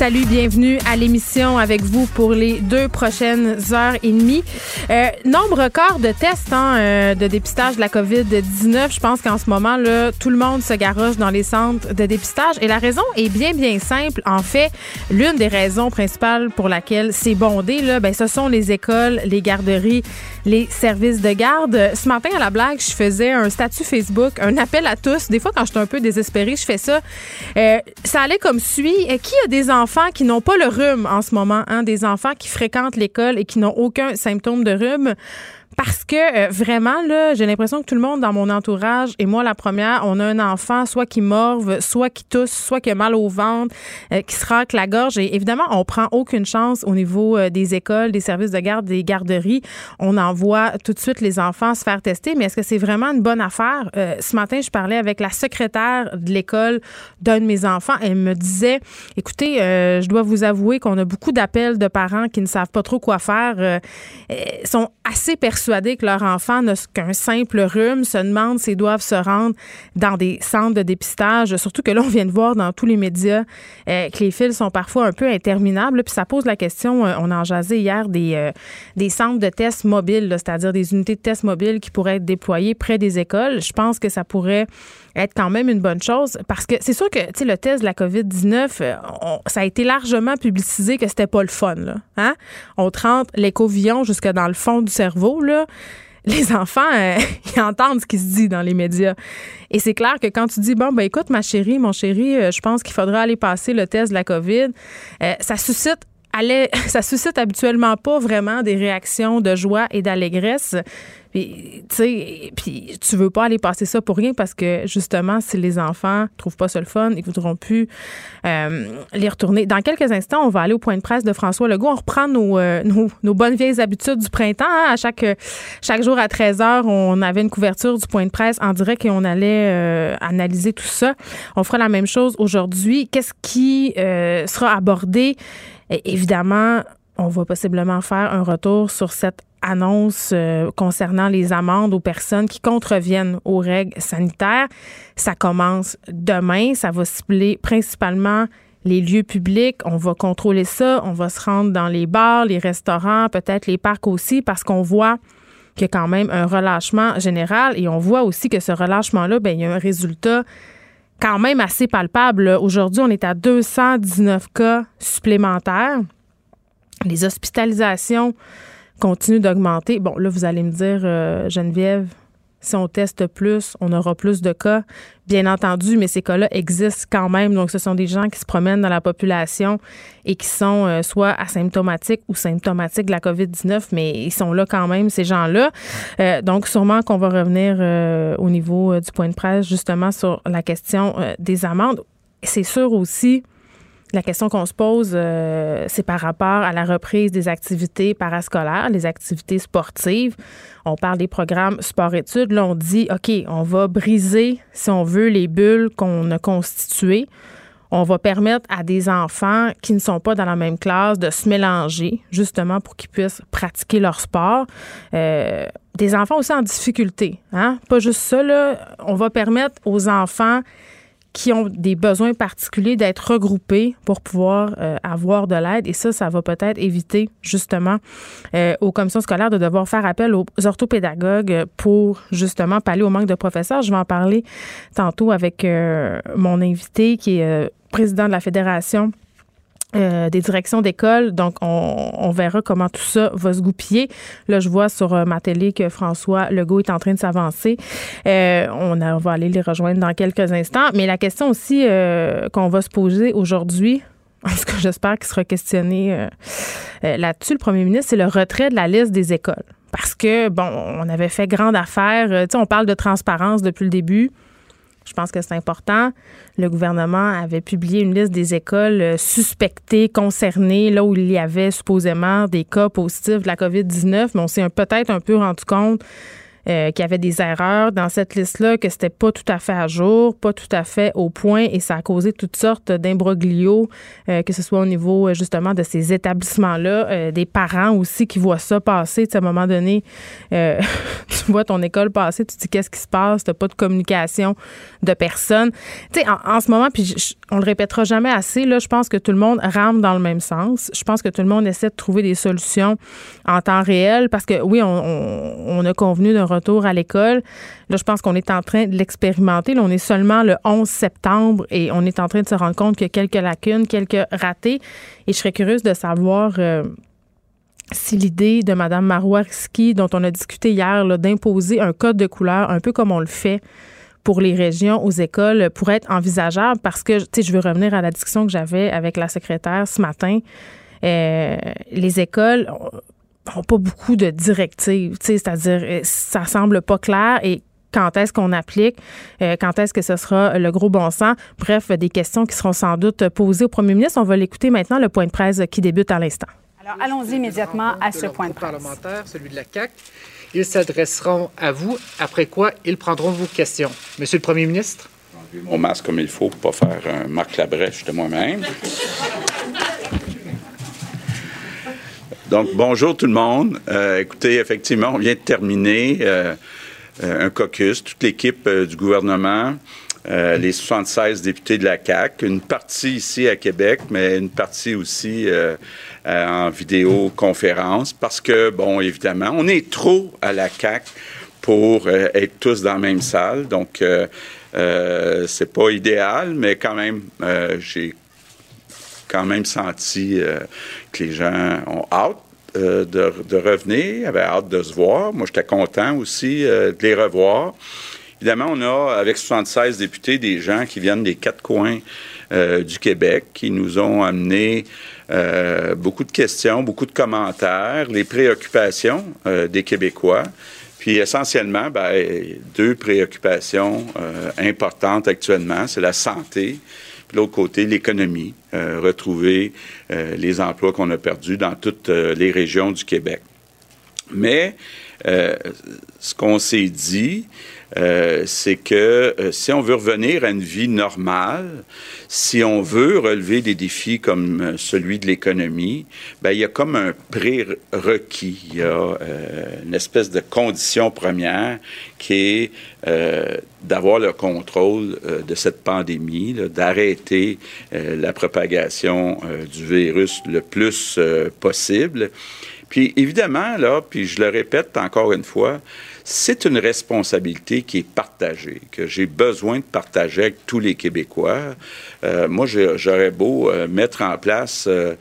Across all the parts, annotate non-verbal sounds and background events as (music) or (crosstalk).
Salut, bienvenue à l'émission avec vous pour les deux prochaines heures et demie. Euh, nombre record de tests hein, euh, de dépistage de la COVID-19. Je pense qu'en ce moment, là, tout le monde se garoche dans les centres de dépistage. Et la raison est bien, bien simple. En fait, l'une des raisons principales pour laquelle c'est bondé, là, ben, ce sont les écoles, les garderies, les services de garde. Ce matin, à la blague, je faisais un statut Facebook, un appel à tous. Des fois, quand je suis un peu désespérée, je fais ça. Euh, ça allait comme suit. Qui a des enfants qui n'ont pas le rhume en ce moment, hein, des enfants qui fréquentent l'école et qui n'ont aucun symptôme de rhume parce que euh, vraiment là, j'ai l'impression que tout le monde dans mon entourage et moi la première, on a un enfant soit qui morve, soit qui tousse, soit qui a mal au ventre, euh, qui se racle la gorge. Et évidemment, on prend aucune chance au niveau euh, des écoles, des services de garde, des garderies. On envoie tout de suite les enfants se faire tester, mais est-ce que c'est vraiment une bonne affaire? Ce matin, je parlais avec la secrétaire de l'école d'un de mes enfants, elle me disait "Écoutez, je dois vous avouer qu'on a beaucoup d'appels de parents qui ne savent pas trop quoi faire, sont assez persuadés que leur enfant n'a qu'un simple rhume, se demandent s'ils doivent se rendre dans des centres de dépistage, surtout que là, on vient de voir dans tous les médias euh, que les fils sont parfois un peu interminables. Puis ça pose la question, euh, on en jasé hier, des, euh, des centres de tests mobiles, c'est-à-dire des unités de tests mobiles qui pourraient être déployées près des écoles. Je pense que ça pourrait être quand même une bonne chose parce que c'est sûr que le test de la COVID-19, ça a été largement publicisé que c'était pas le fun. Là, hein? On te rentre l'écovillon jusque dans le fond du cerveau. Là les enfants, euh, (laughs) ils entendent ce qui se dit dans les médias. Et c'est clair que quand tu dis, bon, ben écoute, ma chérie, mon chéri, euh, je pense qu'il faudra aller passer le test de la COVID, euh, ça suscite (laughs) ça suscite habituellement pas vraiment des réactions de joie et d'allégresse. Puis, tu sais, puis tu veux pas aller passer ça pour rien parce que justement, si les enfants trouvent pas ça le fun, ils voudront plus euh, les retourner. Dans quelques instants, on va aller au point de presse de François Legault. On reprend nos, euh, nos, bonnes vieilles habitudes du printemps. Hein. À chaque, chaque jour à 13 h, on avait une couverture du point de presse en direct et on allait euh, analyser tout ça. On fera la même chose aujourd'hui. Qu'est-ce qui sera abordé? évidemment, on va possiblement faire un retour sur cette annonce euh, concernant les amendes aux personnes qui contreviennent aux règles sanitaires. Ça commence demain. Ça va cibler principalement les lieux publics. On va contrôler ça. On va se rendre dans les bars, les restaurants, peut-être les parcs aussi, parce qu'on voit qu'il y a quand même un relâchement général et on voit aussi que ce relâchement-là, ben, il y a un résultat quand même assez palpable. Aujourd'hui, on est à 219 cas supplémentaires. Les hospitalisations continuent d'augmenter. Bon, là, vous allez me dire, euh, Geneviève, si on teste plus, on aura plus de cas. Bien entendu, mais ces cas-là existent quand même. Donc, ce sont des gens qui se promènent dans la population et qui sont euh, soit asymptomatiques ou symptomatiques de la COVID-19, mais ils sont là quand même, ces gens-là. Euh, donc, sûrement qu'on va revenir au niveau du point de presse, justement, sur la question des amendes. C'est sûr aussi la question qu'on se pose, euh, c'est par rapport à la reprise des activités parascolaires, les activités sportives. On parle des programmes sport-études. Là, on dit, OK, on va briser, si on veut, les bulles qu'on a constituées. On va permettre à des enfants qui ne sont pas dans la même classe de se mélanger, justement pour qu'ils puissent pratiquer leur sport. Euh, des enfants aussi en difficulté, hein? Pas juste ça, là. On va permettre aux enfants qui ont des besoins particuliers d'être regroupés pour pouvoir euh, avoir de l'aide. Et ça, ça va peut-être éviter justement euh, aux commissions scolaires de devoir faire appel aux orthopédagogues pour justement pallier au manque de professeurs. Je vais en parler tantôt avec euh, mon invité qui est président de la Fédération euh, des directions d'école. Donc, on, verra comment tout ça va se goupiller. Là, je vois sur euh, ma télé que François Legault est en train de s'avancer. Euh, on, va aller les rejoindre dans quelques instants. Mais la question aussi qu'on va se poser aujourd'hui, (laughs) en tout cas, j'espère qu'il sera questionné là-dessus, le premier ministre, c'est le retrait de la liste des écoles. Parce que, bon, on avait fait grande affaire. tu sais, on parle de transparence depuis le début. Je pense que c'est important. Le gouvernement avait publié une liste des écoles euh, suspectées, concernées, là où il y avait supposément des cas positifs de la COVID-19, mais on s'est peut-être un peu rendu compte euh, qu'il y avait des erreurs dans cette liste-là, que c'était pas tout à fait à jour, pas tout à fait au point, et ça a causé toutes sortes d'imbroglios, euh, que ce soit au niveau justement de ces établissements-là, des parents aussi qui voient ça passer. à un moment donné, (laughs) tu vois ton école passer, tu te dis qu'est-ce qui se passe, t'as pas de communication de personne. Tu sais, en, ce moment, puis on le répétera jamais assez, là, je pense que tout le monde rame dans le même sens. Je pense que tout le monde essaie de trouver des solutions en temps réel parce que oui, on, on a convenu d'un retour à l'école. Là, je pense qu'on est en train de l'expérimenter. Là, on est seulement le 11 septembre et on est en train de se rendre compte qu'il y a quelques lacunes, quelques ratés. Et je serais curieuse de savoir euh, si l'idée de Mme Marois-Risky, dont on a discuté hier, d'imposer un code de couleur, un peu comme on le fait pour les régions aux écoles, pourrait être envisageable parce que, tu sais, je veux revenir à la discussion que j'avais avec la secrétaire ce matin. Euh, les écoles n'ont pas beaucoup de directives, c'est-à-dire euh, ça semble pas clair et quand est-ce qu'on applique, euh, quand est-ce que ce sera le gros bon sens? Bref, des questions qui seront sans doute posées au premier ministre. On va l'écouter maintenant, le point de presse qui débute à l'instant. Alors, allons-y immédiatement à ce point de presse. parlementaire, celui de la CAQ. Ils s'adresseront à vous, après quoi ils prendront vos questions. Monsieur le Premier ministre? Mon masque comme il faut pour pas faire un Marc Labrèche de moi-même. Donc, bonjour tout le monde. Euh, écoutez, effectivement, on vient de terminer euh, euh, un caucus, toute l'équipe du gouvernement, les 76 députés de la CAC, une partie ici à Québec, mais une partie aussi en vidéoconférence, parce que, bon, évidemment, on est trop à la CAC pour être tous dans la même salle. Donc, c'est pas idéal, mais quand même, j'ai quand même senti euh, que les gens ont hâte euh, de, revenir, avaient hâte de se voir. Moi, j'étais content aussi euh, de les revoir. Évidemment, on a, avec 76 députés, des gens qui viennent des quatre coins du Québec, qui nous ont amené beaucoup de questions, beaucoup de commentaires, les préoccupations des Québécois. Puis essentiellement, ben, deux préoccupations importantes actuellement, c'est la santé de l'autre côté, l'économie, euh, retrouver euh, les emplois qu'on a perdus dans toutes euh, les régions du Québec. Mais ce qu'on s'est dit, euh, c'est que euh, si on veut revenir à une vie normale, si on veut relever des défis comme euh, celui de l'économie, ben, il y a comme un prérequis, il y a une espèce de condition première qui est d'avoir le contrôle de cette pandémie, d'arrêter la propagation du virus le plus possible. Puis évidemment, là, puis je le répète encore une fois, c'est une responsabilité qui est partagée, que j'ai besoin de partager avec tous les Québécois. Euh, moi, j'aurais beau euh, mettre en place euh,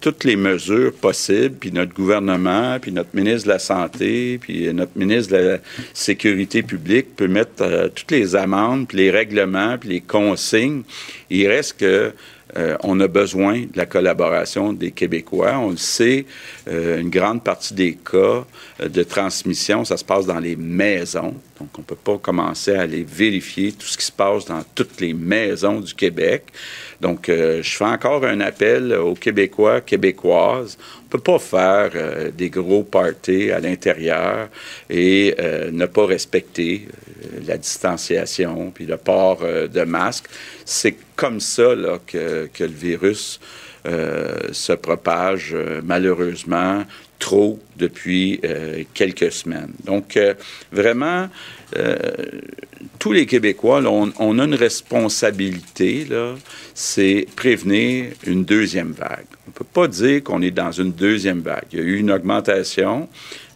toutes les mesures possibles, puis notre gouvernement, puis notre ministre de la Santé, puis notre ministre de la Sécurité publique peut mettre toutes les amendes, puis les règlements, puis les consignes. Il reste que euh, on a besoin de la collaboration des Québécois. On le sait, euh, une grande partie des cas euh, de transmission, ça se passe dans les maisons. Donc, on ne peut pas commencer à aller vérifier tout ce qui se passe dans toutes les maisons du Québec. Donc, je fais encore un appel aux Québécois, Québécoises. On ne peut pas faire des gros parties à l'intérieur et ne pas respecter la distanciation puis le port de masque. C'est comme ça là, que, que, le virus euh, se propage euh, malheureusement trop depuis euh, quelques semaines. Donc, vraiment, tous les Québécois, on, on, a une responsabilité, là, c'est prévenir une deuxième vague. On ne peut pas dire qu'on est dans une deuxième vague. Il y a eu une augmentation,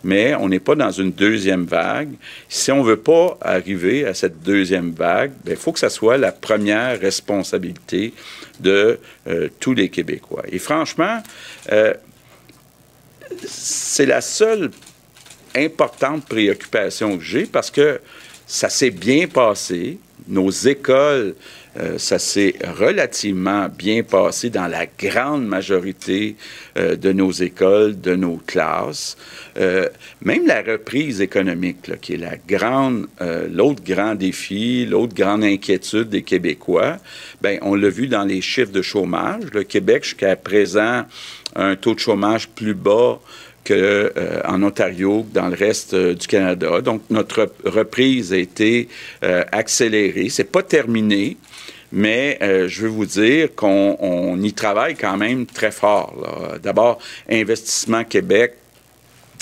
mais on n'est pas dans une deuxième vague. Si on ne veut pas arriver à cette deuxième vague, il ben, faut que ça soit la première responsabilité de euh, tous les Québécois. Et franchement, euh, c'est la seule importante préoccupation que j'ai parce que ça s'est bien passé. Nos écoles euh, ça s'est relativement bien passé dans la grande majorité euh, de nos écoles, de nos classes. Euh, même la reprise économique, qui est la grande, l'autre grand défi, l'autre grande inquiétude des Québécois, ben on l'a vu dans les chiffres de chômage. Le Québec jusqu'à présent a un taux de chômage plus bas qu'en euh, Ontario, dans le reste du Canada. Donc, notre reprise a été euh, accélérée. C'est pas terminé, mais je veux vous dire qu'on y travaille quand même très fort. D'abord, Investissement Québec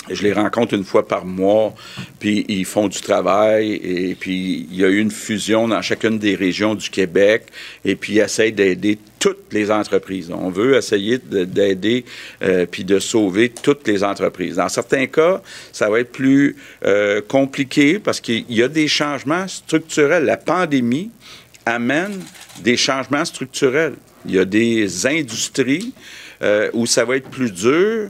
je les rencontre une fois par mois, puis ils font du travail, et puis il y a eu une fusion dans chacune des régions du Québec, et puis ils essayent d'aider toutes les entreprises. On veut essayer d'aider euh, puis de sauver toutes les entreprises. Dans certains cas, ça va être plus euh, compliqué parce qu'il y a des changements structurels. La pandémie amène des changements structurels. Il y a des industries euh, où ça va être plus dur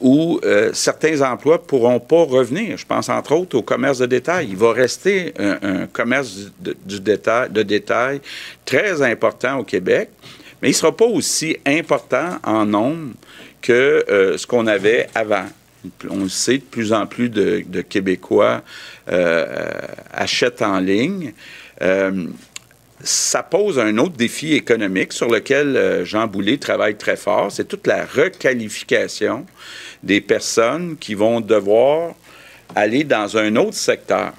où euh, certains emplois ne pourront pas revenir. Je pense entre autres au commerce de détail. Il va rester un, commerce du détail, de détail très important au Québec, mais il ne sera pas aussi important en nombre que euh, ce qu'on avait avant. On le sait, de plus en plus de, Québécois achètent en ligne ça pose un autre défi économique sur lequel Jean Boulet travaille très fort, c'est toute la requalification des personnes qui vont devoir aller dans un autre secteur.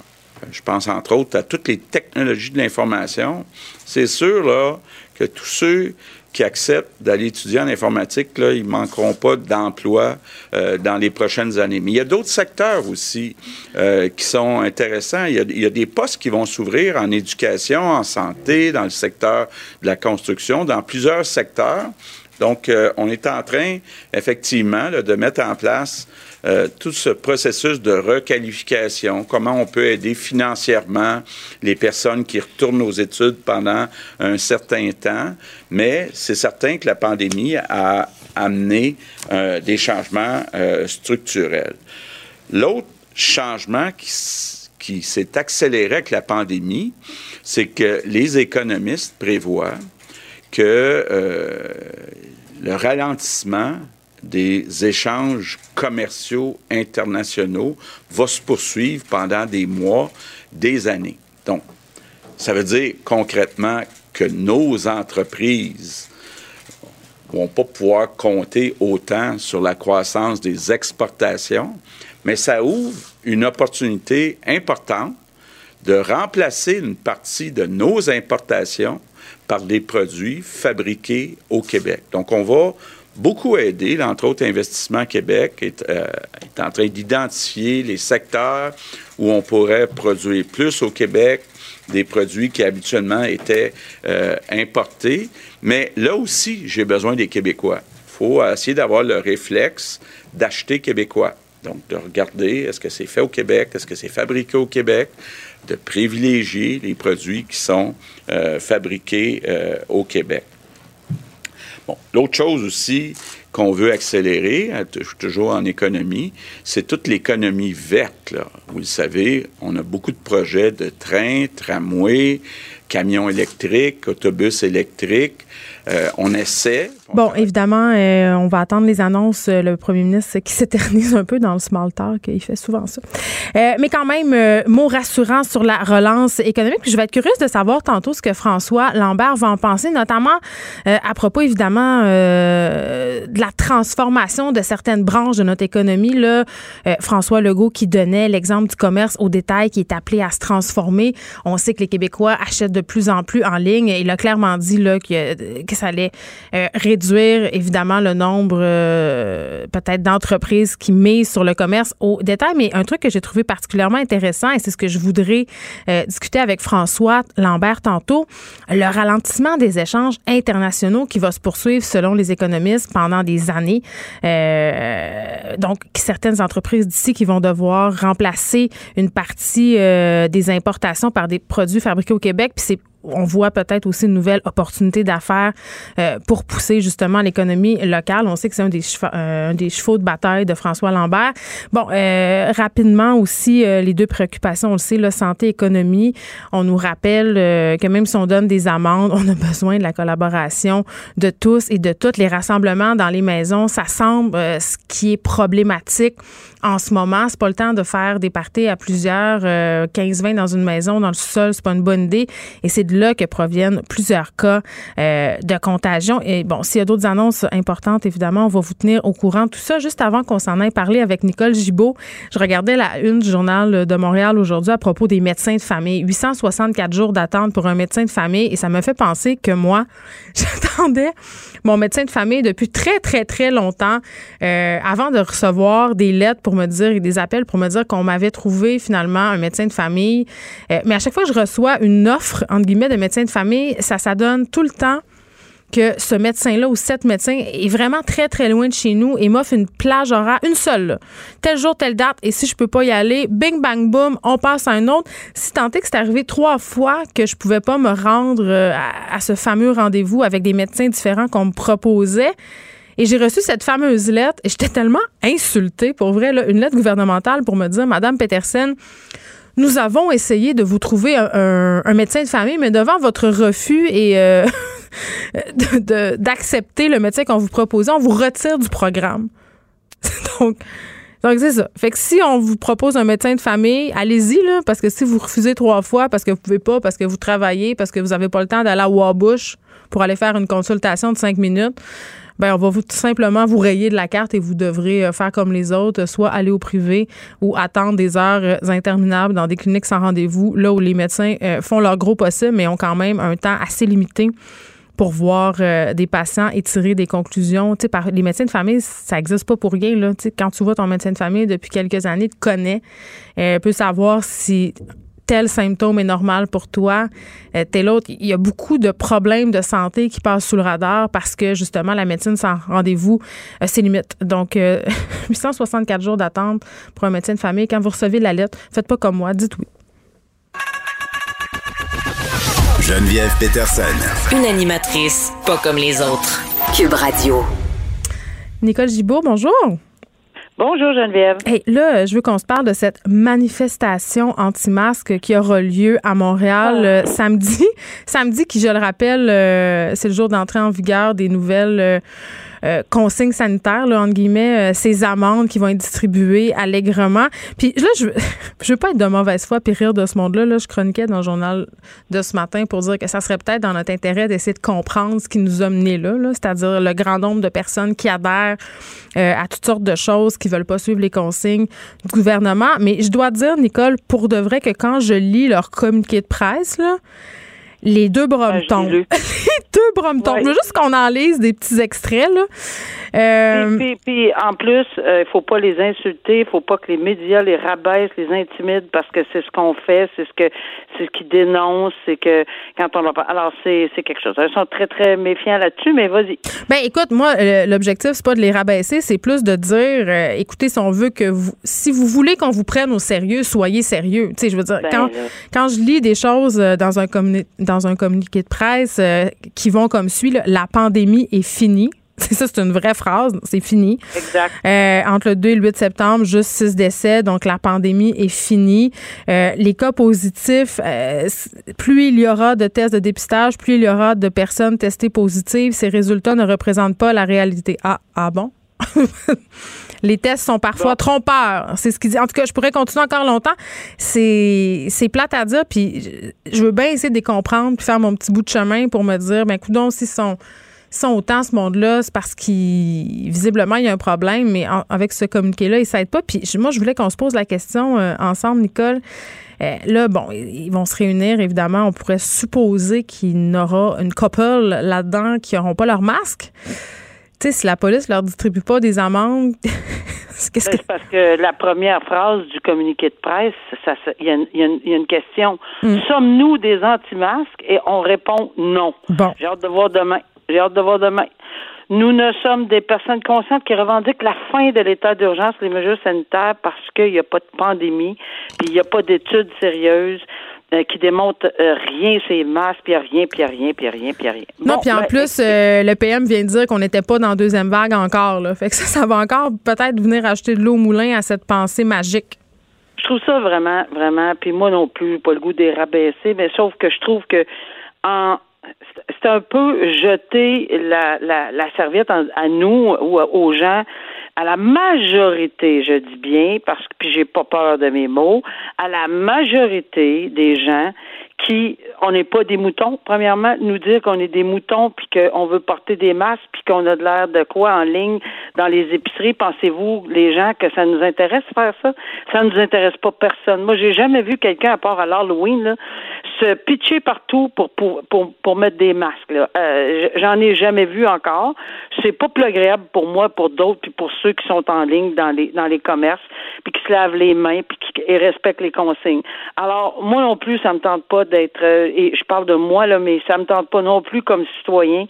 Je pense entre autres à toutes les technologies de l'information. C'est sûr là, que tous ceux qui acceptent d'aller étudier en informatique, là, ils ne manqueront pas d'emploi euh, dans les prochaines années. Mais il y a d'autres secteurs aussi euh, qui sont intéressants. Il y, a, il y, a, des postes qui vont s'ouvrir en éducation, en santé, dans le secteur de la construction, dans plusieurs secteurs. Donc, euh, on est en train, effectivement, de mettre en place euh, tout ce processus de requalification, comment on peut aider financièrement les personnes qui retournent aux études pendant un certain temps. Mais c'est certain que la pandémie a amené euh, des changements structurels. L'autre changement qui s'est accéléré avec la pandémie, c'est que les économistes prévoient que le ralentissement des échanges commerciaux internationaux va se poursuivre pendant des mois, des années. Donc, ça veut dire concrètement que nos entreprises vont pas pouvoir compter autant sur la croissance des exportations, mais ça ouvre une opportunité importante de remplacer une partie de nos importations par des produits fabriqués au Québec. Donc, on va beaucoup aider, entre autres Investissement Québec est, euh, est en train d'identifier les secteurs où on pourrait produire plus au Québec, des produits qui habituellement étaient euh, importés. Mais là aussi, j'ai besoin des Québécois. Il faut essayer d'avoir le réflexe d'acheter québécois. Donc, de regarder est-ce que c'est fait au Québec, est-ce que c'est fabriqué au Québec, de privilégier les produits qui sont euh, fabriqués au Québec. L'autre chose aussi qu'on veut accélérer, hein, toujours en économie, c'est toute l'économie verte. Vous le savez, on a beaucoup de projets de trains, tramways, camions électriques, autobus électriques. Euh, on essaie. Bon, évidemment, euh, on va attendre les annonces. Euh, le premier ministre qui (laughs) s'éternise un peu dans le small talk, il fait souvent ça. mais quand même, mot rassurant sur la relance économique. je vais être curieuse de savoir tantôt ce que François Lambert va en penser, notamment à propos, évidemment, de la transformation de certaines branches de notre économie. Là, François Legault qui donnait l'exemple du commerce au détail qui est appelé à se transformer. On sait que les Québécois achètent de plus en plus en ligne. Il a clairement dit là, que, que ça allait euh, évidemment le nombre euh, peut-être d'entreprises qui misent sur le commerce au détail. Mais un truc que j'ai trouvé particulièrement intéressant, et c'est ce que je voudrais euh, discuter avec François Lambert tantôt, le ralentissement des échanges internationaux qui va se poursuivre selon les économistes pendant des années. donc, certaines entreprises d'ici qui vont devoir remplacer une partie des importations par des produits fabriqués au Québec. Puis c'est on voit peut-être aussi une nouvelle opportunité d'affaires euh, pour pousser justement l'économie locale. On sait que c'est un des, chevaux, euh, des chevaux de bataille de François Lambert. Bon, euh, rapidement aussi, les deux préoccupations, on le sait, la santé, économie. On nous rappelle que même si on donne des amendes, (laughs) on a besoin de la collaboration de tous et de toutes. Les rassemblements dans les maisons, ça semble ce qui est problématique en ce moment. C'est pas le temps de faire des parties à plusieurs, 15-20 dans une maison, dans le sol, c'est pas une bonne idée. Et c'est de là que proviennent plusieurs cas euh, de contagion. Et bon, s'il y a d'autres annonces importantes, évidemment, on va vous tenir au courant. Tout ça, juste avant qu'on s'en aille parler avec Nicole Gibault, je regardais la une du journal de Montréal aujourd'hui à propos des médecins de famille. 864 jours d'attente pour un médecin de famille et ça me fait penser que moi, (laughs) j'attendais mon médecin de famille depuis très, très, très longtemps euh, avant de recevoir des lettres pour me dire et des appels pour me dire qu'on m'avait trouvé finalement un médecin de famille. Euh, mais à chaque fois que je reçois une offre, entre guillemets, de médecin de famille, ça, ça donne tout le temps que ce médecin-là ou cet médecin est vraiment très, très loin de chez nous et m'offre une plage horaire, une seule, tel jour, telle date, et si je peux pas y aller, bing, bang, boom, on passe à un autre. Si tant est que c'est arrivé trois fois que je pouvais pas me rendre euh, à, ce fameux rendez-vous avec des médecins différents qu'on me proposait, et j'ai reçu cette fameuse lettre et j'étais tellement insultée, pour vrai, une lettre gouvernementale pour me dire, Madame Petersen, nous avons essayé de vous trouver un, médecin de famille, mais devant votre refus et euh, (laughs) d'accepter le médecin qu'on vous propose, on vous retire du programme. (laughs) donc, donc c'est ça. Fait que si on vous propose un médecin de famille, allez-y là, parce que si vous refusez trois fois parce que vous pouvez pas, parce que vous travaillez, parce que vous avez pas le temps d'aller à Wabush pour aller faire une consultation de cinq minutes, ben on va vous, tout simplement vous rayer de la carte et vous devrez euh, faire comme les autres, soit aller au privé ou attendre des heures euh, interminables dans des cliniques sans rendez-vous, là où les médecins euh, font leur gros possible, mais ont quand même un temps assez limité pour voir des patients et tirer des conclusions. Tu sais, par, les médecins de famille, ça n'existe pas pour rien. Là. Tu sais, quand tu vois ton médecin de famille depuis quelques années, te connaît, euh, peut savoir si tel symptôme est normal pour toi, euh, tel autre. Il y a beaucoup de problèmes de santé qui passent sous le radar parce que justement la médecine sans rendez-vous, euh, c'est limite. Donc (laughs) 864 jours d'attente pour un médecin de famille. Quand vous recevez la lettre, faites pas comme moi, dites oui. Geneviève Peterson. Une animatrice pas comme les autres. Cube Radio. Nicole Gibault, bonjour. Bonjour Geneviève. Hey, là, je veux qu'on se parle de cette manifestation anti-masque qui aura lieu à Montréal ah. euh, samedi. (laughs) Samedi, qui, je le rappelle, euh, c'est le jour d'entrée en vigueur des nouvelles euh, consignes sanitaires, là, entre guillemets, ces amendes qui vont être distribuées allègrement. Puis là, je, (laughs) je veux pas être de mauvaise foi puis rire de ce monde-là. Là, je chroniquais dans le journal de ce matin pour dire que ça serait peut-être dans notre intérêt d'essayer de comprendre ce qui nous a menés là, là c'est-à-dire le grand nombre de personnes qui adhèrent à toutes sortes de choses, qui veulent pas suivre les consignes du gouvernement. Mais je dois dire, Nicole, pour de vrai que quand je lis leur communiqué de presse, là, les deux me tombent. (laughs) les deux bras me tombent. Juste qu'on en lise des petits extraits, là. Euh, puis, en plus, il euh, faut pas les insulter, il faut pas que les médias les rabaissent, les intimident parce que c'est ce qu'on fait, c'est ce que c'est ce qu'ils dénoncent, c'est que quand on va pas. Alors c'est c'est quelque chose. Ils sont très très méfiants là-dessus, mais vas-y. Ben écoute, moi euh, l'objectif c'est pas de les rabaisser, c'est plus de dire, écoutez, si on veut que vous, si vous voulez qu'on vous prenne au sérieux, soyez sérieux. Tu sais, je veux dire ben, quand quand je lis des choses dans un communiqué dans un communiqué de presse qui vont comme suit, la pandémie est finie. (laughs) C'est ça, c'est une vraie phrase. C'est fini. Exact. Euh, entre le 2 et le 8 septembre, juste 6 décès. Donc, la pandémie est finie. Euh, les cas positifs, euh, plus il y aura de tests de dépistage, plus il y aura de personnes testées positives. Ces résultats ne représentent pas la réalité. Ah, ah bon? (laughs) les tests sont parfois trompeurs. C'est ce qu'il dit. En tout cas, je pourrais continuer encore longtemps. C'est, c'est plate à dire, puis je veux bien essayer de les comprendre, puis faire mon petit bout de chemin pour me dire, ben, coudons, s'ils sont sont autant ce monde-là, c'est parce qu'il visiblement il y a un problème, mais avec ce communiqué-là, il s'aide pas. Puis moi, je voulais qu'on se pose la question euh, ensemble, Nicole. Euh, là, bon, ils vont se réunir, évidemment. On pourrait supposer qu'il y aura une couple là-dedans qui n'auront pas leur masque. Sais, si la police leur distribue pas des amendes, (laughs) qu'est-ce ben, que... Parce que la première phrase du communiqué de presse, il y, a une question. Mm. Sommes-nous des anti-masques? Et on répond non. Bon. J'ai hâte de voir demain. J'ai hâte de voir demain. Nous ne sommes des personnes conscientes qui revendiquent la fin de l'état d'urgence, les mesures sanitaires, parce qu'il n'y a pas de pandémie, puis il n'y a pas d'études sérieuses euh, qui démontrent euh, rien, c'est masques, puis rien, puis rien, puis rien, puis rien. Non, puis en ben, plus, euh, le PM vient de dire qu'on n'était pas dans la deuxième vague encore. Là. Fait que ça, ça va encore peut-être venir acheter de l'eau au moulin à cette pensée magique. Je trouve ça vraiment, vraiment, puis moi non plus, pas le goût des rabaisser, mais sauf que je trouve que en c'est un peu jeter la, la, la serviette à nous ou aux gens à la majorité, je dis bien, parce que puis j'ai pas peur de mes mots, à la majorité des gens qui on n'est pas des moutons. Premièrement, nous dire qu'on est des moutons puis qu'on veut porter des masques puis qu'on a de l'air de quoi en ligne dans les épiceries. Pensez-vous, les gens, que ça nous intéresse faire ça? Ça ne nous intéresse pas personne. Moi, j'ai jamais vu quelqu'un, à part à l'Halloween, là, se pitcher partout pour, pour, pour, pour mettre des masques. Là. Euh, j'en ai jamais vu encore. C'est pas plus agréable pour moi, pour d'autres, puis pour ceux qui sont en ligne dans les dans les commerces, puis qui se lavent les mains, puis qui respectent les consignes. Alors, moi non plus, ça me tente pas d'être, euh, et je parle de moi, là, mais ça me tente pas non plus comme citoyen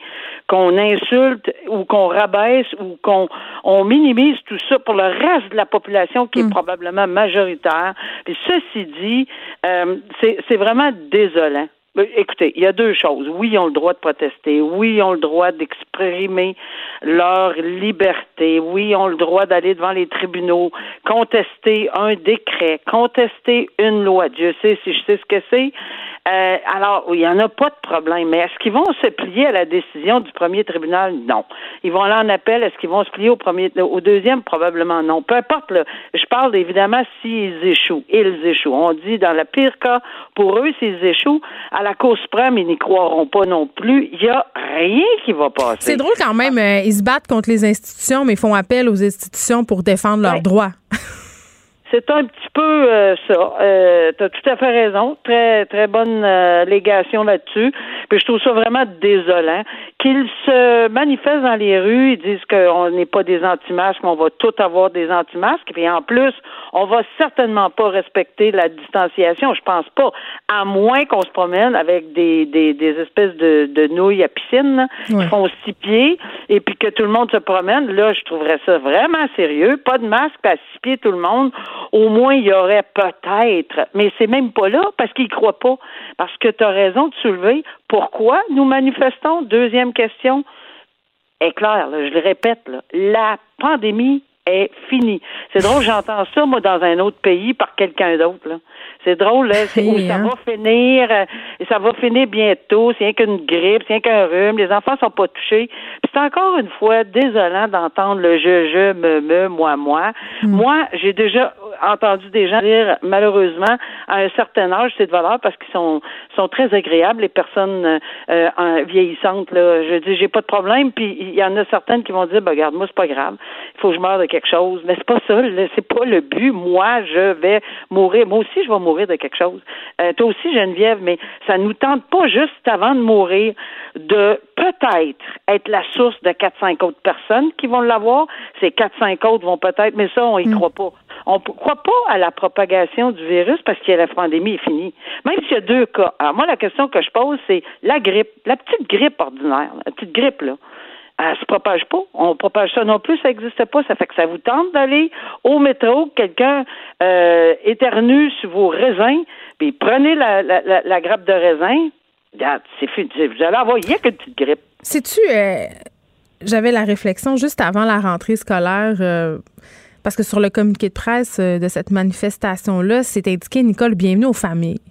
qu'on insulte ou qu'on rabaisse ou qu'on on minimise tout ça pour le reste de la population qui est mm. probablement majoritaire. Puis ceci dit, euh, c'est vraiment désolant. Écoutez, il y a deux choses. Oui, ils ont le droit de protester. Oui, ils ont le droit d'exprimer leur liberté. Oui, ils ont le droit d'aller devant les tribunaux, contester un décret, contester une loi. Dieu sait si je sais ce que c'est. Euh, alors, il n'y en a pas de problème. Mais est-ce qu'ils vont se plier à la décision du premier tribunal? Non. Ils vont aller en appel. Est-ce qu'ils vont se plier au premier, au deuxième? Probablement non. Peu importe, là, je parle évidemment s'ils échouent. Ils échouent. On dit dans le pire cas, pour eux, s'ils échouent, la Cour suprême, ils n'y croiront pas non plus. Il n'y a rien qui va passer. C'est drôle quand même. Euh, ils se battent contre les institutions, mais ils font appel aux institutions pour défendre leurs droits. (laughs) c'est un petit peu euh, ça. Euh, tu as tout à fait raison. Très, très bonne euh, légation là-dessus. Puis je trouve ça vraiment désolant. Qu'ils se manifestent dans les rues, ils disent qu'on n'est pas des anti-masques, qu'on va tout avoir des anti-masques. Puis en plus, on va certainement pas respecter la distanciation. Je pense pas. À moins qu'on se promène avec des, des, des espèces de, de nouilles à piscine qui font six pieds et puis que tout le monde se promène. Là, je trouverais ça vraiment sérieux. Pas de masque, à six pieds tout le monde au moins il y aurait peut-être, mais c'est même pas là parce qu'ils croient pas. Parce que tu as raison de soulever pourquoi nous manifestons? Deuxième question est claire, je le répète, la pandémie est finie. C'est drôle, (laughs) j'entends ça, moi, dans un autre pays par quelqu'un d'autre. C'est drôle, là. C'est (laughs) où ça hein? va finir. Euh, ça va finir bientôt. C'est rien qu'une grippe, c'est rien qu'un rhume. Les enfants sont pas touchés. c'est encore une fois désolant d'entendre le je, je, me, me, moi, moi. Hmm. Moi, j'ai déjà entendu des gens dire, malheureusement, à un certain âge, c'est de valeur parce qu'ils sont, sont très agréables, les personnes euh, vieillissantes. Là. Je dis, j'ai pas de problème. Puis il y en a certaines qui vont dire, ben, regarde, moi, c'est pas grave. Il faut que je meure de quelque chose. Mais c'est pas ça. C'est pas le but. Moi, je vais mourir. Moi aussi, je vais mourir de quelque chose. Euh, toi aussi, Geneviève, mais ça nous tente pas juste avant de mourir de peut-être être la source de 4-5 autres personnes qui vont l'avoir. Ces 4-5 autres vont peut-être, mais ça, on y mm. croit pas. On ne croit pas à la propagation du virus parce que la pandémie est finie. Même s'il y a deux cas. Alors moi, la question que je pose, c'est la grippe, la petite grippe ordinaire, la petite grippe, là elle se propage pas. On propage ça non plus, ça n'existe pas. Ça fait que ça vous tente d'aller au métro, quelqu'un euh, éternue sur vos raisins, puis prenez la, la, la, grappe de raisin. C'est. Vous allez avoir, il n'y a qu'une petite grippe. Sais-tu, euh, j'avais la réflexion juste avant la rentrée scolaire. Euh, parce que sur le communiqué de presse euh, de cette manifestation-là, c'est indiqué Nicole, bienvenue aux familles.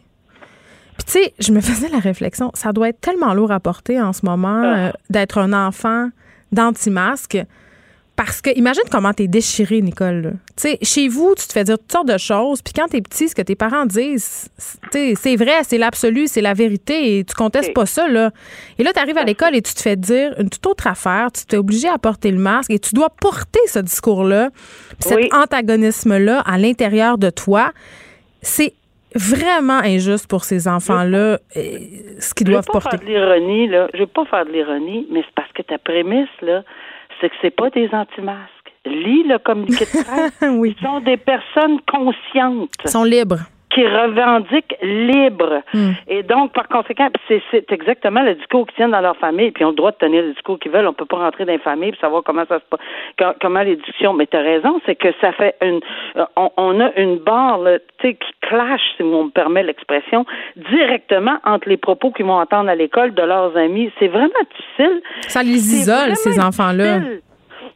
Puis tu sais, je me faisais la réflexion, ça doit être tellement lourd à porter en ce moment ah. euh, d'être un enfant d'anti-masque. Parce que imagine comment t'es déchiré, Nicole. Tu sais, chez vous, tu te fais dire toutes sortes de choses, puis quand t'es petit, ce que tes parents disent, c'est vrai, c'est l'absolu, c'est la vérité, et tu contestes pas ça, là. Et là, t'arrives à l'école et tu te fais dire une toute autre affaire, tu t'es obligé à porter le masque, et tu dois porter ce discours-là, cet antagonisme-là à l'intérieur de toi. C'est vraiment injuste pour ces enfants-là, euh, ce qu'ils doivent porter. Je ne l'ironie, là. Je veux pas faire de l'ironie, mais c'est parce que ta prémisse, là, c'est que c'est pas des anti-masques. Lis le communiqué de presse. (laughs) oui. Ils sont des personnes conscientes. Ils sont libres qui revendiquent libre. Hmm. Et donc, par conséquent, c'est exactement le discours qu'ils tiennent dans leur famille, puis ils ont le droit de tenir le discours qu'ils veulent. On peut pas rentrer dans les familles pour savoir comment ça se passe, comment les discussions. Mais tu as raison, c'est que ça fait une, euh, on, a une barre, tu sais, qui clash, si on me permet l'expression, directement entre les propos qu'ils vont entendre à l'école de leurs amis. C'est vraiment difficile. Ça les isole, ces enfants-là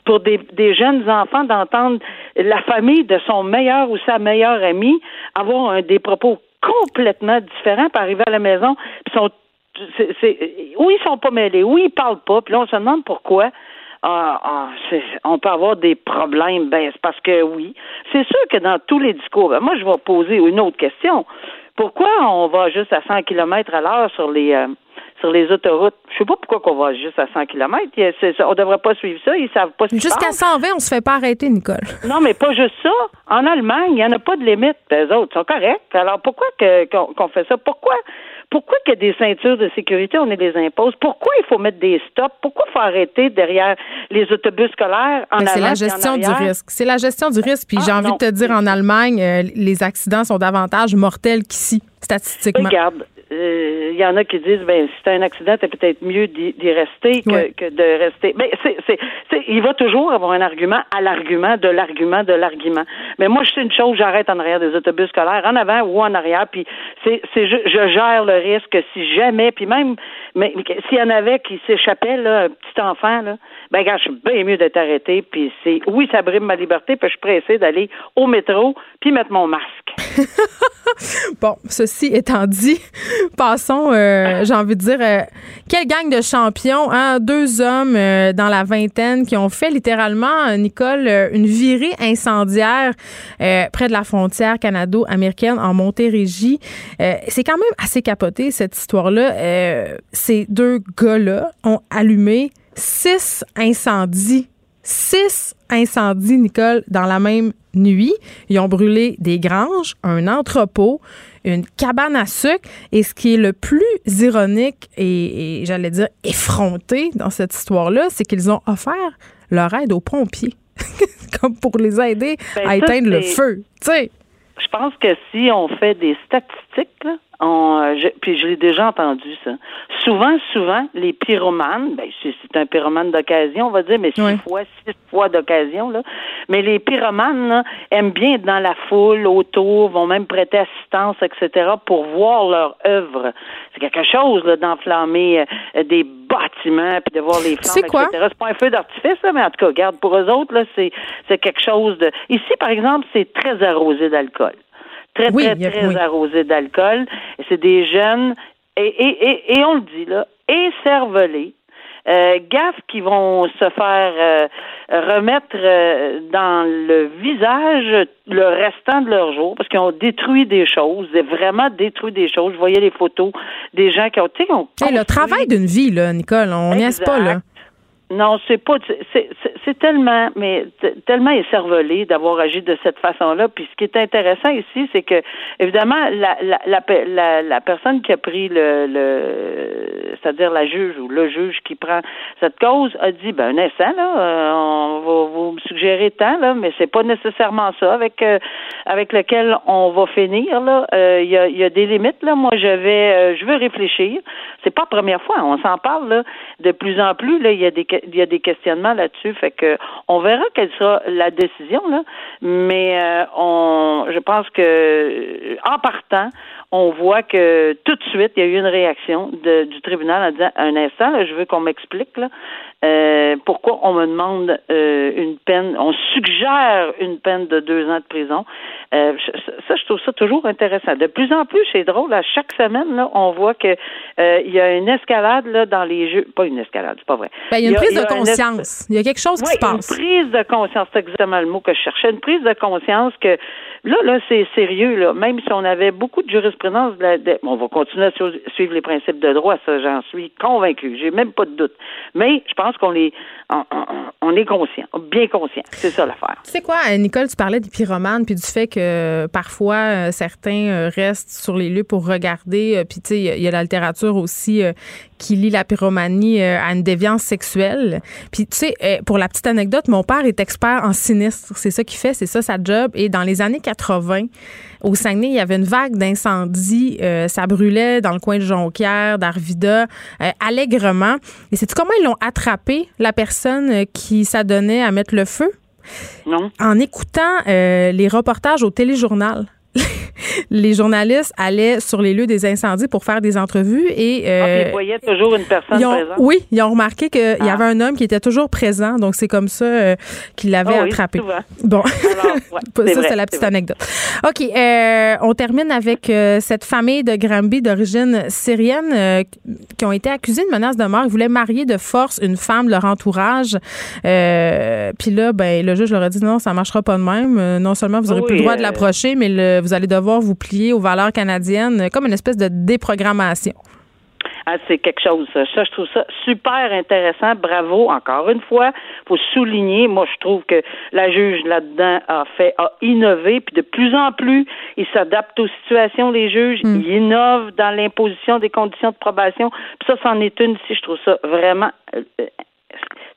pour des, des jeunes enfants d'entendre la famille de son meilleur ou sa meilleure amie avoir un, des propos complètement différents, puis arriver à la maison, puis sont c'est, où ils sont pas mêlés, où ils parlent pas, puis là on se demande pourquoi. Ah, ah, on peut avoir des problèmes, ben c'est parce que oui. C'est sûr que dans tous les discours, ben, moi je vais poser une autre question. Pourquoi on va juste à 100 km à l'heure sur les euh, sur les autoroutes? Je sais pas pourquoi qu'on va juste à 100 km. On devrait pas suivre ça. Ils savent pas ce Jusqu'à 120, on se fait pas arrêter, Nicole. (laughs) Non, mais pas juste ça. En Allemagne, il n'y en a pas de limite. Les autres sont corrects. Alors pourquoi qu'on fait ça? Pourquoi pourquoi qu'il y a des ceintures de sécurité, on les impose? Pourquoi il faut mettre des stops? Pourquoi il faut arrêter derrière les autobus scolaires en C'est la gestion du risque. C'est la gestion du risque. Puis j'ai ah, envie de te dire, en Allemagne, euh, les accidents sont davantage mortels qu'ici, statistiquement. Regarde, euh, y en a qui disent ben si c'est un accident, c'est peut-être mieux d'y rester que, de rester. Mais c'est, c'est, il va toujours avoir un argument à l'argument de l'argument de l'argument. Mais moi, je sais une chose, j'arrête en arrière des autobus scolaires, en avant ou en arrière, puis c'est, c'est je, gère le risque si jamais, puis même mais, s'il y en avait qui s'échappaient, là, un petit enfant, là, ben gars, je suis bien mieux d'être arrêté, puis c'est oui, ça brime ma liberté, puis je suis pressé d'aller au métro puis mettre mon masque. (laughs) bon, ceci étant dit, (laughs) passons, euh, j'ai envie de dire, euh, quelle gang de champions, hein? deux hommes euh, dans la vingtaine qui ont fait littéralement, Nicole, une virée incendiaire près de la frontière canado-américaine en Montérégie. c'est quand même assez capoté, cette histoire-là. ces deux gars-là ont allumé six incendies. Six incendies, Nicole, dans la même nuit. Ils ont brûlé des granges, un entrepôt, une cabane à sucre. Et ce qui est le plus ironique et, j'allais dire effronté dans cette histoire-là, c'est qu'ils ont offert leur aide aux pompiers, (laughs) comme pour les aider ben, à éteindre le feu. Je pense que si on fait des statistiques, là, euh, je, puis je l'ai déjà entendu ça. Souvent, souvent, les pyromanes, ben, c'est un pyromane d'occasion, on va dire, mais six fois, six fois d'occasion, là. Mais les pyromanes là, aiment bien être dans la foule, autour, vont même prêter assistance, etc., pour voir leur œuvre. C'est quelque chose d'enflammer euh, des bâtiments puis de voir les flammes, etc. C'est pas un feu d'artifice, mais en tout cas, regarde, pour eux autres, là, c'est quelque chose de. Ici, par exemple, c'est très arrosé d'alcool très, très, très arrosé d'alcool. C'est des jeunes, et, et, et, on le dit là, écervelés, euh, gaffes qui vont se faire euh, remettre euh, dans le visage le restant de leur jour parce qu'ils ont détruit des choses, vraiment détruit des choses. Je voyais les photos des gens qui ont, tu sais, le travail d'une vie là, Nicole, on n'y est pas là. Non, c'est pas c'est tellement mais tellement écervelé d'avoir agi de cette façon-là. Puis ce qui est intéressant ici, c'est que évidemment la la, la la, personne qui a pris le, le c'est-à-dire la juge ou le juge qui prend cette cause a dit ben un instant là, euh, on va vous me suggérer tant là, mais c'est pas nécessairement ça avec euh, avec lequel on va finir là. Euh, il y, a, y a des limites là. Moi je vais je veux réfléchir. C'est pas la première fois, on s'en parle là de plus en plus là. Il y a des il y a des questionnements là-dessus. Fait que on verra quelle sera la décision, là. Mais euh, on je pense que en partant, on voit que tout de suite, il y a eu une réaction du tribunal en disant un instant, je veux qu'on m'explique là, euh, pourquoi on me demande euh, une peine, on suggère une peine de deux ans de prison? Euh, ça, je trouve ça toujours intéressant. De plus en plus, c'est drôle. À chaque semaine, là, on voit que euh, il y a une escalade là dans les jeux. Pas une escalade, c'est pas vrai. Ben, il y a une prise de conscience. Il y a quelque chose qui se passe. Une prise de conscience, c'est exactement le mot que je cherchais. Une prise de conscience que là, là, c'est sérieux. Là. Même si on avait beaucoup de jurisprudence, on va continuer à suivre les principes de droit. Ça, j'en suis convaincu. J'ai même pas de doute. Mais je pense qu'on est, on, est conscient, bien conscient. C'est ça l'affaire. Tu sais quoi, Nicole, tu parlais des pyromanes puis du fait que parfois euh, certains euh, restent sur les lieux pour regarder. Euh, puis tu sais, il y a la littérature aussi qui lie la pyromanie à une déviance sexuelle. Puis tu sais, pour la petite anecdote, mon père est expert en sinistre. C'est ça qu'il fait, c'est ça sa job. Et dans les années 80, au Saguenay, il y avait une vague d'incendie. ça brûlait dans le coin de Jonquière, d'Arvida, allègrement. Et c'est comment ils l'ont attrapé, la personne qui s'adonnait à mettre le feu? Non. En écoutant euh, les reportages au téléjournal. (laughs) les journalistes allaient sur les lieux des incendies pour faire des entrevues et euh, ah, ils voyaient toujours une personne présente. Oui, ils ont remarqué qu'il y ah. avait un homme qui était toujours présent, donc c'est comme ça euh, qu'il l'avait oh attrapé. Bon, (laughs) ça c'est la petite anecdote. Ok, euh, on termine avec euh, cette famille de Granby d'origine syrienne qui ont été accusés de menaces de mort. Ils voulaient marier de force une femme de leur entourage. Puis là, ben le juge leur a dit non, ça marchera pas de même. non seulement vous aurez plus le droit de l'approcher, mais le, vous allez devoir vous pliez aux valeurs canadiennes, comme une espèce de déprogrammation. Ah, c'est quelque chose. Ça, je trouve ça super intéressant. Bravo, encore une fois. Faut souligner. Moi, je trouve que la juge là-dedans a fait, a innové, puis de plus en plus, il s'adapte aux situations. Les juges, mm. ils innovent dans l'imposition des conditions de probation. Puis ça, c'en est une. Si je trouve ça vraiment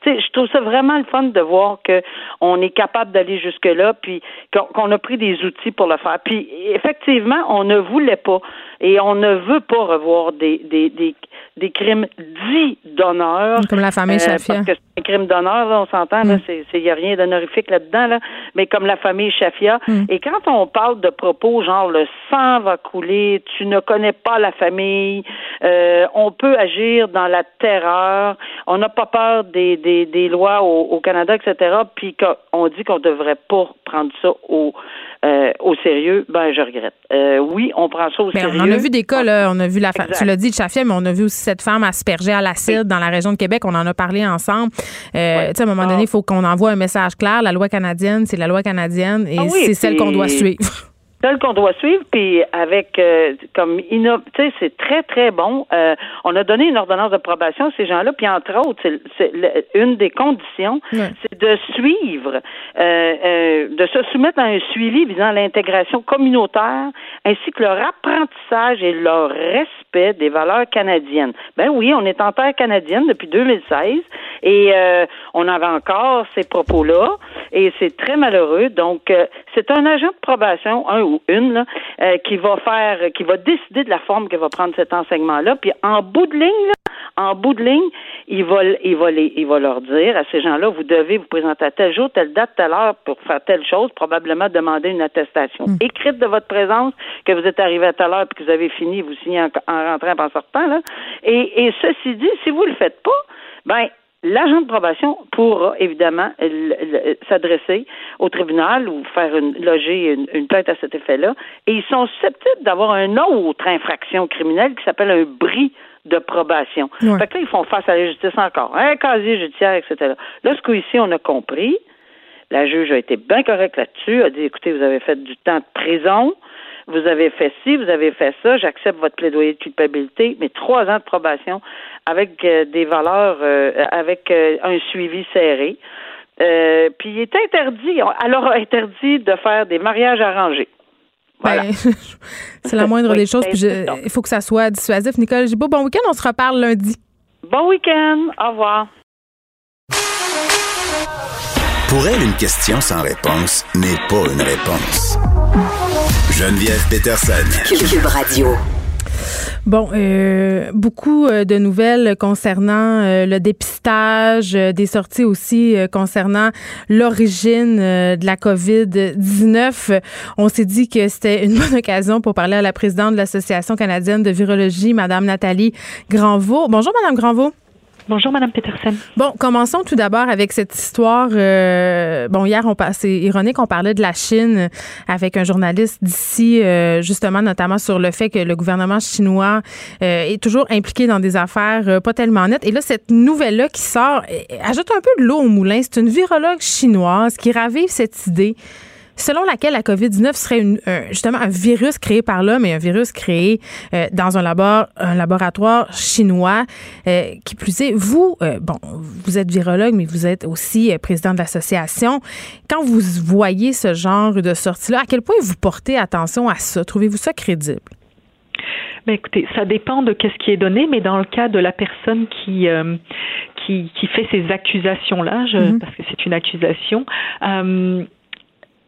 euh, je trouve ça vraiment le fun de voir qu'on est capable d'aller jusque-là, puis qu'on a pris des outils pour le faire. Puis effectivement, on ne voulait pas et on ne veut pas revoir des, des, des crimes dits d'honneur. Comme la famille euh, Chafia. parce que c'est un crime d'honneur, on s'entend, là, mm. il n'y a rien d'honorifique là-dedans, là, mais comme la famille Chafia. Mm. Et quand on parle de propos genre le sang va couler, tu ne connais pas la famille, euh, on peut agir dans la terreur, on n'a pas peur des, des, des lois au, au Canada, etc., puis qu'on dit qu'on ne devrait pas prendre ça au euh, au sérieux, ben je regrette. Euh, oui, on prend ça au ben, sérieux. On en a vu des cas, là. On a vu la tu l'as dit, Chafia, mais on a vu aussi cette femme aspergée à l'acide dans la région de Québec. On en a parlé ensemble. Euh, tu sais, à un moment donné, il faut qu'on envoie un message clair. La loi canadienne, c'est la loi canadienne et ah c'est celle qu'on doit suivre. Celle qu'on doit suivre, puis avec euh, comme tu sais, c'est très très bon. Euh, on a donné une ordonnance de probation à ces gens-là, puis entre autres, c'est une des conditions, c'est de suivre, euh, de se soumettre à un suivi visant l'intégration communautaire, ainsi que leur apprentissage et leur respect des valeurs canadiennes. Ben oui, on est en terre canadienne depuis 2016 et on avait encore ces propos-là, et c'est très malheureux. Donc, c'est un agent de probation, un ou une, là, euh, qui va faire, qui va décider de la forme que va prendre cet enseignement-là. Puis en bout de ligne, là, en bout de ligne, il va, il va, les, il va leur dire à ces gens-là, vous devez vous présenter à tel jour, telle date, telle heure pour faire telle chose, probablement demander une attestation hmm. écrite de votre présence, que vous êtes arrivé à telle heure puis que vous avez fini, vous signez en, rentrant et en sortant. Là. Et, et ceci dit, si vous le faites pas, ben L'agent de probation pourra évidemment s'adresser au tribunal ou faire une, loger une, plainte à cet effet-là. Et ils sont susceptibles d'avoir une autre infraction criminelle qui s'appelle un bris de probation. Fait que là, ils font face à la justice encore. Un casier judiciaire, etc. Là, ce qu'ici, on a compris, la juge a été bien correcte là-dessus, a dit, écoutez, vous avez fait du temps de prison, vous avez fait ci, vous avez fait ça, j'accepte votre plaidoyer de culpabilité, mais trois ans de probation avec euh, des valeurs, euh, avec euh, un suivi serré. puis il est interdit, alors interdit de faire des mariages arrangés. Ben, (laughs) c'est la moindre (laughs) des choses. Ben, il faut que ça soit dissuasif. Nicole beau bon week-end. On se reparle lundi. Bon week-end. Au revoir. Pour elle, une question sans réponse n'est pas une réponse. Geneviève Peterson. Cube Radio. Bon, euh, beaucoup euh, de nouvelles concernant euh, le dépistage, des sorties aussi concernant l'origine de la COVID-19. On s'est dit que c'était une (laughs) bonne occasion pour parler à la présidente de l'Association canadienne de virologie, Madame Nathalie Granvaux. Bonjour, Madame Granvaux. Bonjour, Madame Peterson. Bon, commençons tout d'abord avec cette histoire. Euh, bon, hier, on c'est ironique, on parlait de la Chine avec un journaliste d'ici, euh, justement, notamment sur le fait que le gouvernement chinois euh, est toujours impliqué dans des affaires pas tellement nettes. Et là, cette nouvelle-là qui sort ajoute un peu de l'eau au moulin. C'est une virologue chinoise qui ravive cette idée selon laquelle la COVID-19 serait une, justement un virus créé par l'homme et un virus créé euh, dans un, labor, un laboratoire chinois. Euh, qui plus est, vous, euh, bon, vous êtes virologue, mais vous êtes aussi président de l'association. Quand vous voyez ce genre de sortie-là, à quel point vous portez attention à ça? Trouvez-vous ça crédible? Ben écoutez, ça dépend de qu'est-ce qui est donné, mais dans le cas de la personne qui qui, qui, fait ces accusations-là, mm-hmm. parce que c'est une accusation, euh,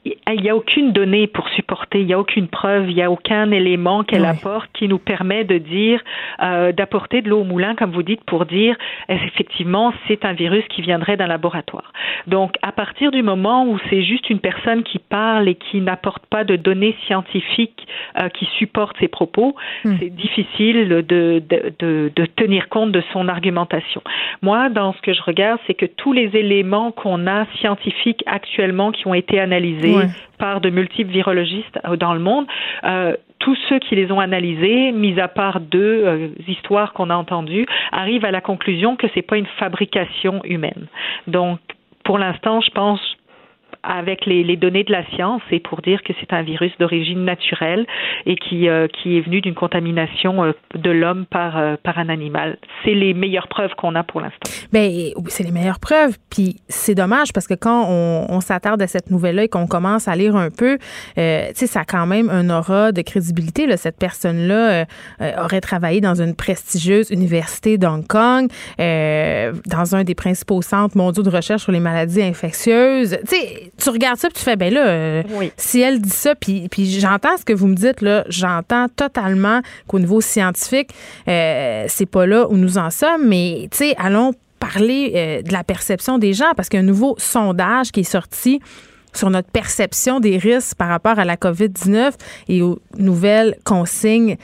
il n'y a aucune donnée pour supporter, il n'y a aucune preuve, il n'y a aucun élément qu'elle apporte qui nous permet de dire, euh, d'apporter de l'eau au moulin, comme vous dites, pour dire effectivement c'est un virus qui viendrait d'un laboratoire. Donc à partir du moment où c'est juste une personne qui parle et qui n'apporte pas de données scientifiques euh, qui supportent ses propos, hmm. c'est difficile de, de, de, de tenir compte de son argumentation. Moi, dans ce que je regarde, c'est que tous les éléments qu'on a scientifiques actuellement qui ont été analysés par de multiples virologistes euh, dans le monde. Euh, tous ceux qui les ont analysés, mis à part deux euh, histoires qu'on a entendues, arrivent à la conclusion que c'est pas une fabrication humaine. Donc, pour l'instant, je pense avec les, les, données de la science et pour dire que c'est un virus d'origine naturelle et qui, euh, qui est venu d'une contamination euh, de l'homme par, euh, par un animal. C'est les meilleures preuves qu'on a pour l'instant. Bien, c'est les meilleures preuves. Puis c'est dommage parce que quand on, on s'attarde à cette nouvelle-là et qu'on commence à lire un peu, tu sais, ça a quand même un aura de crédibilité. Là. Cette personne-là aurait travaillé dans une prestigieuse université d'Hong Kong, dans un des principaux centres mondiaux de recherche sur les maladies infectieuses. Tu sais, tu regardes ça, puis tu fais, ben là, euh, si elle dit ça, puis, puis j'entends ce que vous me dites, là, j'entends totalement qu'au niveau scientifique, euh, c'est pas là où nous en sommes, mais, tu sais, allons parler euh, de la perception des gens, parce qu'il y a un nouveau sondage qui est sorti sur notre perception des risques par rapport à la COVID-19 et aux nouvelles consignes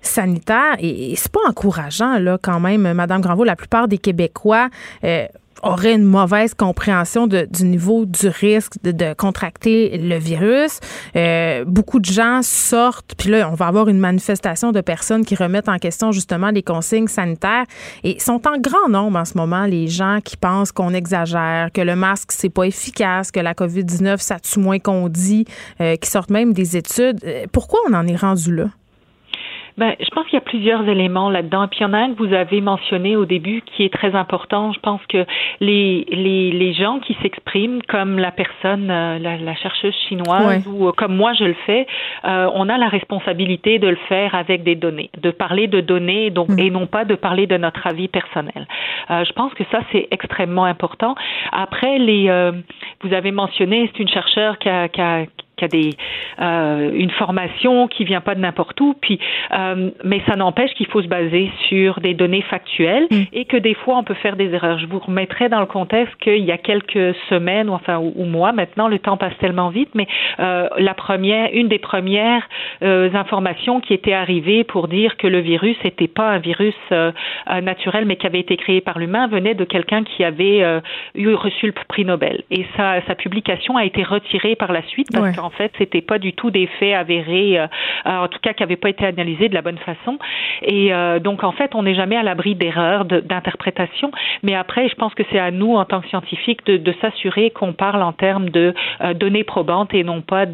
sanitaires. Et, c'est pas encourageant, là, quand même, Madame Granvaux. La plupart des Québécois aurait une mauvaise compréhension de, du niveau du risque de, contracter le virus. Euh, beaucoup de gens sortent, puis là, on va avoir une manifestation de personnes qui remettent en question justement les consignes sanitaires. Et sont en grand nombre en ce moment les gens qui pensent qu'on exagère, que le masque, c'est pas efficace, que la COVID-19, ça tue moins qu'on dit, euh, qui sortent même des études. Euh, pourquoi on en est rendu là? Ben, je pense qu'il y a plusieurs éléments là-dedans. Et puis il y en a un que vous avez mentionné au début qui est très important. Je pense que les, les, les gens qui s'expriment, comme la personne, euh, la, la chercheuse chinoise, ou euh, comme moi je le fais, euh, on a la responsabilité de le faire avec des données, de parler de données donc, mm. et non pas de parler de notre avis personnel. Euh, je pense que ça, c'est extrêmement important. Après, les, vous avez mentionné, c'est une chercheure qui a, qui a qui a des euh, une formation qui vient pas de n'importe où. Puis, euh, mais ça n'empêche qu'il faut se baser sur des données factuelles mm. et que des fois on peut faire des erreurs. Je vous remettrai dans le contexte qu'il y a quelques semaines ou enfin ou, mois maintenant, le temps passe tellement vite, mais euh, la première, une des premières euh, informations qui était arrivée pour dire que le virus n'était pas un virus euh, naturel mais qui avait été créé par l'humain venait de quelqu'un qui avait eu reçu le prix Nobel et sa, sa publication a été retirée par la suite parce qu'en en fait, c'était pas du tout des faits avérés, euh, euh, en tout cas qui n'avaient pas été analysés de la bonne façon. Et euh, donc, en fait, on n'est jamais à l'abri d'erreurs d'interprétation. Mais après, je pense que c'est à nous, en tant que scientifiques, de, de s'assurer qu'on parle en termes de données probantes et non pas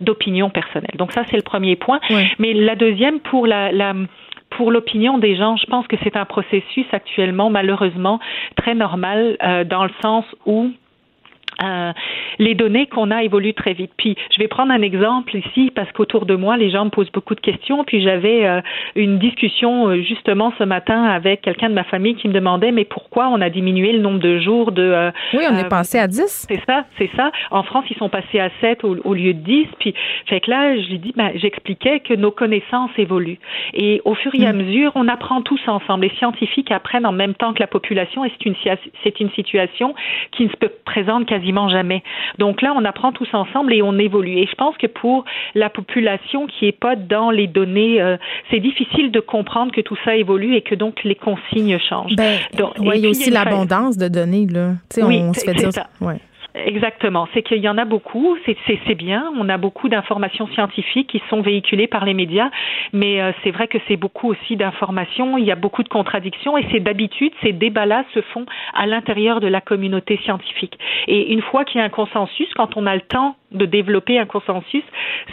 d'opinion personnelle. Donc ça, c'est le premier point. Mais la deuxième, pour la, la pour l'opinion des gens, je pense que c'est un processus actuellement malheureusement très normal dans le sens où euh, les données qu'on a évoluent très vite. Puis, je vais prendre un exemple ici parce qu'autour de moi, les gens me posent beaucoup de questions. Puis, j'avais euh, une discussion euh, justement ce matin avec quelqu'un de ma famille qui me demandait mais pourquoi on a diminué le nombre de jours de. oui, on est passé à 10. C'est ça, c'est ça. En France, ils sont passés à 7 au, lieu de 10. Puis, fait que là, je lui dis, ben, j'expliquais que nos connaissances évoluent. Et au fur et à mm. mesure, on apprend tous ensemble. Les scientifiques apprennent en même temps que la population et c'est une, c'est une situation qui ne se présente quasiment jamais. Donc là, on apprend tous ensemble et on évolue. Et je pense que pour la population qui est pas dans les données, euh, c'est difficile de comprendre que tout ça évolue et que donc les consignes changent. Ben, donc, il y a aussi l'abondance de données là. oui, on se fait dire. Ça. Ouais. Exactement. C'est qu'il y en a beaucoup. C'est bien. On a beaucoup d'informations scientifiques qui sont véhiculées par les médias, mais euh, c'est vrai que c'est beaucoup aussi d'informations. Il y a beaucoup de contradictions et c'est d'habitude ces débats-là se font à l'intérieur de la communauté scientifique. Et une fois qu'il y a un consensus, quand on a le temps de développer un consensus,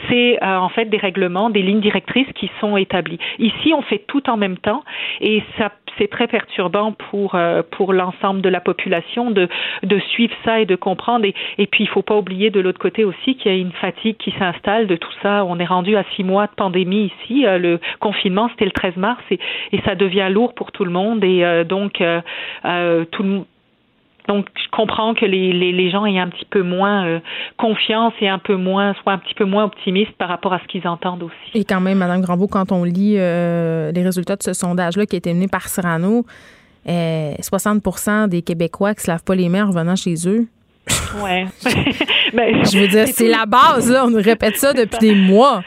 c'est euh, en fait des règlements, des lignes directrices qui sont établies. Ici, on fait tout en même temps et ça c'est très perturbant pour euh, pour l'ensemble de la population de de suivre ça et de comprendre et, et puis il faut pas oublier de l'autre côté aussi qu'il y a une fatigue qui s'installe de tout ça. On est rendu à six mois de pandémie ici. Euh, le confinement c'était le 13 mars et, ça devient lourd pour tout le monde et donc tout le donc, je comprends que les, les, les gens aient un petit peu moins euh, confiance et un peu moins, soient un petit peu moins optimistes par rapport à ce qu'ils entendent aussi. Et quand même, Madame Granbeau, quand on lit euh, les résultats de ce sondage-là qui a été mené par Cyrano, 60% euh, des Québécois qui se lavent pas les mains en revenant chez eux. Ouais. (laughs) (laughs) ben, je veux dire, c'est la base, là. On nous répète ça depuis des mois.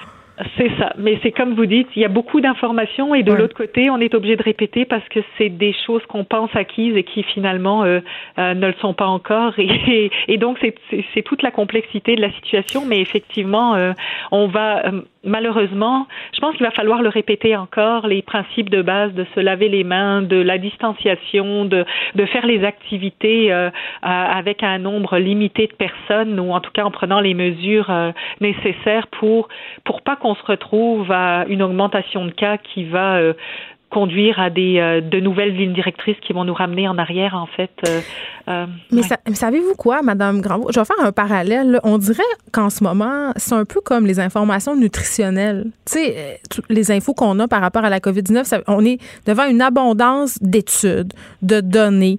C'est ça. Mais c'est comme vous dites, il y a beaucoup d'informations et de l'autre côté, on est obligé de répéter parce que c'est des choses qu'on pense acquises et qui finalement euh, euh, ne le sont pas encore. (laughs) Et, et donc, c'est toute la complexité de la situation. Mais effectivement, euh, on va malheureusement, je pense qu'il va falloir le répéter encore, les principes de base de se laver les mains, de la distanciation, de, de faire les activités avec un nombre limité de personnes ou en tout cas en prenant les mesures nécessaires pour pour pas qu'on se retrouve à une augmentation de cas qui va euh, conduire à des euh, de nouvelles lignes directrices qui vont nous ramener en arrière en fait. Euh, euh mais, savez-vous quoi, Madame Grandvaux? Je vais faire un parallèle. On dirait qu'en ce moment, c'est un peu comme les informations nutritionnelles. Tu sais, les infos qu'on a par rapport à la COVID-19, on est devant une abondance d'études, de données,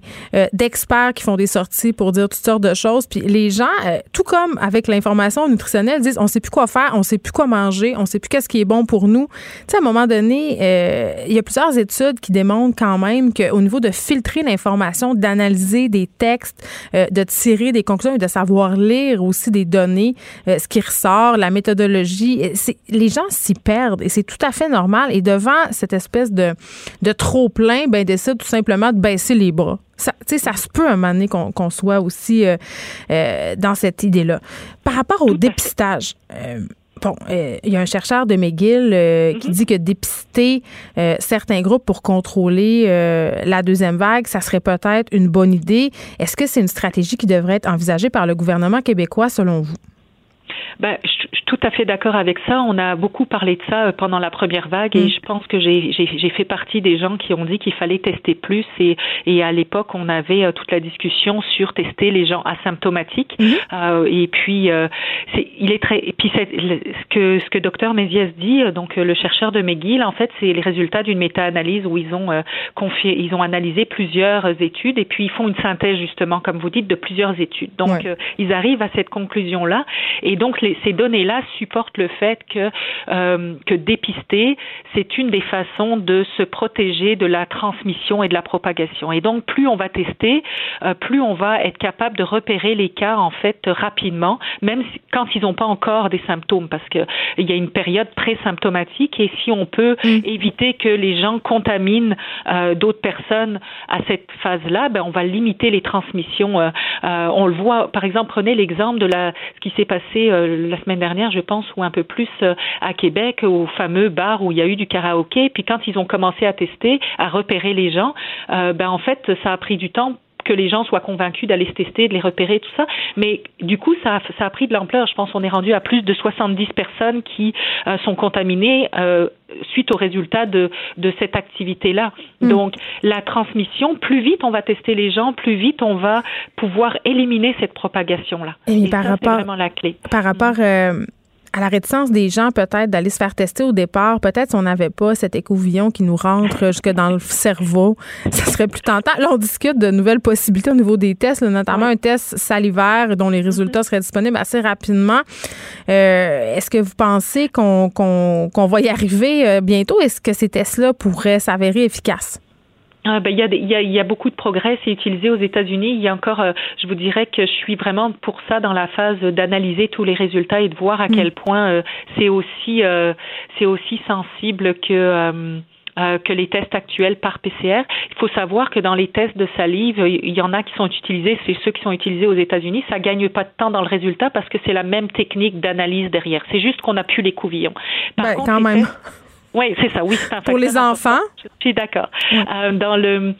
d'experts qui font des sorties pour dire toutes sortes de choses. Puis les gens, tout comme avec l'information nutritionnelle, disent on sait plus quoi faire, on sait plus quoi manger, on sait plus qu'est-ce qui est bon pour nous. Tu sais, à un moment donné, il y a plusieurs études qui démontrent quand même qu'au niveau de filtrer l'information, d'analyser des textes, euh, de tirer des conclusions et de savoir lire aussi des données, euh, ce qui ressort, la méthodologie, les gens s'y perdent et c'est tout à fait normal. Et devant cette espèce de, de trop plein, ben décide tout simplement de baisser les bras. Ça, ça se peut un moment donné qu'on soit aussi euh, dans cette idée-là. Par rapport au dépistage, Bon, euh, il y a un chercheur de McGill euh, qui mhm. dit que dépister euh, certains groupes pour contrôler la deuxième vague, ça serait peut-être une bonne idée. Est-ce que c'est une stratégie qui devrait être envisagée par le gouvernement québécois selon vous? Ben, je, suis tout à fait d'accord avec ça. On a beaucoup parlé de ça euh, pendant la première vague et mm. je pense que j'ai fait partie des gens qui ont dit qu'il fallait tester plus et, et à l'époque on avait euh, toute la discussion sur tester les gens asymptomatiques mm. euh, et puis euh, il est très et puis ce que ce que docteur Méziès dit donc le chercheur de McGill en fait c'est les résultats d'une méta-analyse où ils ont confié ils ont analysé plusieurs études et puis ils font une synthèse justement comme vous dites de plusieurs études donc ils arrivent à cette conclusion là et donc les ces données-là supportent le fait que, euh, que dépister, c'est une des façons de se protéger de la transmission et de la propagation. Et donc, plus on va tester, euh, plus on va être capable de repérer les cas, en fait, rapidement, même quand ils n'ont pas encore des symptômes, parce qu'il y a une période pré-symptomatique et si on peut mm. éviter que les gens contaminent euh, d'autres personnes à cette phase-là, ben, on va limiter les transmissions. On le voit, par exemple, prenez l'exemple de la, ce qui s'est passé la semaine dernière, je pense, ou un peu plus euh, à Québec, au fameux bar où il y a eu du karaoké. Puis quand ils ont commencé à tester, à repérer les gens, euh, ben en fait, ça a pris du temps que les gens soient convaincus d'aller se tester, de les repérer, tout ça. Mais du coup, ça a, ça a pris de l'ampleur. Je pense qu'on est rendu à plus de 70 personnes qui euh, sont contaminées euh, suite au résultat de, de cette activité-là. Hmm. Donc, la transmission, plus vite on va tester les gens, plus vite on va pouvoir éliminer cette propagation-là. Et, par rapport, vraiment la clé. Par rapport euh, à la réticence des gens peut-être d'aller se faire tester au départ, peut-être si on n'avait pas cet écouvillon qui nous rentre (laughs) jusque dans le cerveau, ça serait plus tentant. Là, on discute de nouvelles possibilités au niveau des tests, notamment un test salivaire dont les résultats seraient disponibles assez rapidement. Euh, est-ce que vous pensez qu'on va y arriver euh, bientôt? Est-ce que ces tests-là pourraient s'avérer efficaces? Ah, ben, il, y a, y y beaucoup de progrès, c'est utilisé aux États-Unis. Il y a encore, euh, je vous dirais que je suis vraiment pour ça dans la phase d'analyser tous les résultats et de voir à mm. quel point euh, c'est aussi euh, c'est aussi sensible que que les tests actuels par PCR. Il faut savoir que dans les tests de salive, il y en a qui sont utilisés, c'est ceux qui sont utilisés aux États-Unis. Ça gagne pas de temps dans le résultat parce que c'est la même technique d'analyse derrière. C'est juste qu'on a pu les couvillons. Par ben, quand même. Oui, c'est ça. Oui, c'est Pour les enfants? Je suis d'accord. Euh, dans le,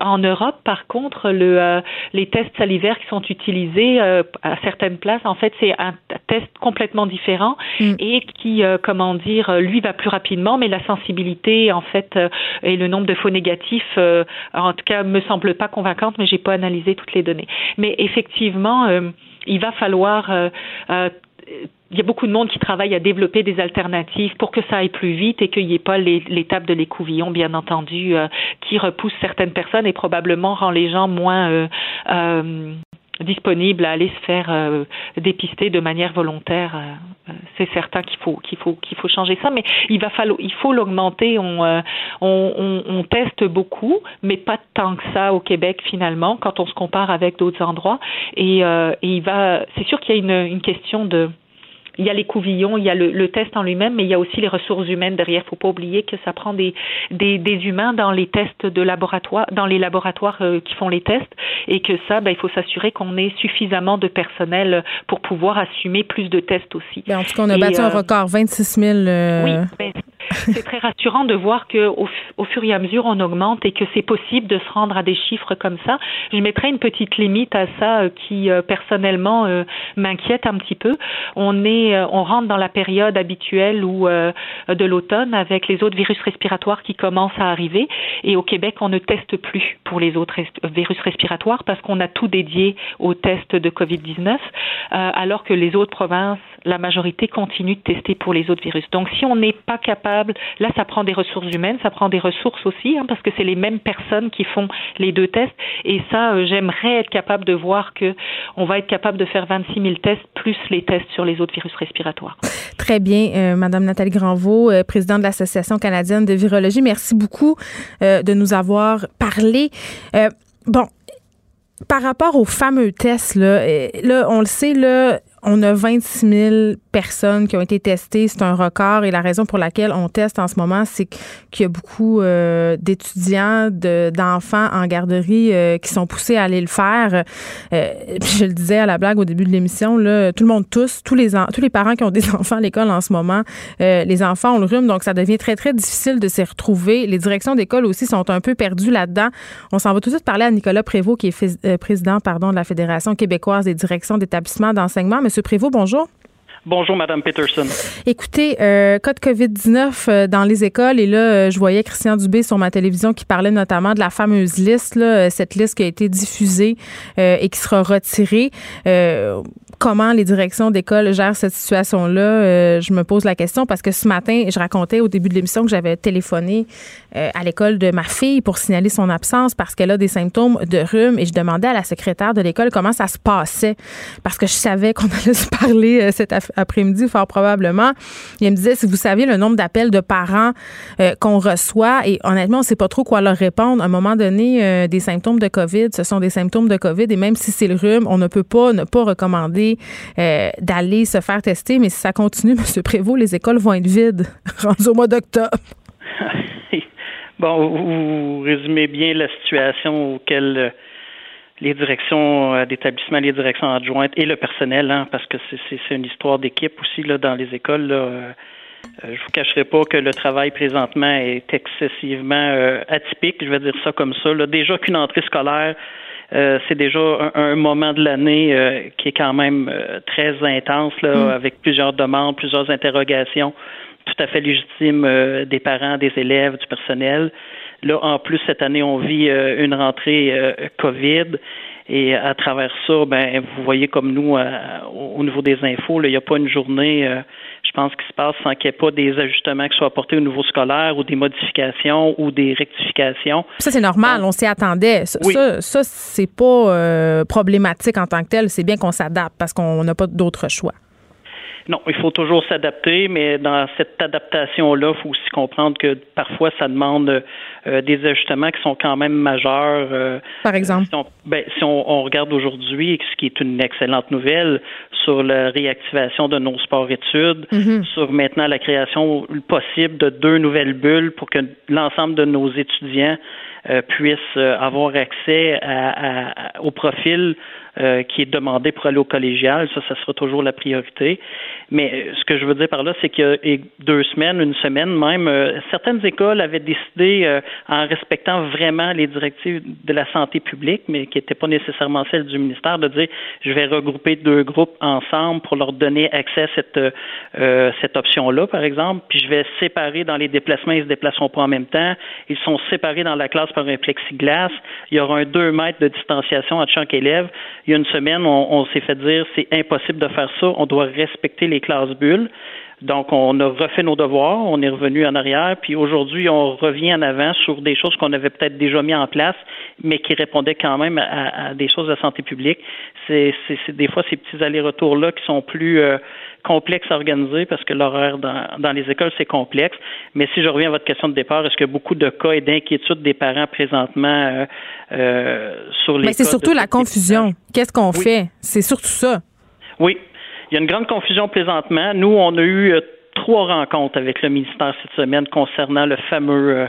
en Europe, par contre, le, euh, les tests salivaires qui sont utilisés euh, à certaines places, en fait, c'est un test complètement différent mm. et qui, comment dire, lui va plus rapidement, mais la sensibilité, en fait, et le nombre de faux négatifs, en tout cas, me semble pas convaincante, mais j'ai pas analysé toutes les données. Mais effectivement, il va falloir il y a beaucoup de monde qui travaille à développer des alternatives pour que ça aille plus vite et qu'il n'y ait pas l'étape de l'écouvillon, bien entendu, euh, qui repousse certaines personnes et probablement rend les gens moins euh, euh, disponibles à aller se faire dépister de manière volontaire. c'est certain qu'il faut qu'il faut qu'il faut changer ça, mais il va falloir il faut l'augmenter. On, on, on, teste beaucoup, mais pas tant que ça au Québec finalement quand on se compare avec d'autres endroits. Et, et il va c'est sûr qu'il y a une, une question de il y a les couvillons, il y a le, test en lui-même, mais il y a aussi les ressources humaines derrière. Il faut pas oublier que ça prend des, des, des, humains dans les tests de laboratoire, dans les laboratoires euh, qui font les tests, et que ça, ben, il faut s'assurer qu'on ait suffisamment de personnel pour pouvoir assumer plus de tests aussi. Ben, en tout cas, on a battu un record, 26 000. Oui, ben, c'est très rassurant de voir que au, fur et à mesure on augmente et que c'est possible de se rendre à des chiffres comme ça. Je mettrai une petite limite à ça euh, qui euh, personnellement euh, m'inquiète un petit peu. On est, on rentre dans la période habituelle ou de l'automne avec les autres virus respiratoires qui commencent à arriver et au Québec on ne teste plus pour les autres virus respiratoires parce qu'on a tout dédié aux tests de Covid-19 alors que les autres provinces la majorité continue de tester pour les autres virus. Donc, si on n'est pas capable, là, ça prend des ressources humaines, ça prend des ressources aussi, hein, parce que c'est les mêmes personnes qui font les deux tests. Et ça, euh, j'aimerais être capable de voir que on va être capable de faire 26 000 tests plus les tests sur les autres virus respiratoires. Très bien, euh, Madame Nathalie Granvaux, euh, présidente de l'Association canadienne de virologie. Merci beaucoup de nous avoir parlé. bon, par rapport aux fameux tests, là, on le sait, là, on a 26 000 personnes qui ont été testées. C'est un record et la raison pour laquelle on teste en ce moment, c'est qu'il y a beaucoup euh, d'étudiants, d'enfants en garderie euh, qui sont poussés à aller le faire. Euh, (laughs) je le disais à la blague au début de l'émission, tout le monde tous, tous les tous les parents qui ont des (laughs) enfants à l'école en ce moment, les enfants ont le rhume, donc ça devient très très difficile de s'y retrouver. Les directions d'école aussi sont un peu perdues là-dedans. On s'en va tout de suite parler à Nicolas Prévost, qui est président pardon de la Fédération québécoise des directions d'établissements d'enseignement. Monsieur Prévost, bonjour. Bonjour, Madame Peterson. Écoutez, euh, cas de COVID-19 euh, dans les écoles, et là, euh, je voyais Christian Dubé sur ma télévision qui parlait notamment de la fameuse liste, là, cette liste qui a été diffusée et qui sera retirée. Comment les directions d'école gèrent cette situation-là, euh, je me pose la question parce que ce matin, je racontais au début de l'émission que j'avais téléphoné euh, à l'école de ma fille pour signaler son absence parce qu'elle a des symptômes de rhume et je demandais à la secrétaire de l'école comment ça se passait parce que je savais qu'on (laughs) allait se parler euh, cet après-midi fort probablement. Elle me disait si vous saviez le nombre d'appels de parents qu'on reçoit et honnêtement, on sait pas trop quoi leur répondre. À un moment donné, des symptômes de COVID, ce sont des symptômes de COVID et même si c'est le rhume, on ne peut pas ne pas recommander euh, d'aller se faire tester. Mais si ça continue, (laughs) M. Prévost, les écoles vont être vides (laughs) rendues au mois d'octobre. (laughs) bon, vous résumez bien la situation auquel euh, les directions euh, d'établissement, les directions adjointes et le personnel, hein, parce que c'est une histoire d'équipe aussi là, dans les écoles. Là, je vous cacherai pas que le travail présentement est excessivement atypique, je vais dire ça comme ça. Là. Déjà qu'une entrée scolaire euh, c'est déjà un, moment de l'année euh, qui est quand même euh, très intense, là, mm. avec plusieurs demandes, plusieurs interrogations tout à fait légitimes des parents, des élèves, du personnel. Là, en plus, cette année, on vit une rentrée COVID. Et à travers ça, ben, vous voyez comme nous, au niveau des infos, il n'y a pas une journée je pense qu'il se passe sans qu'il n'y ait pas des ajustements qui soient apportés au niveau scolaire ou des modifications ou des rectifications. Ça, c'est normal, on s'y attendait. Ça, ça, c'est pas euh, problématique en tant que tel. C'est bien qu'on s'adapte parce qu'on n'a pas d'autre choix. Non, il faut toujours s'adapter, mais dans cette adaptation-là, il faut aussi comprendre que parfois, ça demande euh, des ajustements qui sont quand même majeurs. Euh, Par exemple? Si on, ben, si on, regarde aujourd'hui, ce qui est une excellente nouvelle, sur la réactivation de nos sports-études, mm-hmm. sur maintenant la création possible de deux nouvelles bulles pour que l'ensemble de nos étudiants euh, puissent avoir accès à, au profil euh, qui est demandé pour aller au collégial. Ça, ça sera toujours la priorité. Mais euh, ce que je veux dire par là, c'est qu'il y a deux semaines, une semaine même, euh, certaines écoles avaient décidé, en respectant vraiment les directives de la santé publique, mais qui n'étaient pas nécessairement celles du ministère, de dire je vais regrouper deux groupes ensemble pour leur donner accès à cette, cette option-là, par exemple, puis je vais séparer dans les déplacements, ils ne se déplaceront pas en même temps. Ils sont séparés dans la classe par un plexiglas. Il y aura un deux mètres de distanciation entre chaque élève il y a une semaine, on, s'est fait dire c'est impossible de faire ça, on doit respecter les classes bulles. Donc, on a refait nos devoirs, on est revenu en arrière, puis aujourd'hui, on revient en avant sur des choses qu'on avait peut-être déjà mis en place, mais qui répondaient quand même à, des choses de santé publique. C'est des fois ces petits allers-retours-là qui sont plus euh, complexes à organiser parce que l'horaire dans, les écoles, c'est complexe. Mais si je reviens à votre question de départ, est-ce que beaucoup de cas et d'inquiétudes des parents présentement euh, euh, sur les... Mais c'est surtout la confusion. Qu'est-ce qu'on fait? C'est surtout ça. Oui, il y a une grande confusion présentement. Nous, on a eu trois rencontres avec le ministère cette semaine concernant le fameux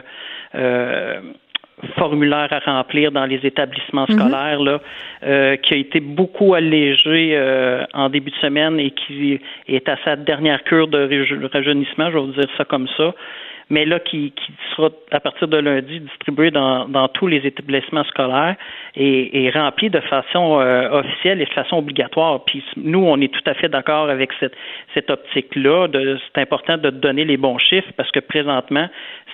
formulaire à remplir dans les établissements mhm. scolaires, là, euh, qui a été beaucoup allégé euh, en début de semaine et qui est à sa dernière cure de rajeunissement, je vais vous dire ça comme ça mais là qui, qui sera à partir de lundi distribué dans, dans tous les établissements scolaires et, et rempli de façon euh, officielle et de façon obligatoire. Puis nous, on est tout à fait d'accord avec cette, cette optique-là. C'est important de donner les bons chiffres parce que présentement,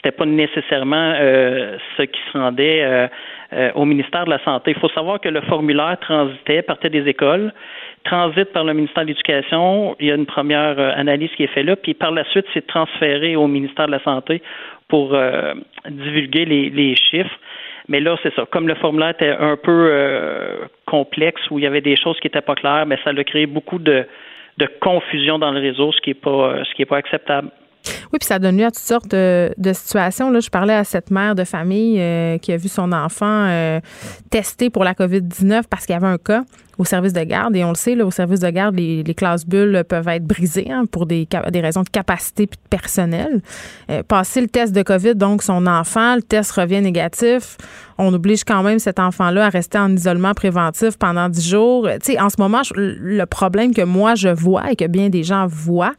c'était pas nécessairement euh, ce qui se rendait euh, euh, au ministère de la Santé. Il faut savoir que le formulaire transitait, partait des écoles, transite par le ministère de l'Éducation. Il y a une première analyse qui est faite là, puis par la suite, c'est transféré au ministère de la Santé pour divulguer les, chiffres. Mais là, c'est ça. Comme le formulaire était un peu complexe, où il y avait des choses qui n'étaient pas claires, mais ça a créé beaucoup de, confusion dans le réseau, ce qui n'est pas, ce qui pas acceptable. Oui, puis ça donne lieu à toutes sortes de, situations. Là, je parlais à cette mère de famille euh, qui a vu son enfant euh, testé pour la COVID-19 parce qu'il y avait un cas au service de garde. Et on le sait, là, au service de garde, les, classes bulles peuvent être brisées hein, pour des, des raisons de capacité et de personnel. Euh, passer le test de COVID, donc son enfant, le test revient négatif. On oblige quand même cet enfant-là à rester en isolement préventif pendant 10 jours. Tu sais, en ce moment, le problème que moi je vois et que bien des gens voient,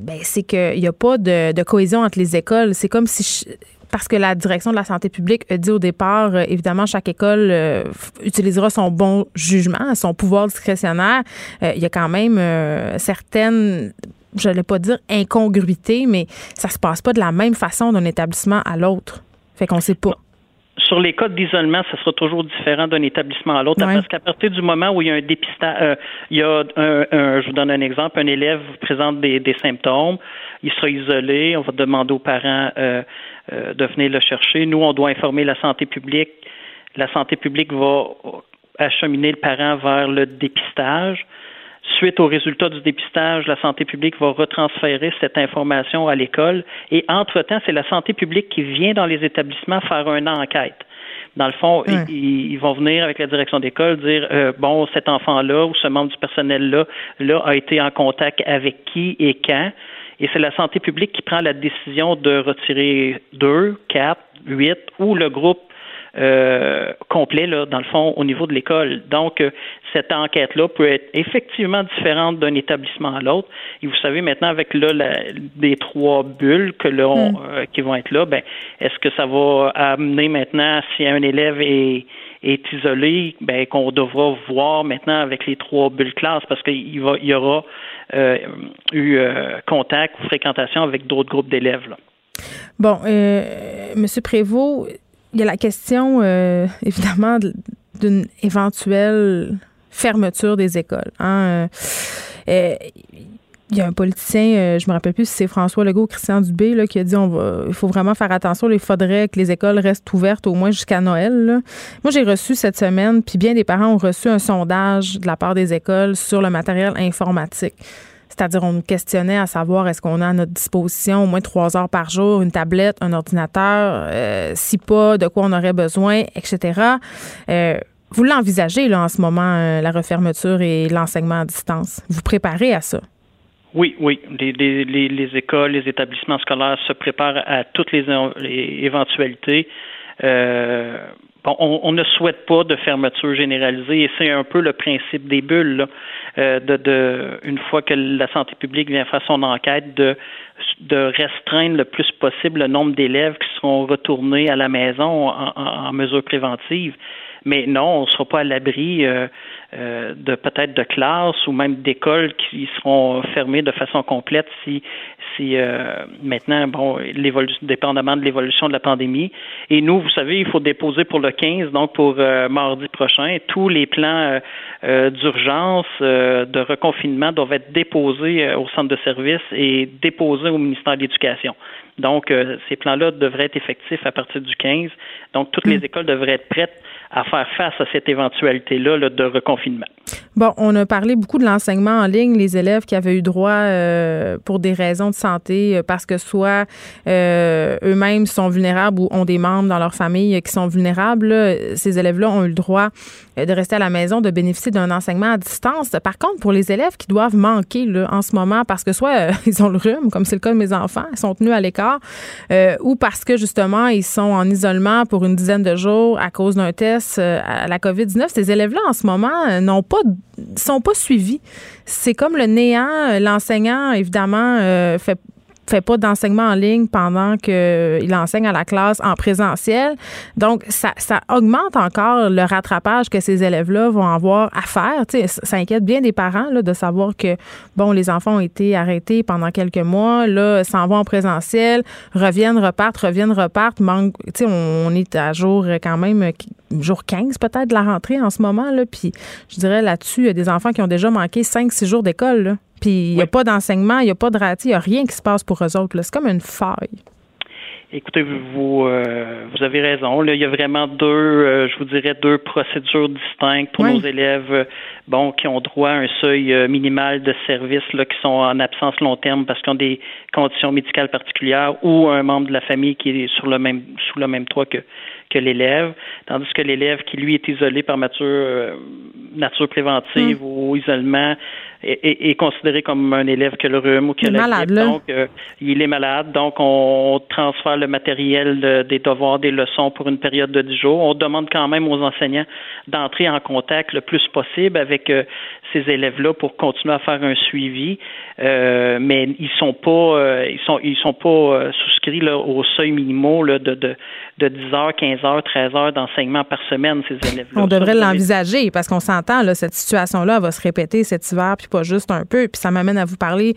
ben, c'est qu'il n'y a pas de, cohésion entre les écoles. C'est comme si parce que la direction de la santé publique a dit au départ, euh, évidemment, chaque école euh, utilisera son bon jugement, son pouvoir discrétionnaire. il y a quand même certaines je n'allais pas dire incongruités, mais ça se passe pas de la même façon d'un établissement à l'autre. Fait qu'on sait pas sur les cas d'isolement, ça sera toujours différent d'un établissement à l'autre, parce qu'à partir du moment où il y a un dépistage, euh, il y a un, je vous donne un exemple, un élève présente des, symptômes, il sera isolé, on va demander aux parents euh, euh, de venir le chercher. Nous, on doit informer la santé publique. La santé publique va acheminer le parent vers le dépistage. Suite au résultat du dépistage, la santé publique va retransférer cette information à l'école et entre-temps, c'est la santé publique qui vient dans les établissements faire une enquête. Dans le fond, ils, vont venir avec la direction d'école dire euh, bon, cet enfant-là ou ce membre du personnel-là là, a été en contact avec qui et quand. Et c'est la santé publique qui prend la décision de retirer deux, quatre, huit ou le groupe euh, complet, là, dans le fond, au niveau de l'école. Donc, euh, cette enquête-là peut être effectivement différente d'un établissement à l'autre. Et vous savez, maintenant, avec là, les trois bulles que l'on, hmm. euh, qui vont être là, ben, est-ce que ça va amener maintenant, si un élève est, est isolé, ben, qu'on devra voir maintenant avec les trois bulles classes parce qu'il va, il y aura eu contact ou fréquentation avec d'autres groupes d'élèves. Là. Bon, euh, Monsieur Prévost, il y a la question, euh, évidemment, d'une éventuelle fermeture des écoles. Hein. Euh, euh, il y a un politicien, je me rappelle plus si c'est François Legault ou Christian Dubé, qui a dit on va, il faut vraiment faire attention. Il faudrait que les écoles restent ouvertes au moins jusqu'à Noël. Moi, j'ai reçu cette semaine, puis bien des parents ont reçu un sondage de la part des écoles sur le matériel informatique. C'est-à-dire, on nous questionnait à savoir est-ce qu'on a à notre disposition au moins trois heures par jour, une tablette, un ordinateur, euh, si pas, de quoi on aurait besoin, etc. Euh, vous l'envisagez là en ce moment, euh, la refermeture et l'enseignement à distance? Vous préparez à ça? Oui, oui. Les, les, écoles, les établissements scolaires se préparent à toutes les, éventualités. On, ne souhaite pas de fermeture généralisée et c'est un peu le principe des bulles. Euh, de, une fois que la santé publique vient faire son enquête, de, de restreindre le plus possible le nombre d'élèves qui seront retournés à la maison en, en, mesure préventive. Mais non, on ne sera pas à l'abri euh, euh, de peut-être de classes ou même d'écoles qui seront fermées de façon complète si si euh, maintenant, bon, dépendamment de l'évolution de la pandémie. Et nous, vous savez, il faut déposer pour le 15, donc pour euh, mardi prochain, tous les plans euh, d'urgence, de reconfinement doivent être déposés au centre de service et déposés au ministère de l'Éducation. Donc, ces plans-là devraient être effectifs à partir du 15. Donc, toutes les mm. écoles devraient être prêtes à faire face à cette éventualité-là de reconfinement. Bon, on a parlé beaucoup de l'enseignement en ligne, les élèves qui avaient eu droit euh, pour des raisons de santé, euh, parce que soit euh, eux-mêmes sont vulnérables ou ont des membres dans leur famille qui sont vulnérables. ces élèves-là ont eu le droit de rester à la maison, de bénéficier d'un enseignement à distance. Par contre, pour les élèves qui doivent manquer en ce moment, parce que soit (laughs) ils ont le rhume, comme c'est le cas de mes enfants, ils sont tenus à l'écart, ou parce que justement ils sont en isolement pour une dizaine de jours à cause d'un test à la COVID-19, ces élèves-là en ce moment n'ont pas sont pas suivis. C'est comme le néant. L'enseignant, évidemment, euh, fait fait pas d'enseignement en ligne pendant qu'il enseigne à la classe en présentiel. Donc, ça, ça augmente encore le rattrapage que ces élèves-là vont avoir à faire. Tu sais, ça inquiète bien des parents là, de savoir que, bon, les enfants ont été arrêtés pendant quelques mois, là, s'en vont en présentiel, reviennent, repartent, reviennent, repartent. Manque, tu on, est à jour quand même, jour 15 peut-être de la rentrée en ce moment. Là, puis, je dirais là-dessus, il y a des enfants qui ont déjà manqué 5-6 jours d'école. Puis il n'y a pas d'enseignement, il n'y a pas de raté, il n'y a rien qui se passe pour eux autres. C'est comme une faille. Écoutez, vous, euh, vous avez raison. Là, il y a vraiment deux, euh, je vous dirais, deux procédures distinctes pour nos élèves, euh, bon, qui ont droit à un seuil minimal de services, là, qui sont en absence long terme parce qu'ils ont des conditions médicales particulières, ou un membre de la famille qui est sur le même, sous le même toit que que l'élève, tandis que l'élève qui lui est isolé par nature, nature préventive mm. ou isolement est, considéré comme un élève qui a le rhume ou qui a la malade, donc euh, il est malade. Donc on transfère le matériel des devoirs, des leçons pour une période de 10 jours. On demande quand même aux enseignants d'entrer en contact le plus possible avec euh, ces élèves-là pour continuer à faire un suivi, euh, mais ils sont pas ils sont ils sont pas souscrits là, au seuil minimaux là, de, de, de 10 heures, 15 heures, 13 heures d'enseignement par semaine ces élèves-là. On devrait l'envisager parce qu'on s'entend là cette situation-là va se répéter cet hiver puis pas juste un peu. Puis ça m'amène à vous parler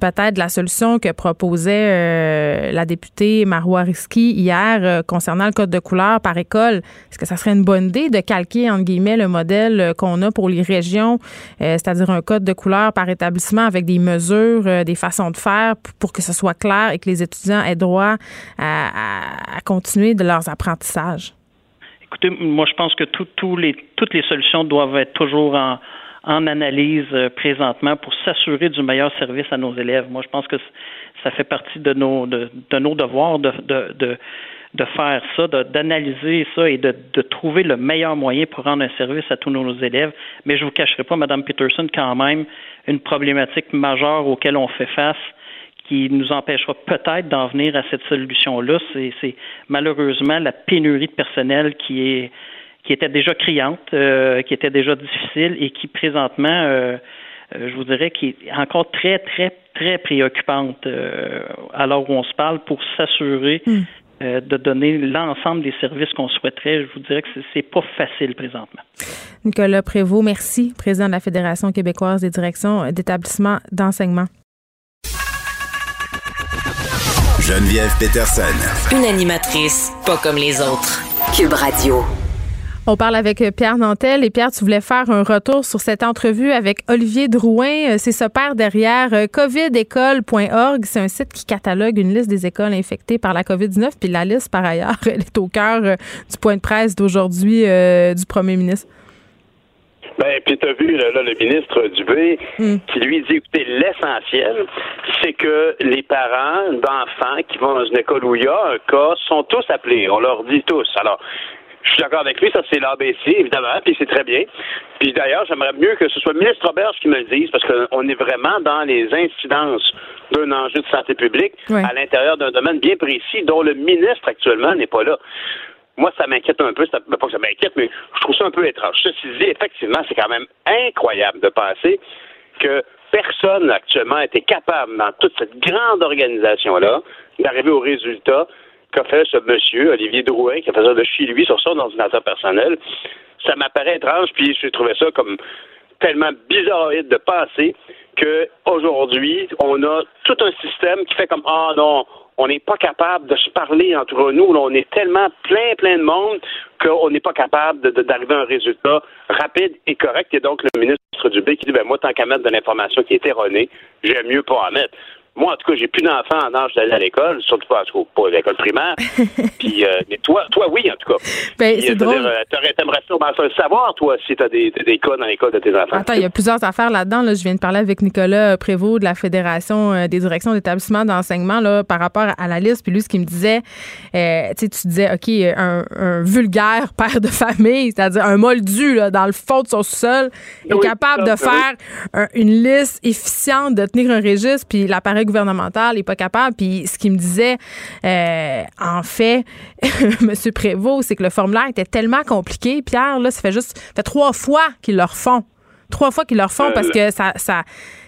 peut-être de la solution que proposait euh, la députée Marois Risky hier euh, concernant le code de couleur par école. Est-ce que ça serait une bonne idée de calquer, entre guillemets, le modèle euh, qu'on a pour les régions, c'est-à-dire un code de couleur par établissement avec des mesures, des façons de faire pour que ce soit clair et que les étudiants aient droit à, continuer de leurs apprentissages? Écoutez, moi, je pense que les, toutes les solutions doivent être toujours en, en analyse euh, présentement pour s'assurer du meilleur service à nos élèves. Moi, je pense que ça fait partie de nos de, nos devoirs de, de, de, faire ça, d'analyser ça et de, de trouver le meilleur moyen pour rendre un service à tous nos élèves. Mais je vous cacherai pas, Madame Peterson, quand même, une problématique majeure auquel on fait face qui nous empêchera peut-être d'en venir à cette solution-là, c'est malheureusement la pénurie de personnel qui est qui était déjà criante, euh, qui était déjà difficile et qui présentement, euh, euh, je vous dirais, qui est encore très, très, très préoccupante alors où on se parle pour s'assurer hmm. de donner l'ensemble des services qu'on souhaiterait. Je vous dirais que c'est pas facile présentement. Nicolas Prévost, merci, président de la Fédération québécoise des directions d'établissements d'enseignement. Geneviève Peterson. Une animatrice pas comme les autres. Cube Radio. On parle avec euh, Pierre Nantel. Et Pierre, tu voulais faire un retour sur cette entrevue avec Olivier Drouin. Euh, c'est ce père derrière euh, covidécole.org. C'est un site qui catalogue une liste des écoles infectées par la COVID-19. Puis la liste, par ailleurs, (laughs) elle est au cœur du point de presse d'aujourd'hui du premier ministre. Ben, puis tu as vu là, le ministre Dubé hmm. qui lui dit écoutez, l'essentiel, c'est que les parents d'enfants qui vont dans une école où il y a un cas sont tous appelés. On leur dit tous. Alors, je suis d'accord avec lui, ça c'est l'ABC, évidemment, puis c'est très bien. Puis d'ailleurs, j'aimerais mieux que ce soit le ministre Roberge qui me le dise, parce qu'on est vraiment dans les incidences d'un enjeu de santé publique à l'intérieur d'un domaine bien précis dont le ministre actuellement n'est pas là. Moi, ça m'inquiète un peu, ça, pas que ça m'inquiète, mais je trouve ça un peu étrange. Ceci dit, effectivement, c'est quand même incroyable de penser que personne actuellement été capable, dans toute cette grande organisation-là, d'arriver au résultat qu'a fait ce monsieur, Olivier Drouin, qui a fait ça de chez lui sur son ordinateur personnel, ça m'apparaît étrange, puis j'ai trouvé ça comme tellement bizarroïde de penser qu'aujourd'hui, on a tout un système qui fait comme Ah non, on n'est pas capable de se parler entre nous. on est tellement plein, plein de monde qu'on n'est pas capable d'arriver à un résultat rapide et correct. Et donc, le ministre Dubé qui dit ben moi, tant qu'à mettre de l'information qui est erronée, j'aime mieux pas en mettre. Moi, en tout cas, j'ai plus d'enfants en âge d'aller à l'école, surtout pas, pas à l'école primaire. (laughs) Puis, euh, mais toi, toi, oui, en tout cas. Ben, c'est drôle. T'aimerais sûrement savoir, toi, si t'as des, des cas dans l'école de tes enfants? Attends, il y a plusieurs affaires là-dedans. Là. Je viens de parler avec Nicolas Prévost de la Fédération euh, des directions d'établissement d'enseignement là, par rapport à la liste. Puis lui, ce qu'il me disait, euh, tu disais, OK, un, un, vulgaire (laughs) père de famille, c'est-à-dire un moldu là, dans le fond de son sol, est capable de faire une liste efficiente, de tenir un registre, puis l'appareil gouvernemental n'est pas capable. Puis ce qu'il me disait, euh, en fait, (laughs) M. Prévost, c'est que le formulaire était tellement compliqué. Pierre, là, ça fait juste fait trois fois qu'ils le refont. Trois fois qu'ils le refont parce que ça, ça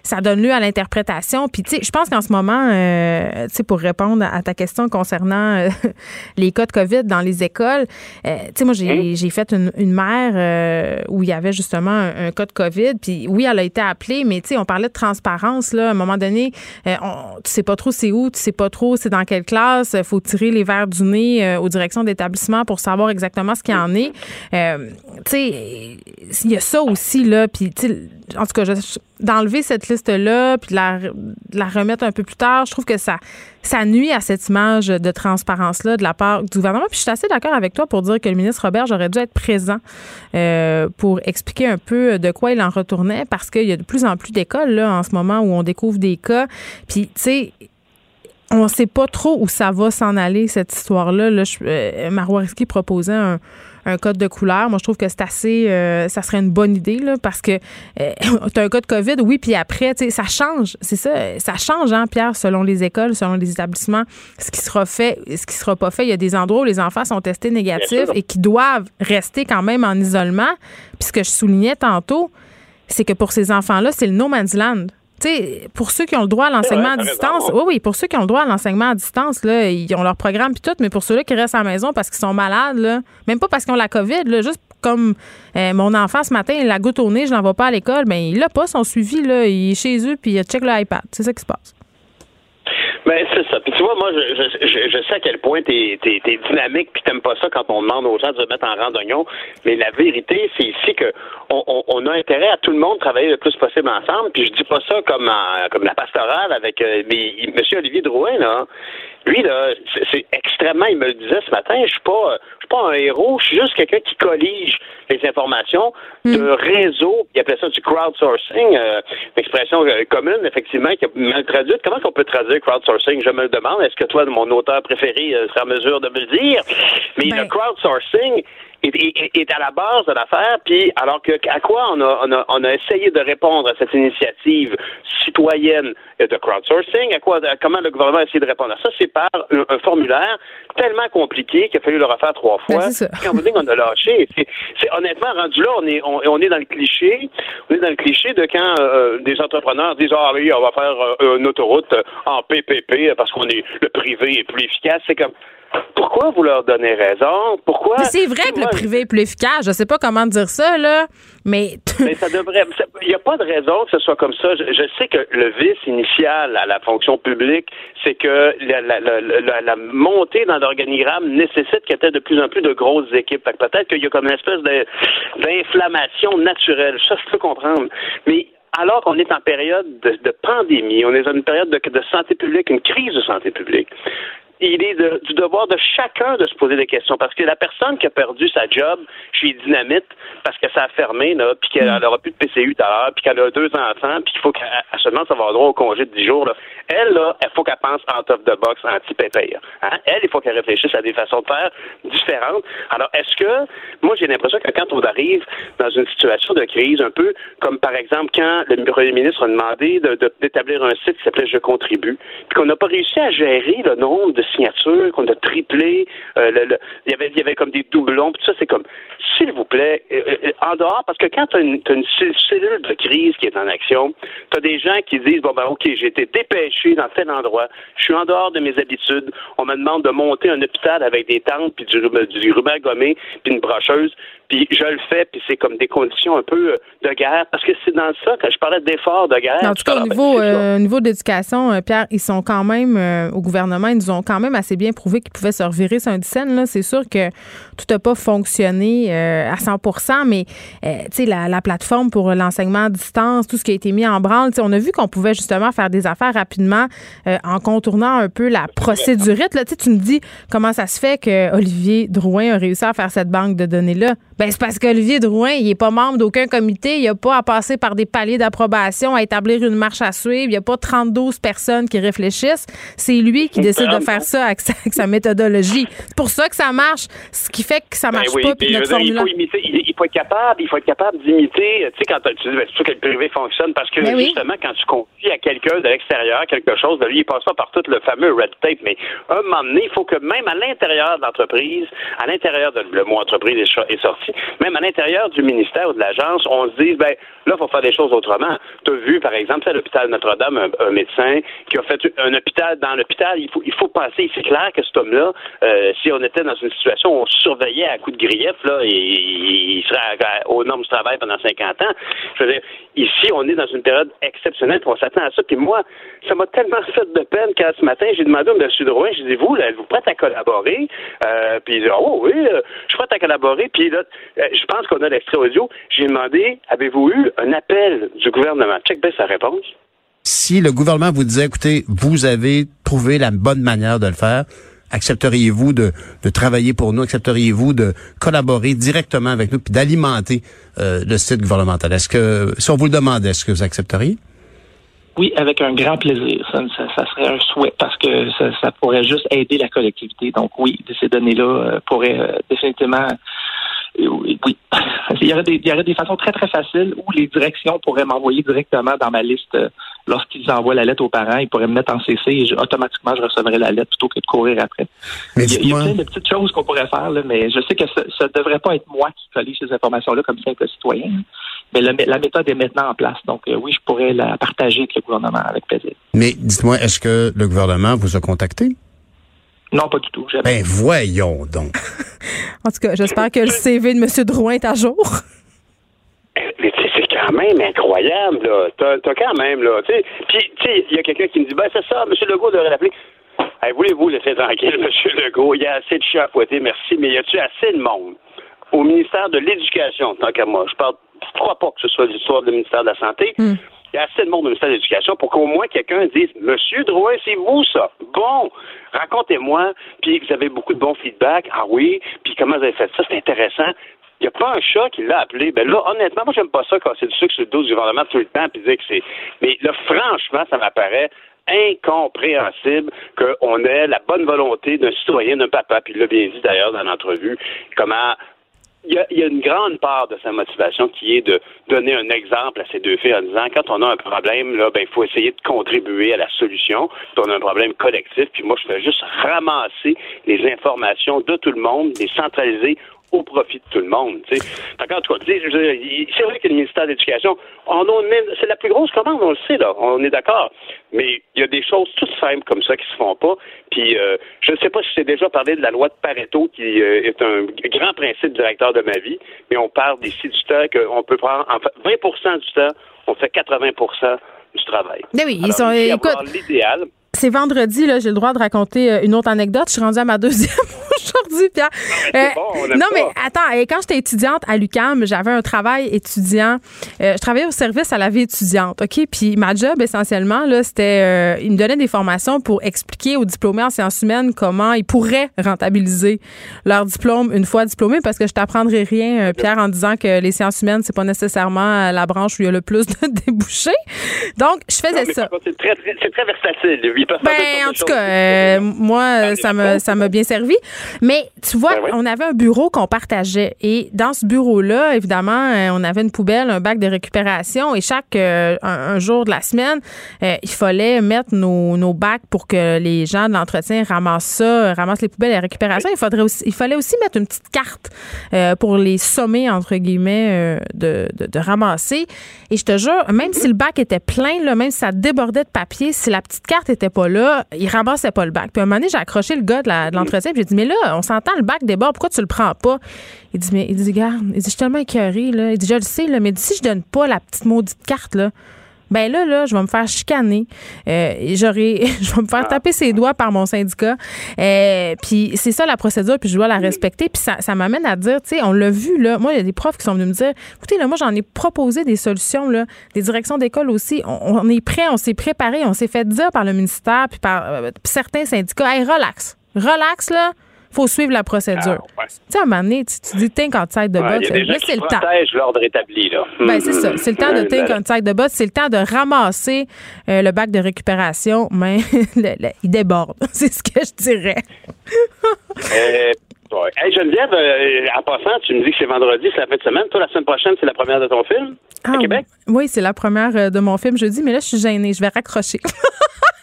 ça donne lieu à l'interprétation. Puis, tu sais, je pense qu'en ce moment, euh, tu sais, pour répondre à ta question concernant euh, (laughs) les cas de COVID dans les écoles, euh, tu sais, moi, j'ai fait une, mère où il y avait justement un, cas de COVID. Puis, oui, elle a été appelée, mais tu sais, on parlait de transparence, là. À un moment donné, on, tu sais pas trop c'est où, tu sais pas trop c'est dans quelle classe. Il faut tirer les verres du nez aux directions d'établissement pour savoir exactement ce qu'il y en est. tu sais, il y a ça aussi, là. Puis, tu sais, en tout cas, d'enlever cette liste-là puis de la, remettre un peu plus tard, je trouve que ça, ça nuit à cette image de transparence-là de la part du gouvernement. Puis je suis assez d'accord avec toi pour dire que le ministre Robert aurait dû être présent euh, pour expliquer un peu de quoi il en retournait parce qu'il y a de plus en plus d'écoles là, en ce moment où on découvre des cas. Puis, tu sais, on ne sait pas trop où ça va s'en aller, cette histoire-là. Là, euh, proposait un un code de couleur. Moi, je trouve que c'est assez, euh, ça serait une bonne idée, là, parce que euh, (laughs) tu as un code COVID, oui, puis après, tu sais, ça change. C'est ça, ça change, hein, Pierre, selon les écoles, selon les établissements, ce qui sera fait, ce qui sera pas fait. Il y a des endroits où les enfants sont testés négatifs et qui doivent rester quand même en isolement. Puis ce que je soulignais tantôt, c'est que pour ces enfants-là, c'est le no man's land sais, pour ceux qui ont le droit à l'enseignement à distance, oui, oui, pour ceux qui ont le droit à l'enseignement à distance, là, ils ont leur programme puis tout, mais pour ceux-là qui restent à la maison parce qu'ils sont malades, là, même pas parce qu'ils ont la COVID, là, juste comme euh, mon enfant ce matin, il a goutte au nez, je l'envoie pas à l'école, mais ben, il l'a pas son suivi, là, il est chez eux puis il check l'iPad. C'est ça qui se passe. Ben, c'est ça. Puis tu vois, moi, je, je, je sais à quel point t'es es, es, dynamique, puis t'aimes pas ça quand on demande aux gens de se mettre en rang d'oignon. Mais la vérité, c'est ici que on, on, on, a intérêt à tout le monde travailler le plus possible ensemble. Puis je dis pas ça comme comme la pastorale avec euh, mais, Monsieur Olivier Drouin, là. Lui, là, c'est extrêmement, il me le disait ce matin, je suis pas, je suis pas un héros, je suis juste quelqu'un qui collige les informations de hmm. réseau, il appelait ça du crowdsourcing, euh, une expression euh, commune, effectivement, qui est mal traduite. Comment on peut traduire crowdsourcing? Je me le demande. Est-ce que toi, mon auteur préféré, euh, sera en mesure de me le dire? Mais le ben. crowdsourcing, est, à la base de l'affaire. Puis, alors que à quoi on a, on a, on a essayé de répondre à cette initiative citoyenne de crowdsourcing, à quoi, comment le gouvernement a essayé de répondre à ça, c'est par un, formulaire tellement compliqué qu'il a fallu le refaire trois ben, fois. Quand vous dites qu'on a lâché, c'est honnêtement rendu là, on est, on, est dans le cliché, on est dans le cliché de quand euh, des entrepreneurs disent ah oui, on va faire euh, une autoroute en PPP parce qu'on est le privé est plus efficace. C'est comme pourquoi vous leur donnez raison? Pourquoi? C'est vrai que le privé est plus efficace. Je sais pas comment dire ça, là, mais. mais ça devrait. Il n'y a pas de raison que ce soit comme ça. Je, sais que le vice initial à la fonction publique, c'est que la, montée dans l'organigramme nécessite qu'il y ait de plus en plus de grosses équipes. Peut-être qu'il y a comme une espèce d'inflammation naturelle. Ça, je peux comprendre. Mais alors qu'on est en période de, pandémie, on est dans une période de, de, santé publique, une crise de santé publique il est du devoir de chacun de se poser des questions. Parce que la personne qui a perdu sa job chez Dynamite parce que ça a fermé, là, puis qu'elle n'aura mm. plus de PCU tout à l'heure, puis qu'elle a deux enfants, puis qu'il faut qu'elle ça va avoir droit au congé de 10 jours, là. elle, là, il faut qu'elle pense en top de box anti-pépère. Hein? Elle, il faut qu'elle réfléchisse à des façons de faire différentes. Alors, est-ce que, moi, j'ai l'impression que quand on arrive dans une situation de crise, un peu comme par exemple quand le premier ministre a demandé d'établir un site qui s'appelait Je contribue, puis qu'on n'a pas réussi à gérer le nombre de signatures, qu'on a triplé, euh, il, y avait, il y avait comme des doublons, puis tout ça, c'est comme, s'il vous plaît, euh, euh, en dehors, parce que quand tu as, une, cellule de crise qui est en action, tu as des gens qui disent, bon ben ok, j'ai été dépêché dans tel endroit, je suis en dehors de mes habitudes, on me demande de monter un hôpital avec des tentes, puis du, du ruban gommé, puis une brocheuse, puis je le fais, puis c'est comme des conditions un peu de guerre, parce que c'est dans ça que je parlais d'efforts de guerre. En tout cas, au niveau, euh, niveau d'éducation, Pierre, ils sont quand même, au gouvernement, ils nous ont quand quand même assez bien prouvé qu'il pouvait se revirer sur un scène. C'est sûr que tout n'a pas fonctionné euh, à 100% mais euh, la, la plateforme pour l'enseignement à distance, tout ce qui a été mis en branle, on a vu qu'on pouvait justement faire des affaires rapidement euh, en contournant un peu la procédurite. Là, tu me dis comment ça se fait que Olivier Drouin a réussi à faire cette banque de données-là. Ben, c'est parce qu'Olivier Drouin, il n'est pas membre d'aucun comité, il n'a pas à passer par des paliers d'approbation, à établir une marche à suivre, il n'y a pas 32 personnes qui réfléchissent. C'est lui qui décide de faire ça avec sa, méthodologie. C'est pour ça que ça marche, ce qui fait que ça ben marche pas. Puis notre il, faut imiter, il, faut être capable, il faut être capable d'imiter. Tu sais, quand tu dis, ben, c'est sûr que le privé fonctionne parce que ben justement, quand tu confies à quelqu'un de l'extérieur quelque chose, ben, lui, il passe pas par tout le fameux red tape. Mais un moment donné, il faut que même à l'intérieur de l'entreprise, à l'intérieur de le mot entreprise est sorti, même à l'intérieur du ministère ou de l'agence, on se dise, ben là, il faut faire des choses autrement. Tu as vu, par exemple, à l'hôpital Notre-Dame, un, médecin qui a fait un hôpital dans l'hôpital. Il faut, il faut penser, c'est clair que cet homme-là, euh, si on était dans une situation où on surveillait à coup de grief, là, il serait aux normes du travail pendant 50 ans. Je veux dire, ici, on est dans une période exceptionnelle, on s'attend à ça. Puis moi, ça m'a tellement fait de peine quand ce matin, j'ai demandé au M. Drouin, j'ai dit, vous, là, êtes-vous prête à collaborer? Euh, puis il dit, oh oui, euh, je suis prête à collaborer. Puis là, je pense qu'on a l'extrait audio. J'ai demandé, avez-vous eu un appel du gouvernement? Check bien sa réponse. Si le gouvernement vous disait, écoutez, vous avez trouvé la bonne manière de le faire, accepteriez-vous de, travailler pour nous? Accepteriez-vous de collaborer directement avec nous puis d'alimenter euh, le site gouvernemental? Est-ce que, si on vous le demandait, est-ce que vous accepteriez? Oui, avec un grand plaisir. Ça, serait un souhait parce que ça, pourrait juste aider la collectivité. Donc oui, ces données-là euh, pourraient euh, définitivement oui. (laughs) Il y, aurait des, il y aurait des façons très, très faciles où les directions pourraient m'envoyer directement dans ma liste euh, lorsqu'ils envoient la lettre aux parents. Ils pourraient me mettre en CC et automatiquement, je recevrais la lettre plutôt que de courir après. il, y a, plein de petites choses qu'on pourrait faire, mais je sais que ça ne devrait pas être moi qui collige ces informations-là comme simple citoyen. Mais la, méthode est maintenant en place. Donc, euh, oui, je pourrais la partager avec le gouvernement avec plaisir. Mais dites-moi, est-ce que le gouvernement vous a contacté? Non, pas du tout. Ben voyons donc. (laughs) en tout cas, j'espère que le CV de M. Drouin est à jour. Mais tu sais, c'est quand même incroyable, là. T'as, quand même, là. Tu sais, puis, tu sais, il y a quelqu'un qui me dit, ben, c'est ça, M. Legault devrait l'appeler. voulez-vous laisser tranquille, (laughs) M. Legault? Il y a assez de chats à fouetter, merci, mais y a-tu assez de monde au ministère de l'Éducation, tant qu'à moi? Je parle, je crois pas que ce soit l'histoire du ministère de la Santé. Hmm y a assez de monde au ministère de l'Éducation pour qu'au moins quelqu'un dise Monsieur Drouin, c'est vous ça. Bon, racontez-moi, puis vous avez beaucoup de bons feedbacks. Ah oui, puis comment vous avez fait ça? C'est intéressant. Il n'y a pas un chat qui l'a appelé. Ben là, honnêtement, moi, j'aime pas ça quand c'est du sucre sur le dos du gouvernement tout le temps, puis dire que c'est. Mais là, franchement, ça m'apparaît incompréhensible qu'on ait la bonne volonté d'un citoyen, d'un papa, puis il l'a bien dit d'ailleurs dans l'entrevue, comment il y, a, une grande part de sa motivation qui est de donner un exemple à ces deux filles en disant quand on a un problème, là, ben, il faut essayer de contribuer à la solution. Puis on a un problème collectif, puis moi, je fais juste ramasser les informations de tout le monde, les centraliser au profit de tout le monde. Tu sais. c'est vrai que le ministère de l'Éducation, c'est la plus grosse commande, on le sait, là, on est d'accord. Mais il y a des choses toutes simples comme ça qui se font pas. Puis euh, je ne sais pas si j'ai déjà parlé de la loi de Pareto, qui euh, est un grand principe directeur de ma vie, mais on parle ici du temps qu'on peut prendre en fait, 20% du temps, on fait 80% du travail. Mais oui, ils sont. L'idéal, c'est vendredi, là, j'ai le droit de raconter euh, une autre anecdote. Je suis rendue à ma deuxième (laughs) (laughs) aujourd'hui, Pierre. Euh, non, mais attends, quand j'étais étudiante à l'UCAM, j'avais un travail étudiant. Euh, je travaillais au service à la vie étudiante, OK? Puis ma job, essentiellement, là, c'était... il me donnait des formations pour expliquer aux diplômés en sciences humaines comment ils pourraient rentabiliser leur diplôme une fois diplômés, parce que je t'apprendrai rien, Pierre, en disant que les sciences humaines, c'est pas nécessairement la branche où il y a le plus de (laughs) débouchés. Donc, je faisais ça. C'est très, très, versatile. Ben, en tout cas, euh, moi, ça m'a bien servi. Mais tu vois, ben on avait un bureau qu'on partageait. Et dans ce bureau-là, évidemment, euh, on avait une poubelle, un bac de récupération. Et chaque euh, un, jour de la semaine, il fallait mettre nos, nos, bacs pour que les gens de l'entretien ramassent ça, ramassent les poubelles et la récupération. Il, faudrait aussi, il fallait aussi mettre une petite carte pour les sommer, entre guillemets, de, de, ramasser. Et je te jure, même si le bac était plein, là, même si ça débordait de papier, si la petite carte était pas là, il ramassait pas le bac. Puis à un moment donné, j'ai accroché le gars de l'entretien, puis j'ai dit, mais là, on s'entend, le bac déborde, pourquoi tu le prends pas? Il dit, mais, il dit, regarde, il dit, je suis tellement écœuré, là. Il dit, je le sais, là, mais si je donne pas la petite maudite carte, là, ben là, là, je vais me faire chicaner. Euh, (laughs) je vais me faire taper ses doigts par mon syndicat. Euh, puis c'est ça la procédure, puis je dois la respecter. Puis ça, ça m'amène à dire, tu sais, on l'a vu, là. Moi, il y a des profs qui sont venus me dire, écoutez, là, moi, j'en ai proposé des solutions, là, des directions d'école aussi. On, est prêt, on s'est préparé, on s'est fait dire par le ministère, puis par euh, certains syndicats, hey, relax. Relax, là faut suivre la procédure. Ah, tu sais, à un moment donné, tu, dis think outside the box. là, c'est le temps. l'ordre établi, là. Ben, c'est ça. C'est le temps de think outside the box. C'est le temps de ramasser euh, le bac de récupération, mais (laughs) il déborde. (laughs) c'est ce que je dirais. euh, Hey Geneviève, euh, en passant, tu me dis que c'est vendredi, c'est la fin de semaine. Toi, la semaine prochaine, c'est la première de ton film? À ah, Québec? Oui, c'est la première euh, de mon film jeudi, mais là, je suis gênée. Je vais raccrocher. (laughs)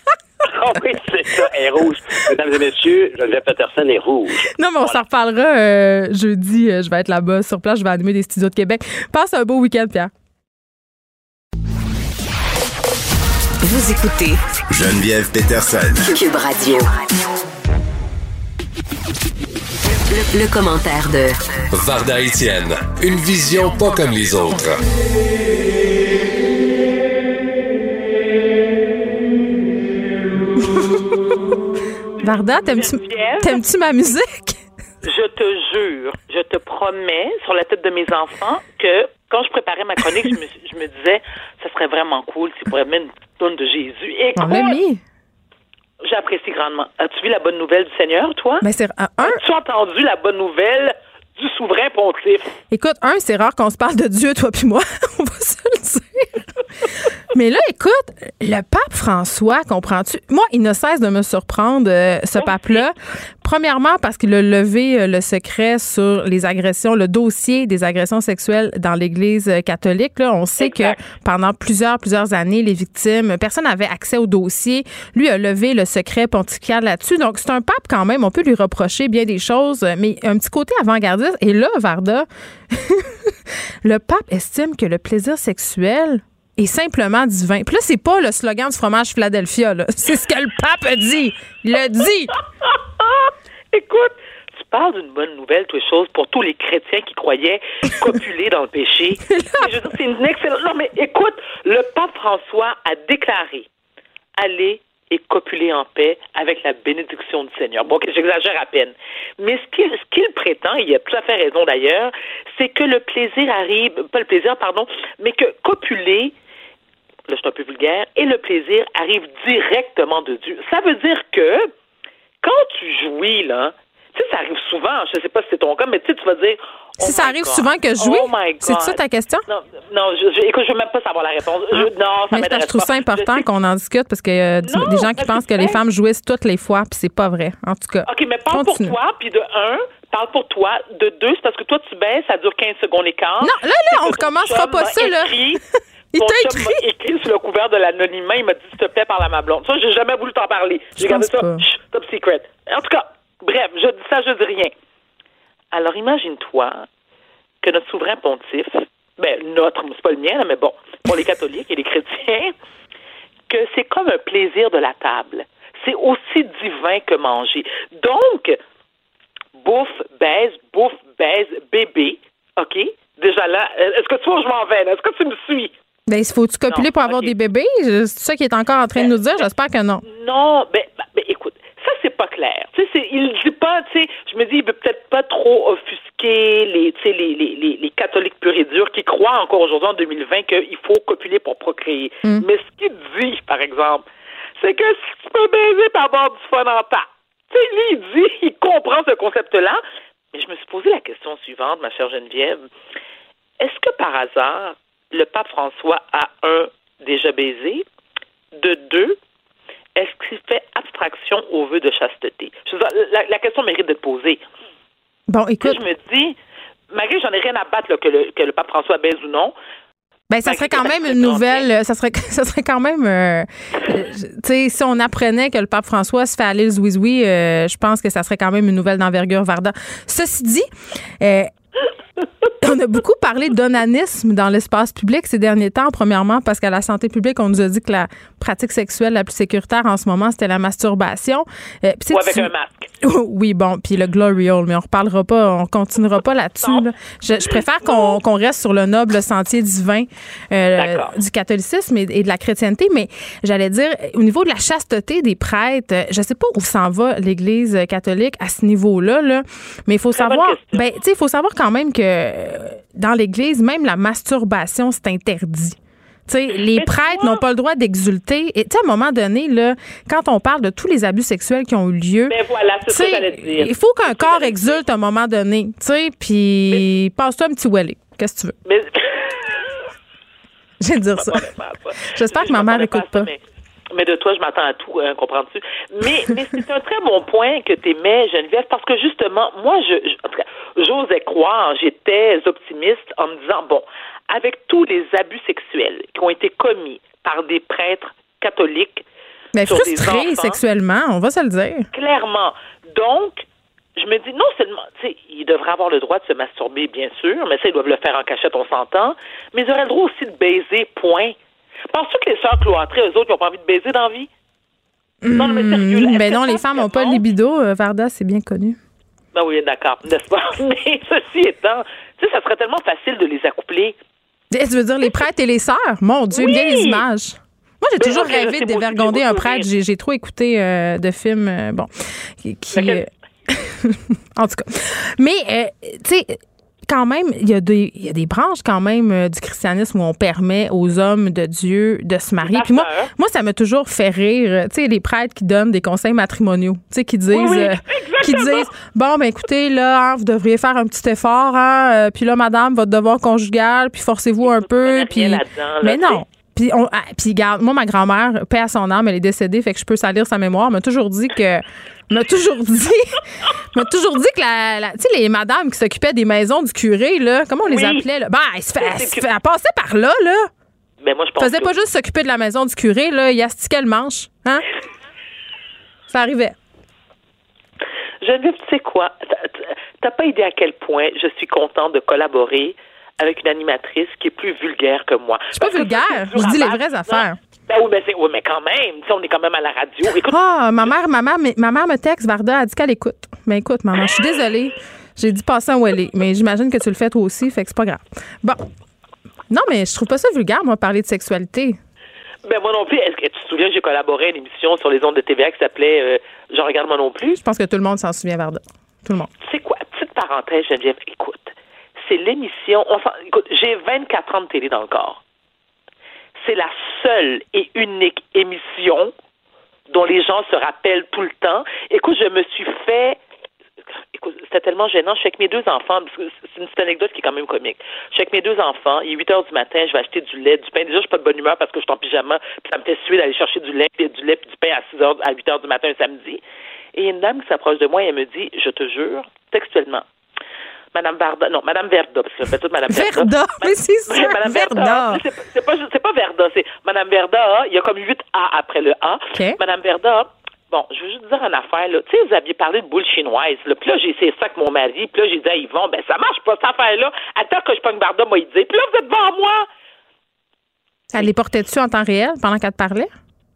(laughs) Ah oui, c'est ça, elle est rouge. Mesdames et messieurs, Geneviève Peterson est rouge. Non, mais on s'en reparlera euh, jeudi. Euh, je vais être là-bas sur place. Je vais animer des studios de Québec. Passe un beau week-end, Pierre. Vous écoutez Geneviève Peterson. Cube Radio. Le, le commentaire de Varda Etienne. Une vision pas comme les autres. Varda, t'aimes-tu ma musique? (laughs) Je te jure, je te promets sur la tête de mes enfants que quand je préparais ma chronique, je, me, disais, ça serait vraiment cool si pourrait mettre une tonne de Jésus. Et J'apprécie grandement. As-tu vu la bonne nouvelle du Seigneur, toi? Mais c'est un. As-tu entendu la bonne nouvelle du souverain pontife? Écoute, un, c'est rare qu'on se parle de Dieu, toi puis moi. (laughs) On va se le dire. (laughs) Mais là, écoute, le pape François, comprends-tu? Moi, il ne cesse de me surprendre, euh, ce pape-là. Premièrement, parce qu'il a levé euh, le secret sur les agressions, le dossier des agressions sexuelles dans l'Église euh, catholique. Là, on sait que pendant plusieurs, plusieurs années, les victimes, personne n'avait accès au dossier. Lui a levé le secret pontifical là-dessus. Donc, c'est un pape quand même. On peut lui reprocher bien des choses, mais un petit côté avant-gardiste. Et là, Varda, (laughs) le pape estime que le plaisir sexuel est simplement divin. Puis là, c'est pas le slogan du fromage Philadelphia, (laughs) C'est ce que le pape a dit. Il l'a dit. (laughs) Écoute, tu parles d'une bonne nouvelle, toutes choses, pour tous les chrétiens qui croyaient copuler dans le péché. (laughs) je veux c'est une excellente. Non, mais écoute, le pape François a déclaré aller et copuler en paix avec la bénédiction du Seigneur. Bon, j'exagère à peine. Mais ce qu'il, ce qu'il prétend, et il a tout à fait raison d'ailleurs, c'est que le plaisir arrive, pas le plaisir, pardon, mais que copuler là je suis un peu vulgaire, et le plaisir arrive directement de Dieu. Ça veut dire que quand tu jouis, là, tu sais, ça arrive souvent, je sais pas si c'est ton cas, mais tu sais, tu vas dire. si ça arrive souvent que je jouis, oh c'est ça ta question? Non, non je, écoute, je veux même pas savoir la réponse. Je, ah. non, ça mais je trouve ça important qu'on en discute parce qu'il y a des gens qui pensent que les femmes jouissent toutes les fois, puis c'est pas vrai, en tout cas. OK, mais parle pour toi, puis de un, parle pour toi. De deux, c'est parce que toi, tu baisses, ça dure 15 secondes et quart. Non, là, là, on recommencera pas ça, là. (laughs) Il t'a écrit. m'a écrit sous le couvert de l'anonymat. Il m'a dit, s'il te plaît, parle à ma blonde. Ça, j'ai jamais voulu t'en parler. J'ai gardé ça top secret. En tout cas, bref, je dis ça, je dis rien. Alors, imagine-toi que notre souverain pontife, ben, notre, c'est pas le mien, mais bon, pour les catholiques et les chrétiens, que c'est comme un plaisir de la table. C'est aussi divin que manger. Donc, bouffe, baise, bouffe, baise, bébé, OK? Déjà là, est-ce que tu vois où je m'en vais? Est-ce que tu me suis? Ben, il faut-tu copuler pour avoir des bébés? C'est ça qui est encore en train de nous dire? J'espère que non. Non, ben, ben, ben écoute, ça, c'est pas clair. Tu sais, il dit pas, tu sais, je me dis, il veut peut-être pas trop offusquer les, les, les, les, les catholiques purs et durs qui croient encore aujourd'hui, en 2020, qu'il faut copuler pour procréer. Hmm. Mais ce qu'il dit, par exemple, c'est que si tu peux baiser pour avoir du fun en temps. Tu sais, lui, il dit, (laughs) il comprend ce concept-là, mais je me suis posé la question suivante, ma chère Geneviève. Est-ce que par hasard, le pape François a, un, déjà baisé, de deux, est-ce qu'il fait abstraction au vœu de chasteté? Je la, question mérite d'être posée. Bon, écoute. je me dis, malgré j'en ai rien à battre que, le, que le pape François baise ou non, ben, ça serait quand même une nouvelle. Ça serait, (laughs) ça serait quand même. Euh, tu sais, si on apprenait que le pape François se fait aller le zouizoui, euh, je pense que ça serait quand même une nouvelle d'envergure Varda. Ceci dit, euh, (laughs) on a beaucoup parlé d'onanisme dans l'espace public ces derniers temps. Premièrement, parce qu'à la santé publique, on nous a dit que la pratique sexuelle la plus sécuritaire en ce moment, c'était la masturbation. Euh, Ou avec un masque. (laughs) oui, bon, puis le glory hole, mais on reparlera pas, on continuera pas là-dessus. Je, préfère qu'on reste sur le noble sentier divin euh, du catholicisme et, de la chrétienté, mais j'allais dire, au niveau de la chasteté des prêtres, je sais pas où s'en va l'Église catholique à ce niveau-là, là, mais il faut savoir, ben, il faut savoir quand même que dans l'Église, même la masturbation, c'est interdit. les prêtres n'ont pas le droit d'exulter. Et à un moment donné, là, quand on parle de tous les abus sexuels qui ont eu lieu, il faut qu'un corps exulte à un moment donné. Puis passe-toi un petit welly. Qu'est-ce que tu veux? Mais... (laughs) Je vais dire ça. J'espère que ma mère n'écoute pas mais de toi, je m'attends à tout, hein, comprends-tu? Mais, mais c'est un très bon point que tu émets, Geneviève, parce que justement, moi, je, en tout cas, j'osais croire, j'étais optimiste en me disant, bon, avec tous les abus sexuels qui ont été commis par des prêtres catholiques, mais frustrés sexuellement, on va se le dire. Clairement. Donc, je me dis, non seulement, tu sais, ils devraient avoir le droit de se masturber, bien sûr, mais ça, ils doivent le faire en cachette, on s'entend, mais ils auraient le droit aussi de baiser, point. Penses-tu que les sœurs cloîtrées, eux autres, ils n'ont pas envie de baiser dans la vie? non, mais sérieux. Ben non, les femmes n'ont pas le libido. Euh, Varda, c'est bien connu. Ben oui, d'accord, (laughs) n'est-ce pas? Mais ceci étant, tu sais, ça serait tellement facile de les accoupler. Tu veux dire les prêtres et les sœurs? Mon Dieu, bien les images. Moi, j'ai toujours rêvé de dévergonder un prêtre. J'ai trop écouté euh, de films, euh, bon, qui... (laughs) en tout cas. Mais, tu sais quand même, il y, a des, il y a des branches quand même euh, du christianisme où on permet aux hommes de Dieu de se marier. Puis moi, moi, ça m'a toujours fait rire. Euh, tu sais, les prêtres qui donnent des conseils matrimoniaux, tu sais, qui disent, euh, qui disent, bon, ben écoutez, là, hein, vous devriez faire un petit effort, hein, puis là, madame, votre devoir conjugal, puis forcez-vous un peu, puis. Mais non. Puis, on, ah, puis, garde, moi, ma grand-mère, paix à son âme, elle est décédée, fait que je peux salir sa mémoire, m'a toujours dit que m'a toujours (laughs) dit m'a toujours dit que la, tu sais les madames qui s'occupaient des maisons du curé là, comment on les appelait là? Ben, elle se fait, elle, passait par là là. Mais ben, moi je pense faisait pas juste s'occuper de la maison du curé là, il astiquait le manche, hein? Ça arrivait. Geneviève, tu sais quoi. T'as pas idée à quel point je suis contente de collaborer avec une animatrice qui est plus vulgaire que moi. Je suis pas vulgaire, je dis les vraies affaires. Ben oui, mais, oui, mais quand même, on est quand même à la radio. Écoute, ah, ma mère, ma mère, ma mère me texte, Varda, a dit qu'elle écoute. Mais écoute, maman, je suis désolée. J'ai dit passer où elle est, mais j'imagine que tu le fais toi aussi, fait que c'est pas grave. Bon. Non, mais je trouve pas ça vulgaire, moi, parler de sexualité. Ben moi non plus. Est-ce que tu te souviens, j'ai collaboré à une émission sur les ondes de TVA qui s'appelait euh, Je regarde moi non plus? Je pense que tout le monde s'en souvient, Varda. Tout le monde. C'est quoi? Petite parenthèse, Geneviève, écoute. C'est l'émission. Écoute, j'ai 24 ans de télé dans le corps c'est la seule et unique émission dont les gens se rappellent tout le temps. Écoute, je me suis fait Écoute, c'était tellement gênant. Je suis avec mes deux enfants, c'est une petite anecdote qui est quand même comique. Je suis avec mes deux enfants, il est 8 heures du matin, je vais acheter du lait, du pain. Déjà, je suis pas de bonne humeur parce que je suis en pyjama, puis ça me fait suer d'aller chercher du lait, du lait, puis du pain à 6 heures, à 8 heures du matin un samedi. Et une dame qui s'approche de moi et elle me dit, je te jure, textuellement, Madame Varda, non, Madame Verda, parce que je toute Madame Verda. Verda, (laughs) mais c'est ça, Madame Verda. C'est pas, c'est pas Verda, c'est Madame Verda, il y a comme 8 A après le A. Madame Verda, Bon, je veux juste dire une affaire, là. Tu sais, vous aviez parlé de boule chinoise, là. Puis là, j'ai essayé ça avec mon mari. Puis là, j'ai dit à Yvon, ben, ça marche pas, cette affaire-là. Attends que je pogne Varda, moi, il dit. Puis là, vous êtes devant moi. Elle les portait-tu en temps réel pendant qu'elle te parlait?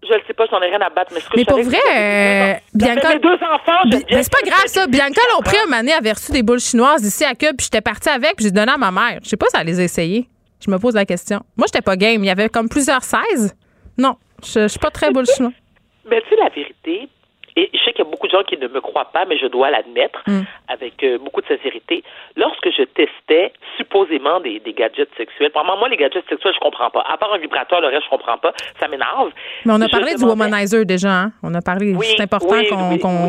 Je ne sais pas, j'en ai rien à battre. Mais, ce que mais pour vrai, euh, Bianca. Mes deux enfants, mais c'est pas grave, ça. Bianca pris un année, avait reçu des boules chinoises ici à Cube, puis j'étais partie avec, puis j'ai donné à ma mère. Je sais pas si elle les a essayées. Je me pose la question. Moi, j'étais pas game. Il y avait comme plusieurs 16. Non, je, je suis pas très boule chinoise. (laughs) Mais tu sais, la vérité, et je sais qu'il y a beaucoup de gens qui ne me croient pas, mais je dois l'admettre mm. avec euh, beaucoup de sincérité. Lorsque je testais supposément des, gadgets sexuels, pour moi, les gadgets sexuels, je comprends pas. À part un vibrateur, le reste, je comprends pas. Ça m'énerve. Mais on a parlé du womanizer déjà. Hein? On a parlé. c'est important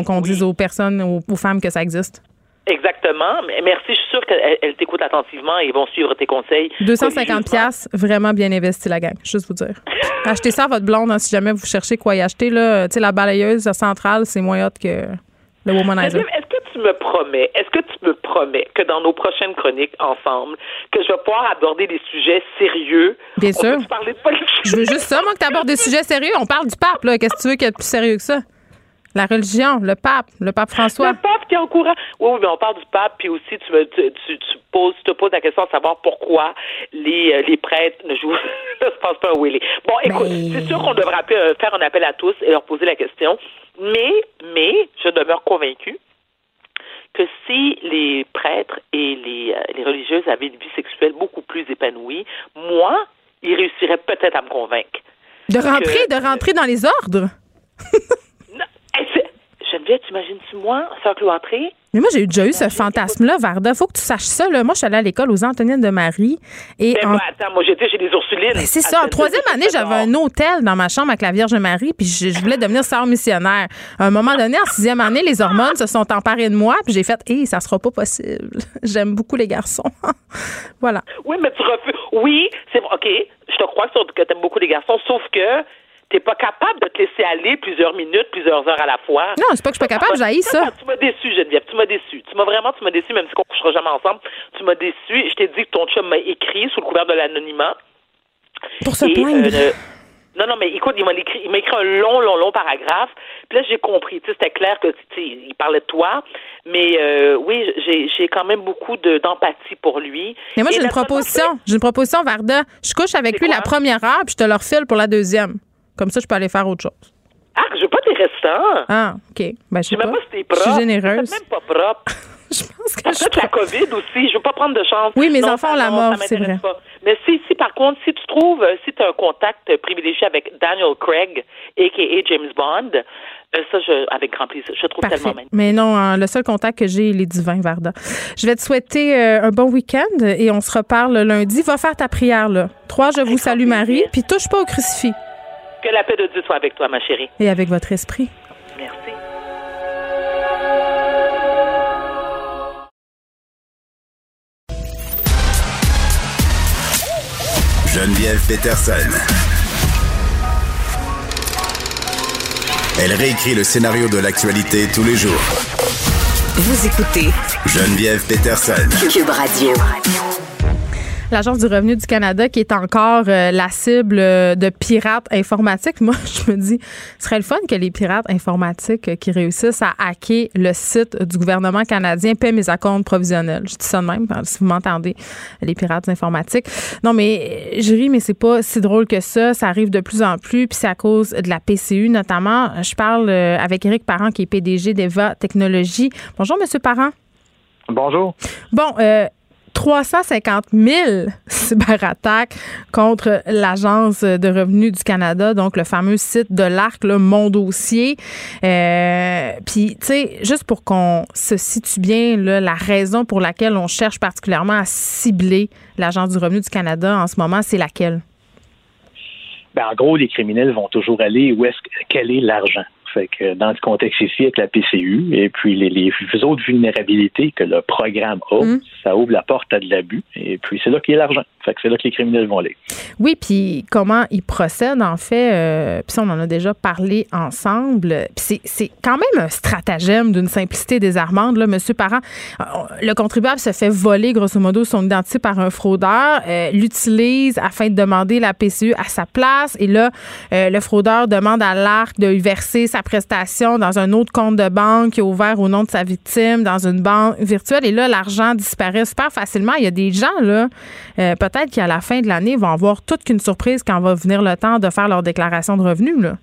qu'on dise aux personnes, aux femmes que ça existe. Exactement. Merci. Je suis sûre qu'elle t'écoute attentivement et vont suivre tes conseils. 250 pièces, vraiment bien investi la gang. Juste vous dire. (laughs) Achetez ça à votre blonde hein, si jamais vous cherchez quoi y acheter là. Tu sais la balayeuse centrale, c'est moins hot que le womanizer. Est-ce que tu me promets, est-ce que tu me promets que dans nos prochaines chroniques ensemble, que je vais pouvoir aborder des sujets sérieux? Bien sûr. Je veux juste ça, moi, que tu abordes des sujets sérieux. On parle du pape, là. Qu'est-ce que tu veux qu'il y ait de plus sérieux que ça? La religion, le pape, le pape François. Le pape qui est en courant. Oui, oui, mais on parle du pape, puis aussi tu, me, tu, tu, tu poses, tu te poses la question de savoir pourquoi les, euh, les prêtres ne jouent ne se passe pas un Willy. Bon, écoute, c'est sûr qu'on devrait appeler- faire un appel à tous et leur poser la question, mais, mais, je demeure convaincue que si les prêtres et les, euh, les religieuses avaient une vie sexuelle beaucoup plus épanouie, moi, ils réussiraient peut-être à me convaincre. De rentrer, de rentrer dans les ordres? (laughs) Hey, Geneviève, t'imagines-tu moi, sœur Cloîtrée? Mais moi, j'ai déjà eu ce fantasme-là, Varda. Faut que tu saches ça. Là. Moi, je suis allée à l'école aux Antonines de Marie. Et Ben, en- moi, attends, moi, j'étais chez les Ursulines. Ben, c'est ça. En troisième année, j'avais un hôtel dans ma chambre avec la Vierge Marie, puis je, je voulais devenir sœur missionnaire. À un moment donné, en sixième année, les hormones se sont emparées de moi, puis j'ai fait, hé, ça sera pas possible. (laughs) J'aime beaucoup les garçons. (laughs) voilà. Oui, mais tu refuses. Oui, c'est OK. Je te crois sur- que t'aimes beaucoup les garçons, sauf que t'es pas capable de te laisser aller plusieurs minutes, plusieurs heures à la fois. Non, c'est pas que je suis pas capable, j'haïs ça. Tu m'as déçu, Geneviève. Tu m'as déçu. Tu m'as vraiment, tu m'as déçu, même si on couchera jamais ensemble. Tu m'as déçu. Je t'ai dit que ton chum m'a écrit sous le couvert de l'anonymat. Pour se Et, plaindre. euh, non, non, mais écoute, il m'a écrit, il m'a écrit un long, long, long paragraphe. Puis là, j'ai compris. Tu sais, c'était clair que, il parlait de toi. Mais euh, oui, j'ai, j'ai quand même beaucoup de, d'empathie pour lui. Mais moi, j'ai une proposition. J'ai une proposition, Varda. Je couche avec lui la première heure, puis je te le refile pour la deuxième. Comme ça, je peux aller faire autre chose. Ah, je veux pas tes restants. Ah, OK. Ben, je sais Je sais même pas. si t'es Je propre. suis généreuse. Même pas propre. (laughs) je pense que Peut-être la COVID aussi. Je veux pas prendre de chance. Oui, mes Non, enfants ont la mort, c'est vrai. pas. Mais si, si par contre, si tu trouves, euh, si tu as un contact privilégié avec Daniel Craig, a.k.a. James Bond, euh, ça, je, avec grand plaisir. Je trouve Parfait. tellement magnifique. Mais non, hein, le seul contact que j'ai, il est divin, Varda. Je vais te souhaiter euh, un bon week-end et on se reparle lundi. Va faire ta prière, là. Trois, je vous salue, Marie, puis touche pas au crucifix. Que la paix de Dieu soit avec toi, ma chérie. Et avec votre esprit. Merci. Geneviève Peterson. Elle réécrit le scénario de l'actualité tous les jours. Vous écoutez Geneviève Peterson. Cube Radio. L'Agence du revenu du Canada qui est encore euh, la cible euh, de pirates informatiques. (laughs) Moi, je me dis, ce serait le fun que les pirates informatiques euh, qui réussissent à hacker le site du gouvernement canadien paient mes comptes provisionnels. Je dis ça de même, hein, si vous m'entendez, les pirates informatiques. Non, mais euh, je ris, mais c'est pas si drôle que ça. Ça arrive de plus en plus, puis c'est à cause de la PCU notamment. Je parle euh, avec Éric Parent, qui est PDG d'Eva Technologies. Bonjour, Monsieur Parent. Bonjour. Bon, euh, 350 000 cyberattaques contre l'Agence de revenus du Canada, donc le fameux site de l'ARC, le Mon Dossier. Euh, Puis, tu sais, juste pour qu'on se situe bien, la raison pour laquelle on cherche particulièrement à cibler l'Agence du revenu du Canada en ce moment, c'est laquelle? Ben, en gros, les criminels vont toujours aller où est-ce que- quel est l'argent. Fait que dans ce contexte ici, avec la PCU et puis les, les autres vulnérabilités que le programme a, ça ouvre la porte à de l'abus. Et puis c'est là qu'il y a l'argent. Fait que c'est là que les criminels vont aller. Oui, puis comment ils procèdent, en fait, euh, puis ça, on en a déjà parlé ensemble. Puis c'est- quand même un stratagème d'une simplicité désarmante, là, Monsieur Parent. Euh, Le contribuable se fait voler, grosso modo, son identité par un fraudeur, euh, l'utilise afin de demander la PCU à sa place, et là, euh, le fraudeur demande à l'ARC de lui verser sa prestation dans un autre compte de banque qui est ouvert au nom de sa victime dans une banque virtuelle, et là, l'argent disparaît super facilement. Il y a des gens, là, euh, peut-être qu'à la fin de l'année, vont avoir toute qu'une surprise quand va venir le temps de faire leur déclaration de revenus. Là.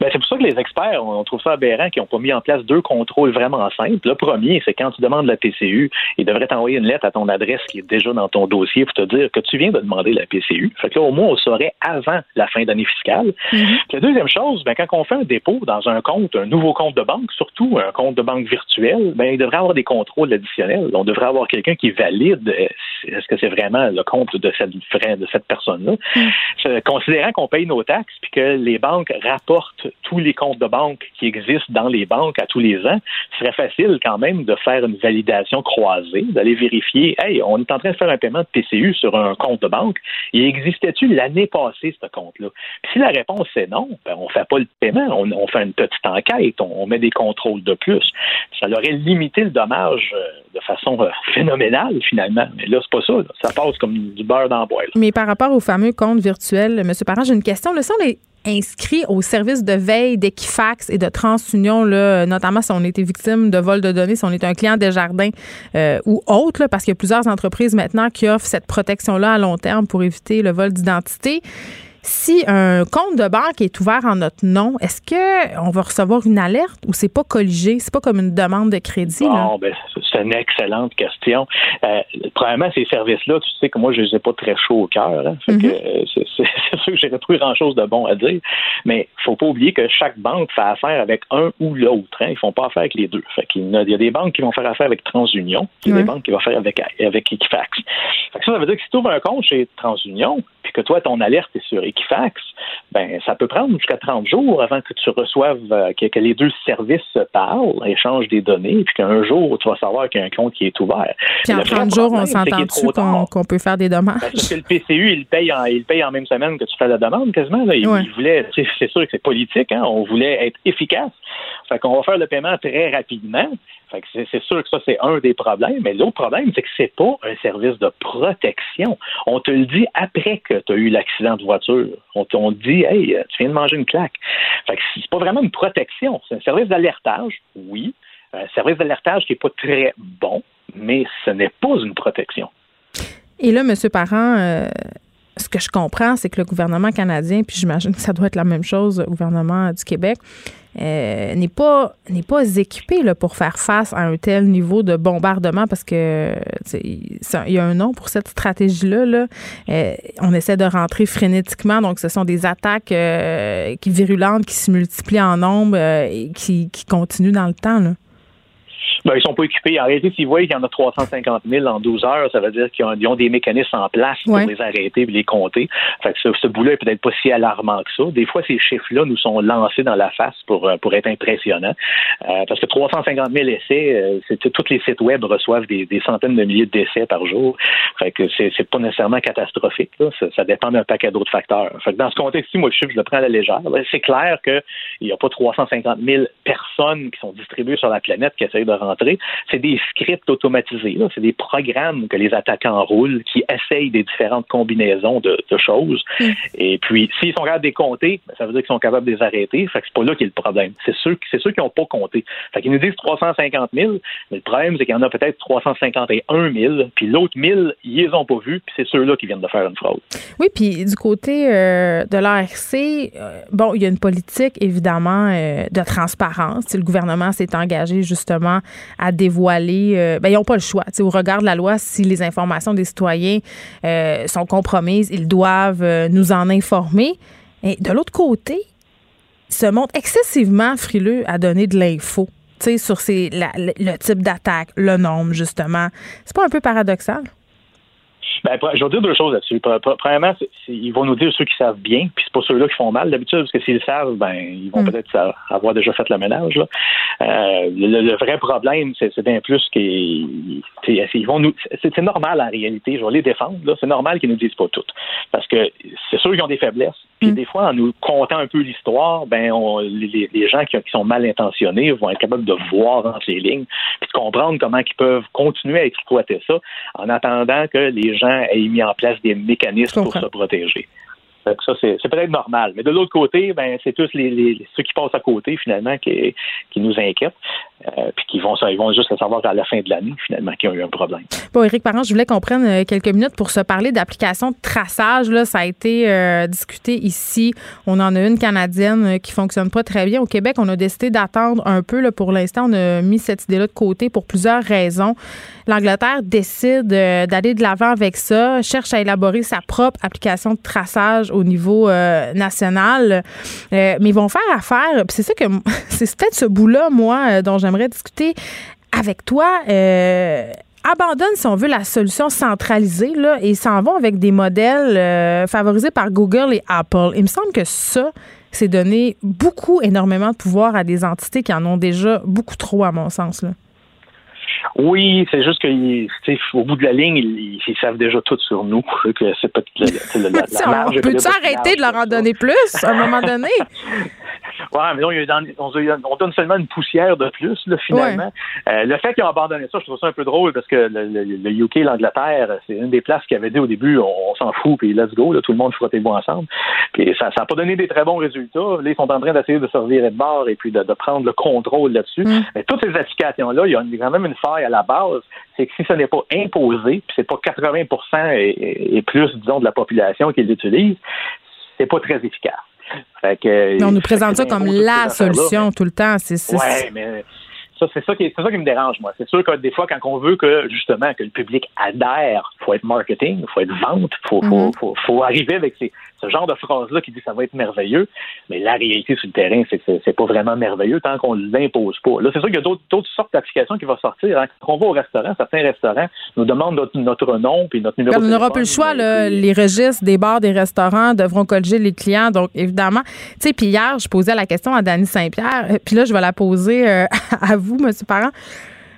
Ben, c'est pour ça que les experts, on trouve ça aberrant qu'ils n'ont pas mis en place deux contrôles vraiment simples. Le premier, c'est quand tu demandes la PCU, ils devraient t'envoyer une lettre à ton adresse qui est déjà dans ton dossier pour te dire que tu viens de demander la PCU. Fait que là, au moins, on saurait avant la fin d'année fiscale. Puis la deuxième chose, ben, quand on fait un dépôt dans un compte, un nouveau compte de banque, surtout un compte de banque virtuel, ben, il devrait avoir des contrôles additionnels. On devrait avoir quelqu'un qui valide euh, est-ce que c'est vraiment le compte de cette, de cette personne-là? Euh, Considérant qu'on paye nos taxes puis que les banques rapportent tous les comptes de banque qui existent dans les banques à tous les ans, ce serait facile quand même de faire une validation croisée, d'aller vérifier, hey, on est en train de faire un paiement de PCU sur un compte de banque, et existait-tu l'année passée ce compte-là? Si la réponse est non, ben, on fait pas le paiement, on, fait une petite enquête, on, met des contrôles de plus. Ça aurait limité le dommage euh, de façon euh, phénoménale finalement. Mais là, pas ça. Ça passe comme du beurre dans la boîte. Mais par rapport au fameux compte virtuel, M. Parent, j'ai une question. Le sont les inscrits au service de veille d'Equifax et de TransUnion, là, notamment si on était victime de vol de données, si on est un client des jardins euh, ou autre, parce qu'il y a plusieurs entreprises maintenant qui offrent cette protection-là à long terme pour éviter le vol d'identité. Si un compte de banque est ouvert en notre nom, est-ce que on va recevoir une alerte ou c'est pas colligé, c'est pas comme une demande de crédit Non, ben, c'est une excellente question. Euh, premièrement, ces services-là, tu sais que moi je les ai pas très chauds au cœur. Hein, mm-hmm. euh, (laughs) c'est sûr que j'ai pas grand-chose de bon à dire, mais faut pas oublier que chaque banque fait affaire avec un ou l'autre. Hein, ils font pas affaire avec les deux. Fait il, y a, des banques qui vont faire affaire avec TransUnion, il y a des banques qui vont faire avec avec Equifax. Fait que ça, ça veut dire que si tu ouvres un compte chez TransUnion, que toi ton alerte est sur Equifax, ben ça peut prendre jusqu'à 30 jours avant que tu reçoives, euh, que, les deux services se parlent, échangent des données, puis qu'un jour, tu vas savoir qu'il y a un compte qui est ouvert. Puis en 30 jours, on s'entend dessus qu'on peut faire des dommages? Ben, parce que le PCU, il paye, en, il paye en même semaine que tu fais la demande, quasiment. Il, voulait, c'est sûr que c'est politique, hein, on voulait être efficace. Fait qu'on va faire le paiement très rapidement. C'est sûr que ça, c'est un des problèmes. Mais l'autre problème, c'est que c'est pas un service de protection. On te le dit après que tu as eu l'accident de voiture. On te dit, hey, tu viens de manger une claque. Fait que c'est pas vraiment une protection. C'est un service d'alertage, oui. Un service d'alertage qui est pas très bon, mais ce n'est pas une protection. Et là, M. Parent, euh, ce que je comprends, c'est que le gouvernement canadien, puis j'imagine que ça doit être la même chose au gouvernement du Québec, euh, n'est pas n'est pas équipé là, pour faire face à un tel niveau de bombardement parce que il y a un nom pour cette stratégie là. là. Euh, on essaie de rentrer frénétiquement, donc ce sont des attaques euh, qui virulentes qui se multiplient en nombre et qui, qui continuent dans le temps. Là. Ben, ils sont pas équipés. En réalité, s'ils voient qu'il y en a 350 000 en 12 heures, ça veut dire qu'ils ont, des mécanismes en place pour les arrêter et les compter. Fait que ce, ce bout-là est peut-être pas si alarmant que ça. Des fois, ces chiffres-là nous sont lancés dans la face pour, euh, pour être impressionnants. Euh, parce que 350 000 essais, euh, c'est, tous les sites web reçoivent des, centaines de milliers d'essais par jour. Fait que c'est, c'est pas nécessairement catastrophique. Ça, dépend d'un paquet d'autres facteurs. Fait que dans ce contexte-ci, moi, le chiffre, je le prends à la légère. C'est clair qu'il n'y a pas 350 000 personnes qui sont distribuées sur la planète qui essayent de rentrer c'est des scripts automatisés. C'est des programmes que les attaquants roulent qui essayent des différentes combinaisons de, choses. Mm. Et puis, s'ils sont capables de les compter, ben, ça veut dire qu'ils sont capables de les arrêter. Fait que c'est pas là qui est le problème. C'est ceux, c'est ceux qui n'ont pas compté. Fait qu'ils nous disent 350 000, mais le problème, c'est qu'il y en a peut-être 351 000, puis l'autre 1000, ils les ont pas vus, puis c'est ceux-là qui viennent de faire une fraude. Oui, puis du côté euh, de l'ARC, euh, bon, il y a une politique, évidemment, euh, de transparence. Le gouvernement s'est engagé, justement, à dévoiler. Euh, ben, ils n'ont pas le choix. au regard de la loi, si les informations des citoyens euh, sont compromises, ils doivent euh, nous en informer. Et de l'autre côté, ils se montrent excessivement frileux à donner de l'info sur le type d'attaque, le nombre, justement. C'est pas un peu paradoxal? Ben, je vais dire deux choses là-dessus. Premièrement, ils vont nous dire ceux qui savent bien, puis c'est pas ceux-là qui font mal d'habitude, parce que s'ils savent, ben ils vont hmm. peut-être avoir déjà fait le ménage. Là. Euh, le, vrai problème, c'est bien plus qu'ils vont nous. C'est normal en réalité. Je vais les défendre. C'est normal qu'ils nous disent pas tout, parce que c'est sûr qu'ils ont des faiblesses. Puis hmm. des fois, en nous contant un peu l'histoire, ben on, les, les, gens qui, qui, sont mal intentionnés vont être capables de voir entre les lignes, puis de comprendre comment ils peuvent continuer à exploiter ça, en attendant que les gens ait mis en place des mécanismes pour se protéger. ça, c'est, peut-être normal. Mais de l'autre côté, ben, c'est tous les, ceux qui passent à côté, finalement, qui, qui nous inquiètent. Euh, puis qui vont, ils vont juste le savoir à la fin de l'année, finalement, qu'il y a eu un problème. Bon, Éric Parent, je voulais qu'on prenne euh, quelques minutes pour se parler d'applications de traçage. Là, ça a été euh, discuté ici. On en a une canadienne qui fonctionne pas très bien. Au Québec, on a décidé d'attendre un peu. Là, pour l'instant, on a mis cette idée-là de côté pour plusieurs raisons. L'Angleterre décide d'aller de l'avant avec ça, cherche à élaborer sa propre application de traçage au niveau national. mais ils vont faire affaire. C'est ça que (laughs) c'est peut-être ce bout-là, moi, dont j'aimerais discuter avec toi. Euh, abandonne, si on veut, la solution centralisée là, et s'en vont avec des modèles euh, favorisés par Google et Apple. Il me semble que ça, c'est donner beaucoup, énormément de pouvoir à des entités qui en ont déjà beaucoup trop, à mon sens. Oui, c'est juste qu'au bout de la ligne, ils, savent déjà tout sur nous. (laughs) Que c'est la, la, (laughs) Peux-tu arrêter de leur en donner plus à un moment donné? (laughs) Ouais, mais non, on, donne seulement une poussière de plus, là, finalement. Euh, le fait qu'ils ont abandonné ça, je trouve ça un peu drôle parce que le, UK, l'Angleterre, c'est une des places qui avait dit au début, on, s'en fout, puis let's go, là, tout le monde frottez-vous ensemble. Puis ça n'a pas donné des très bons résultats. Là, ils sont en train d'essayer de se revirer de bord et puis de, prendre le contrôle là-dessus. Mm. Mais toutes ces applications-là, il y a quand même une faille à la base. C'est que si ce n'est pas imposé, puis c'est pas 80 et, et, plus, disons, de la population qui l'utilise, c'est pas très efficace. on nous présente ça comme la solution tout le temps. C'est, ouais, mais ça, c'est ça qui, c'est ça qui me dérange, moi. C'est sûr que des fois, quand on veut que, justement, que le public adhère, il faut être marketing, il faut être vente, il faut, faut, mm-hmm. faut, arriver avec ces, ce genre de phrase-là qui dit ça va être merveilleux. Mais la réalité sur le terrain, c'est que c'est pas vraiment merveilleux tant qu'on ne l'impose pas. Là, c'est sûr qu'il y a d'autres sortes d'applications qui vont sortir. Hein. Quand on va au restaurant, certains restaurants nous demandent notre, nom puis notre numéro de téléphone. On n'aura plus le choix, les registres des bars, des restaurants devront colliger les clients. Donc, évidemment, tu sais, puis hier, je posais la question à Dany Saint-Pierre, euh, puis là, je vais la poser euh, (laughs) à vous, monsieur Parent.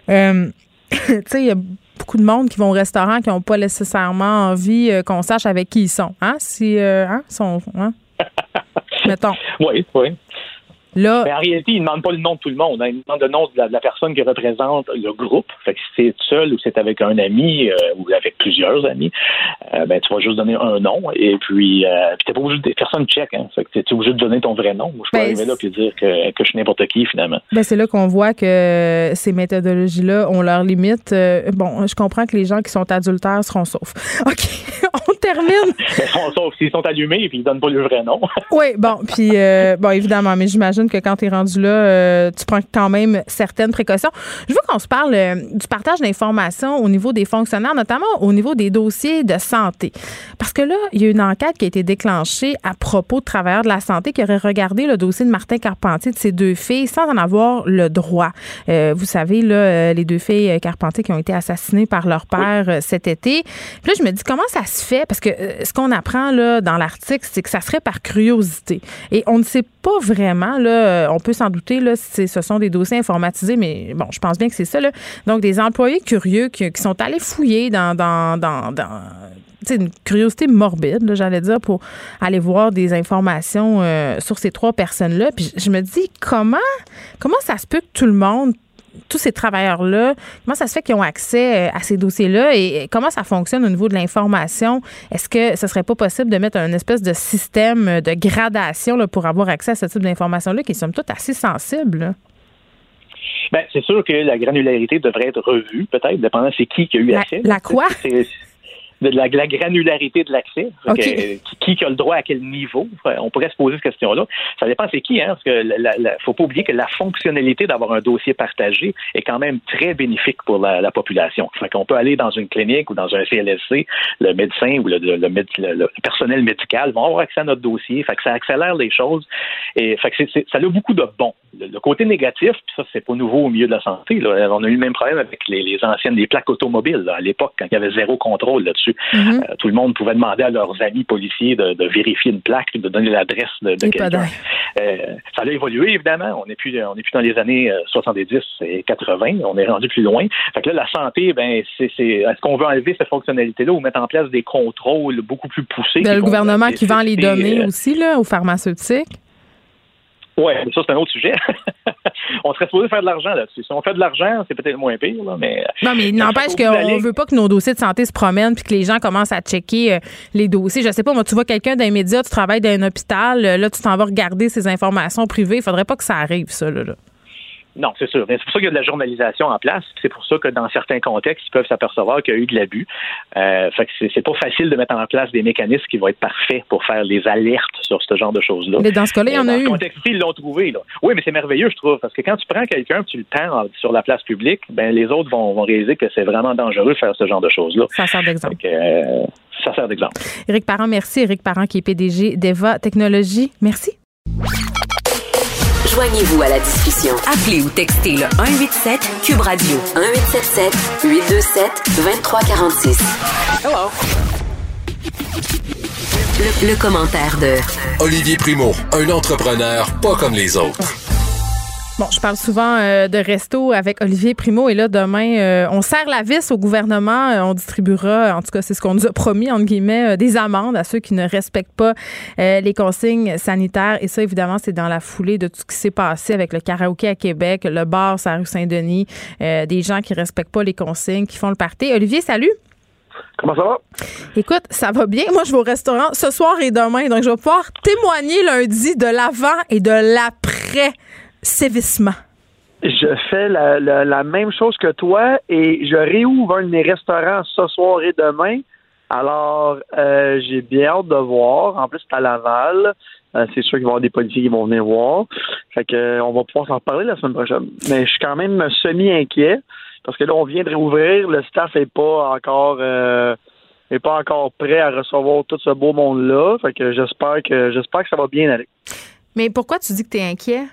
Euh, (laughs) tu sais, il y a beaucoup de monde qui vont au restaurant qui n'ont pas nécessairement envie euh, qu'on sache avec qui ils sont. Hein? Si, euh, hein? Sont, hein? (laughs) Mettons. Oui, oui. Là, mais en réalité, il ne demande pas le nom de tout le monde. Hein. Il demande le nom de la, personne qui représente le groupe. Fait que si c'est seul ou c'est avec un ami euh, ou avec plusieurs amis, euh, ben, tu vas juste donner un nom. Et puis, euh, puis t'es pas obligé de personne check. Hein. Fait que tu es obligé de donner ton vrai nom. Je peux ben, arriver là et dire que, que je suis n'importe qui, finalement. Ben, c'est là qu'on voit que ces méthodologies-là ont leurs limites. bon, je comprends que les gens qui sont adultères seront saufs. (laughs) OK, termine. (laughs) saufs s'ils sont allumés et puis ils donnent pas le vrai nom. (laughs) oui, bon, puis, bon, évidemment, mais j'imagine que quand tu es rendu là, euh, tu prends quand même certaines précautions. Je veux qu'on se parle euh, du partage d'informations au niveau des fonctionnaires, notamment au niveau des dossiers de santé. Parce que là, il y a une enquête qui a été déclenchée à propos de travailleurs de la santé qui auraient regardé le dossier de Martin Carpentier de ses deux filles sans en avoir le droit. Euh, vous savez, là, les deux filles Carpentier qui ont été assassinées par leur père cet été. Puis là, je me dis, comment ça se fait? Parce que ce qu'on apprend là, dans l'article, c'est que ça serait par curiosité. Et on ne sait pas vraiment là, euh, on peut s'en douter, là, ce sont des dossiers informatisés, mais bon, je pense bien que c'est ça. Là. Donc, des employés curieux qui, sont allés fouiller dans, dans, dans, une curiosité morbide, j'allais dire, pour aller voir des informations euh, sur ces trois personnes-là. Puis je me dis, comment, comment ça se peut que tout le monde tous ces travailleurs-là, comment ça se fait qu'ils ont accès euh, à ces dossiers-là et comment ça fonctionne au niveau de l'information? Est-ce que ce serait pas possible de mettre un espèce de système de gradation là, pour avoir accès à ce type d'informations-là qui sont toutes assez sensibles? Ben, c'est sûr que la granularité devrait être revue, peut-être, dépendant c'est qui qui a eu accès. La quoi? De la, granularité de l'accès. Qui, a le droit à quel niveau? On pourrait se poser cette question-là. Ça dépend c'est qui, hein, parce que la, faut pas oublier que la fonctionnalité d'avoir un dossier partagé est quand même très bénéfique pour la, population. Fait qu'on peut aller dans une clinique ou dans un CLSC, le médecin ou le, le, personnel médical vont avoir accès à notre dossier. Fait que ça accélère les choses. Et fait que ça a beaucoup de bons. Le, côté négatif, ça c'est pas nouveau au milieu de la santé. On a eu le même problème avec les, anciennes plaques automobiles à l'époque quand il y avait zéro contrôle là-dessus. Mhm. Euh, tout le monde pouvait demander à leurs amis policiers de, vérifier une plaque, de donner l'adresse de, quelqu'un. Euh, ça a évolué, évidemment. On n'est plus, on plus dans les années 70 euh, et 80. On est rendu plus loin. Fait que là, la santé, ben, c'est, est-ce qu'on veut enlever cette fonctionnalité-là ou mettre en place des contrôles beaucoup plus poussés? Ben, le gouvernement qui vend les données aussi, là, aux pharmaceutiques? Oui, mais ça, c'est un autre sujet. (laughs) on serait supposé faire de l'argent là-dessus. Si on fait de l'argent, c'est peut-être moins pire, là, mais. Non, mais il n'empêche qu'on ne veut pas que nos dossiers de santé se promènent puis que les gens commencent à checker euh, les dossiers. Je sais pas, moi, tu vois quelqu'un d'un média, tu travailles dans un hôpital, euh, là, tu t'en vas regarder ses informations privées. Il faudrait pas que ça arrive, ça, là. là. Non, c'est sûr. C'est pour ça qu'il y a de la journalisation en place. C'est pour ça que dans certains contextes, ils peuvent s'apercevoir qu'il y a eu de l'abus. Euh, fait que c'est pas facile de mettre en place des mécanismes qui vont être parfaits pour faire les alertes sur ce genre de choses-là. Mais dans ce cas-là, il y en a eu. Dans contexte ils l'ont trouvé. Là. Oui, mais c'est merveilleux, je trouve, parce que quand tu prends quelqu'un, tu le tends sur la place publique, ben les autres vont, vont réaliser que c'est vraiment dangereux de faire ce genre de choses-là. Ça sert d'exemple. Euh, ça sert d'exemple. Éric Parent, merci. Éric Parent, qui est PDG d'Eva Technologies. Merci. Joignez-vous à la discussion. Appelez ou textez le 187 Cube Radio 1877 827 2346. Hello. Le, le commentaire de Olivier Primo, un entrepreneur pas comme les autres. Bon, je parle souvent euh, de resto avec Olivier Primo et là demain euh, on serre la vis au gouvernement, euh, on distribuera en tout cas c'est ce qu'on nous a promis entre guillemets des amendes à ceux qui ne respectent pas les consignes sanitaires et ça évidemment c'est dans la foulée de tout ce qui s'est passé avec le karaoké à Québec, le bar sur la rue Saint-Denis, des gens qui respectent pas les consignes, qui font le party. Olivier, salut. Comment ça va? Écoute, ça va bien. Moi, je vais au restaurant ce soir et demain. Donc, je vais pouvoir témoigner lundi de l'avant et de l'après sévissement. Je fais la, même chose que toi et je réouvre un de mes restaurants ce soir et demain. Alors, euh, j'ai bien hâte de voir. En plus, c'est à Laval. Euh, c'est sûr qu'il va y avoir des policiers qui vont venir voir. Fait que, euh, on va pouvoir s'en reparler la semaine prochaine. Mais je suis quand même semi-inquiet parce que là, on vient de réouvrir. Le staff n'est pas encore est pas encore prêt à recevoir tout ce beau monde-là. Fait que j'espère que j'espère que ça va bien aller. Mais pourquoi tu dis que tu es inquiet?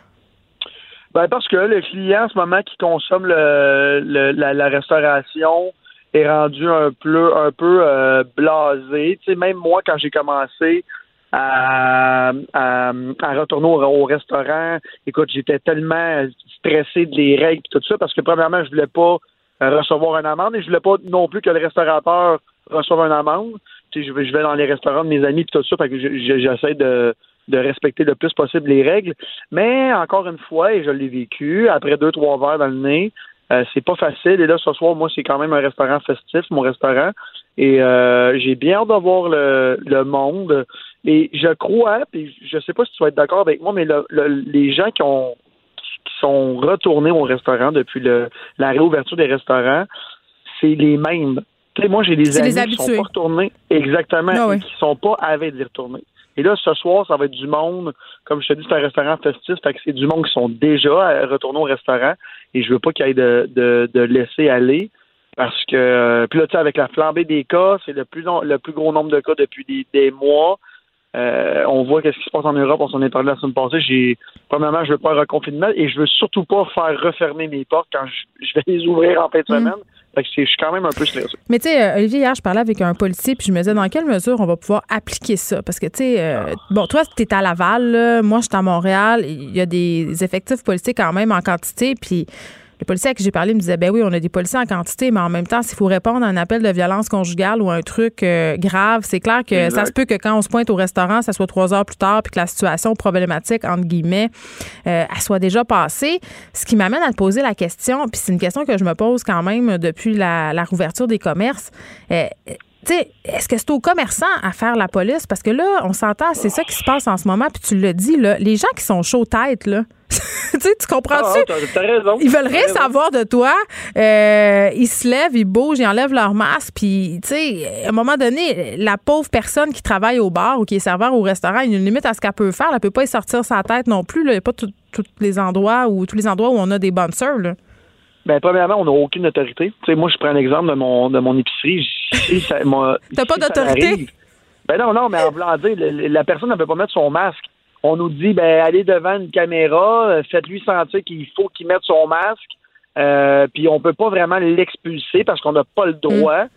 Ben parce que le client en ce moment qui consomme le, la, restauration est rendu un peu un peu euh, blasé. Tu sais, même moi quand j'ai commencé à, à, retourner au, restaurant, écoute, j'étais tellement stressé des règles et tout ça parce que premièrement, je voulais pas recevoir une amende et je voulais pas non plus que le restaurateur reçoive une amende. Tu sais, je je vais dans les restaurants de mes amis et tout ça, fait que j'essaie de de respecter le plus possible les règles. Mais encore une fois, et je l'ai vécu, après deux, trois verres dans le nez, euh, c'est pas facile. Et là, ce soir, moi, c'est quand même un restaurant festif, mon restaurant. Et euh, j'ai bien hâte de voir le, le monde. Et je crois, puis je sais pas si tu vas être d'accord avec moi, mais le, les gens qui ont qui sont retournés au restaurant depuis le, la réouverture des restaurants, c'est les mêmes. Tu sais, moi, j'ai des amis qui sont pas retournés. Exactement. Ah qui sont pas avec d'y retourner. Et là, ce soir, ça va être du monde. Comme je te dis, c'est un restaurant festif, fait que c'est du monde qui sont déjà retournés au restaurant. Et je veux pas qu'il y ait de, de, de laisser aller. Parce que euh, puis là, tu sais, avec la flambée des cas, c'est le plus le plus gros nombre de cas depuis des, des mois. Euh, on voit qu'est-ce qui se passe en Europe, on s'en est parlé la semaine passée. J'ai, premièrement, je veux pas un reconfinement et je veux surtout pas faire refermer mes portes quand je, vais les ouvrir en fin de mm. semaine. Fait que je suis quand même un peu stressé. Mais tu sais, euh, Olivier, hier, je parlais avec un policier puis je me disais dans quelle mesure on va pouvoir appliquer ça? Parce que, tu sais, euh, bon, toi, tu es à Laval, moi, je suis à Montréal. Il y a des effectifs policiers quand même en quantité. Puis les policiers à qui j'ai parlé me disaient ben oui, on a des policiers en quantité, mais en même temps, s'il faut répondre à un appel de violence conjugale ou un truc euh, grave, c'est clair que ça se peut que quand on se pointe au restaurant, ça soit trois heures plus tard, puis que la situation problématique, entre guillemets, euh, elle soit déjà passée. Ce qui m'amène à te poser la question, puis c'est une question que je me pose quand même depuis la, la rouverture des commerces. Euh, est-ce que c'est aux commerçants à faire la police? Parce que là, on s'entend, c'est ça qui se passe en ce moment, puis tu le dis, là, les gens qui sont chauds tête, là, (laughs) tu comprends-tu? Ah. Ils veulent rien savoir de toi. Euh, ils se lèvent, ils bougent, ils enlèvent leur masque. Puis, tu sais, à un moment donné, la pauvre personne qui travaille au bar ou qui est serveur au restaurant, il y a une limite à ce qu'elle peut faire. Elle peut pas y sortir sa tête non plus. Il n'y a pas tous les endroits où tous les endroits où on a des bonnes sœurs. Ben, premièrement, on n'a aucune autorité. Tu sais, moi, je prends un exemple de mon, de mon épicerie. (laughs) T'as pas d'autorité? Ben non, non, mais en voulant dire, la personne ne peut pas mettre son masque. On nous dit, ben, allez devant une caméra, euh, faites-lui sentir qu'il faut qu'il mette son masque, euh, puis on peut pas vraiment l'expulser parce qu'on n'a pas le droit. Mm.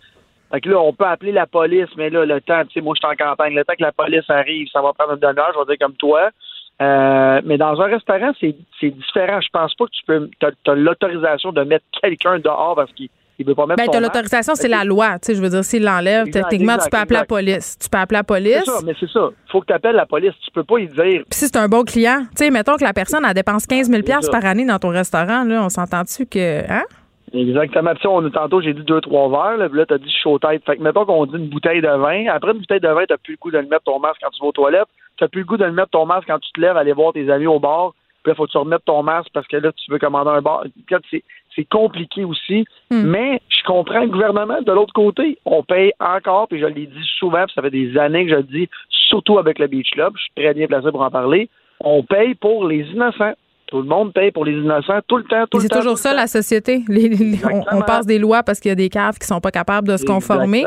Fait que là, on peut appeler la police, mais là, le temps, tu sais, moi, je suis en campagne, le temps que la police arrive, ça va prendre une demi-heure, je vais dire comme toi. Euh, mais dans un restaurant, c'est différent. Je pense pas que tu peux. Tu as, l'autorisation de mettre quelqu'un dehors parce qu'il il veut pas mettre. Ben, l'autorisation, c'est la loi. Tu sais, je veux dire, s'il l'enlève, techniquement, tu peux appeler la police. Tu peux appeler la police. C'est ça, mais c'est ça. faut que tu appelles la police. Tu peux pas y dire. Puis si c'est un bon client, tu sais, mettons que la personne, elle dépense 15 000 par année dans ton restaurant, là, on s'entend-tu que. Hein? Exactement. Puis on, tantôt, j'ai dit deux, trois verres. Là, là tu as dit chaud tête. Fait que mettons qu'on dit une bouteille de vin. Après une bouteille de vin, tu plus le goût de le mettre ton masque quand tu vas aux toilettes. Tu n'as plus le goût de le mettre ton masque quand tu te lèves, aller voir tes amis au bar. Puis là, faut que tu remettes ton masque parce que là, tu veux commander un bar. C'est compliqué aussi. Hmm. Mais je comprends le gouvernement. De l'autre côté, on paye encore, puis je l'ai dit souvent, puis ça fait des années que je le dis, surtout avec le Beach Club. Je suis très bien placé pour en parler. On paye pour les innocents. Tout le monde paye pour les innocents tout le temps, tout le temps. C'est toujours ça, la société. on, passe des lois parce qu'il y a des caves qui sont pas capables de se conformer.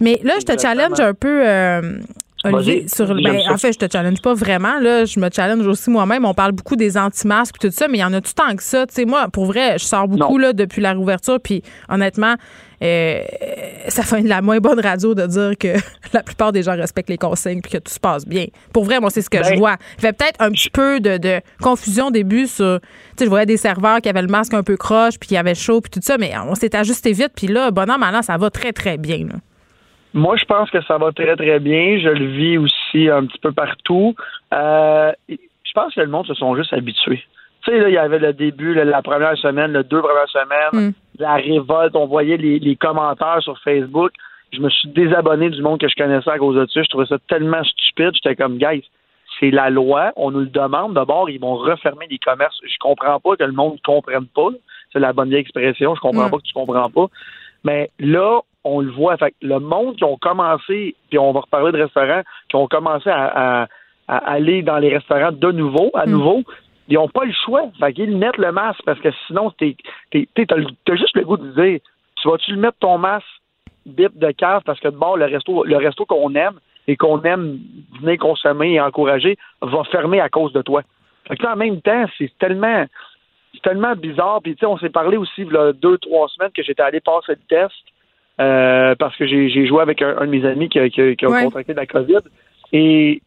Mais là, je te challenge un peu. Euh, Olivier, sur, ben, en fait, je te challenge pas vraiment. Là, je me challenge aussi moi-même. On parle beaucoup des anti-masques tout ça, mais il y en a tout tant que ça? Tu sais, moi, pour vrai, je sors beaucoup là depuis la réouverture, puis honnêtement, euh, ça fait de la moins bonne radio de dire que (laughs) la plupart des gens respectent les consignes puis que tout se passe bien. Pour vrai, moi, c'est ce que je Ben, vois. Il y avait peut-être un petit peu de, de confusion au début sur. Tu sais, je voyais des serveurs qui avaient le masque un peu croche puis qui avaient chaud puis tout ça, mais on s'est ajusté vite. Puis là, bon an, mal an, ça va très, très bien. là. Moi, je pense que ça va très, très bien. Je le vis aussi un petit peu partout. Euh, je pense que le monde se sont juste habitués. Tu sais, là, il y avait le début, là, la première semaine, les deux premières semaines, la révolte. On voyait les, les commentaires sur Facebook. Je me suis désabonné du monde que je connaissais à cause de ça. Je trouvais ça tellement stupide. J'étais comme, guys, c'est la loi. On nous le demande. D'abord, ils vont refermer les commerces. Je comprends pas que le monde ne comprenne pas. C'est la bonne vieille expression. Je comprends Mm. pas que tu comprends pas. Mais là, on le voit. Fait que le monde qui ont commencé, puis on va reparler de restaurants, qui ont commencé à, à- à aller dans les restaurants de nouveau, à nouveau, ils n'ont pas le choix. Fait qu'ils mettent le masque parce que sinon, t'es, t'es, t'es- t'as, le- t'as juste le goût de dire Tu vas-tu le mettre ton masque bip de cave parce que de bord, le resto, le resto qu'on aime et qu'on aime venir consommer et encourager va fermer à cause de toi. Fait que là, en même temps, c'est tellement c'est tellement bizarre. Puis, tu sais, on s'est parlé aussi, il y a deux, trois semaines, que j'étais allé passer le test euh, parce que j'ai joué avec un, un de mes amis qui, a- qui a- qui a Ouais. contracté la COVID. Et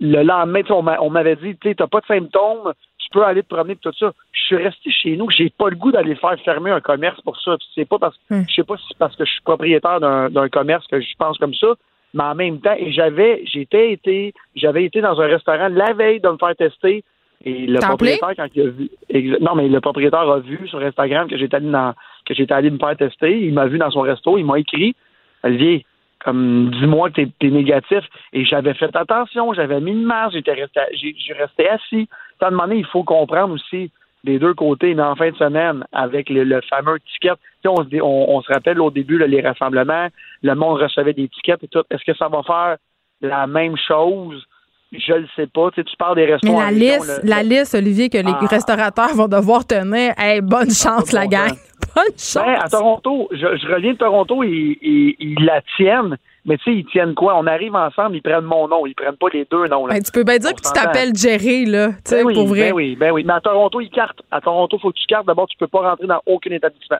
le lendemain, on m'a- on m'avait dit, tu t'as pas de symptômes, tu peux aller te promener, tout ça. Je suis resté chez nous, j'ai pas le goût d'aller faire fermer un commerce pour ça. C'est pas parce je sais pas si c'est parce que je suis propriétaire d'un d'un commerce que je pense comme ça, mais en même temps, et j'avais, j'étais été, j'avais été dans un restaurant la veille de me faire tester. Et le propriétaire, quand il a vu, non, mais le propriétaire a vu sur Instagram que j'étais allé dans, que j'étais allé me faire tester. Il m'a vu dans son resto, il m'a écrit, Olivier, comme dis-moi que t'es, t'es négatif. Et j'avais fait attention, j'avais mis une masque, j'étais resté, j'ai, j'ai resté assis. À un moment donné, il faut comprendre aussi des deux côtés, mais en fin de semaine, avec le, le fameux ticket, on, se on, on se rappelle au début là, les rassemblements, le monde recevait des tickets et tout. Est-ce que ça va faire la même chose? Je le sais pas. Tu, sais, tu parles des Mais restaurants. la liste, la liste, Olivier, que les Ah. restaurateurs vont devoir tenir, hey, bonne chance, la gang. (laughs) Bonne chance. Ben, à Toronto, je, je reviens de Toronto, ils, ils, ils la tiennent. Mais tu sais, ils tiennent quoi? On arrive ensemble, ils prennent mon nom. Ils prennent pas les deux noms. là. Ben, tu peux bien dire On que tu t'appelles Jerry, là, tu sais, Ben oui, pour vrai. Ben oui, ben oui. Mais à Toronto, ils cartent. À Toronto, faut que tu cartes. D'abord, tu peux pas rentrer dans aucun établissement.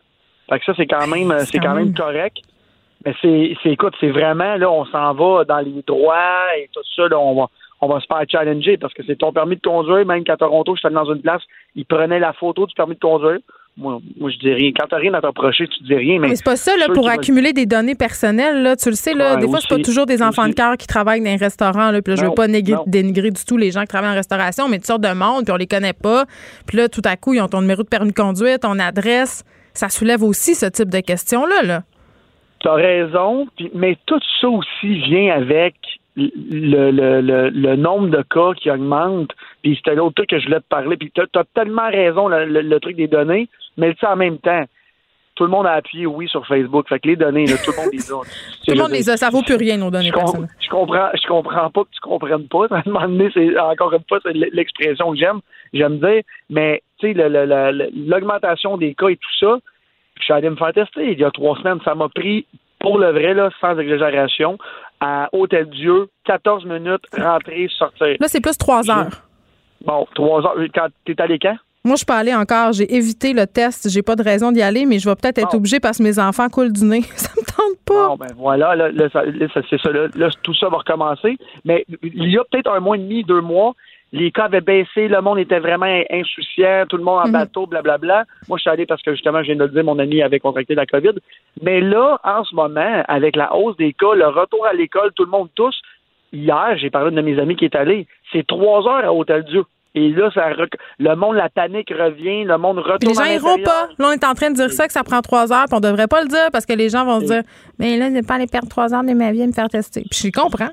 Fait que ça, c'est quand même, c'est quand même correct. Mais c'est, écoute, c'est vraiment, là, on s'en va dans les droits et tout ça, là, on va, on va se faire challenger parce que c'est ton permis de conduire, même qu'à Toronto, je suis allé dans une place, ils prenaient la photo du permis de conduire. Moi, moi je dis rien. Quand t'as rien à te reprocher, tu dis rien, mais. Mais c'est pas ça, là, pour accumuler des données personnelles, là, tu le sais, là, Ouais, des fois, c'est pas toujours des enfants de cœur qui travaillent dans les restaurants, là, puis là, je veux pas dénigrer du tout les gens qui travaillent en restauration, mais tu sortes de monde, puis on les connaît pas, puis là, tout à coup, ils ont ton numéro de permis de conduire, ton adresse, ça soulève aussi ce type de questions-là, là. T'as raison, puis- mais tout ça aussi vient avec le, le, le, le nombre de cas qui augmente. Puis c'était l'autre truc que je voulais te parler. Puis t'as as tellement raison, le, truc des données, mais tu en même temps, tout le monde a appuyé oui sur Facebook. Fait que les données, là, tout le monde les a. (laughs) Tout le monde les a, ça vaut plus rien, nos données Je, com- personnelles. je comprends, je comprends pas que tu comprennes pas. (laughs) À un moment donné, c'est encore une fois c'est l'expression que j'aime. J'aime dire, mais tu sais, l'augmentation des cas et tout ça, je suis allé me faire tester il y a trois semaines. Ça m'a pris, pour le vrai, là, sans exagération, à Hôtel Dieu, 14 minutes, rentrer, sortir. Là, c'est plus trois heures. Bon, trois heures. Quand t'es allé quand? Moi, je suis pas allée encore. J'ai évité le test. J'ai pas de raison d'y aller, mais je vais peut-être être obligée parce que mes enfants coulent du nez. (laughs) Ça me tente pas. Bon, ben voilà, là, c'est ça. Là, là, tout ça va recommencer. Mais il y a peut-être un mois et demi, deux mois, les cas avaient baissé, le monde était vraiment insouciant, tout le monde en Mhm. bateau, blablabla. Moi, je suis allé parce que justement, je viens de le dire, mon ami avait contracté la COVID. Mais là, en ce moment, avec la hausse des cas, le retour à l'école, tout le monde tous, hier, j'ai parlé de mes amis qui est allé, c'est trois heures à Hôtel Dieu. Et là, ça rec- le monde, la panique revient, le monde retourne Puis les gens à iront l'intérieur. pas. Là, on est en train de dire ça, que ça prend trois heures, puis on devrait pas le dire parce que les gens vont se dire Mais là, je vais pas aller perdre trois heures de ma vie à me faire tester. Puis je comprends.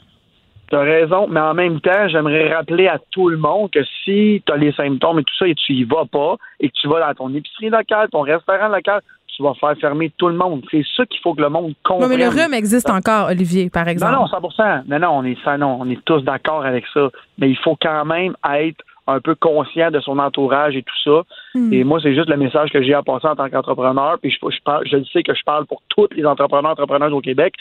T'as raison, mais en même temps, j'aimerais rappeler à tout le monde que si tu as les symptômes et tout ça et tu y vas pas et que tu vas dans ton épicerie locale, ton restaurant local, tu vas faire fermer tout le monde. C'est ça qu'il faut que le monde comprenne. mais le rhume existe encore, Olivier, par exemple. Non, non, 100% Non, non, on est, ça, non, on est tous d'accord avec ça. Mais il faut quand même être un peu conscient de son entourage et tout ça. Hmm. Et moi, c'est juste le message que j'ai à passer en tant qu'entrepreneur. Puis je, je, je sais que je parle pour tous les entrepreneurs, entrepreneurs au Québec.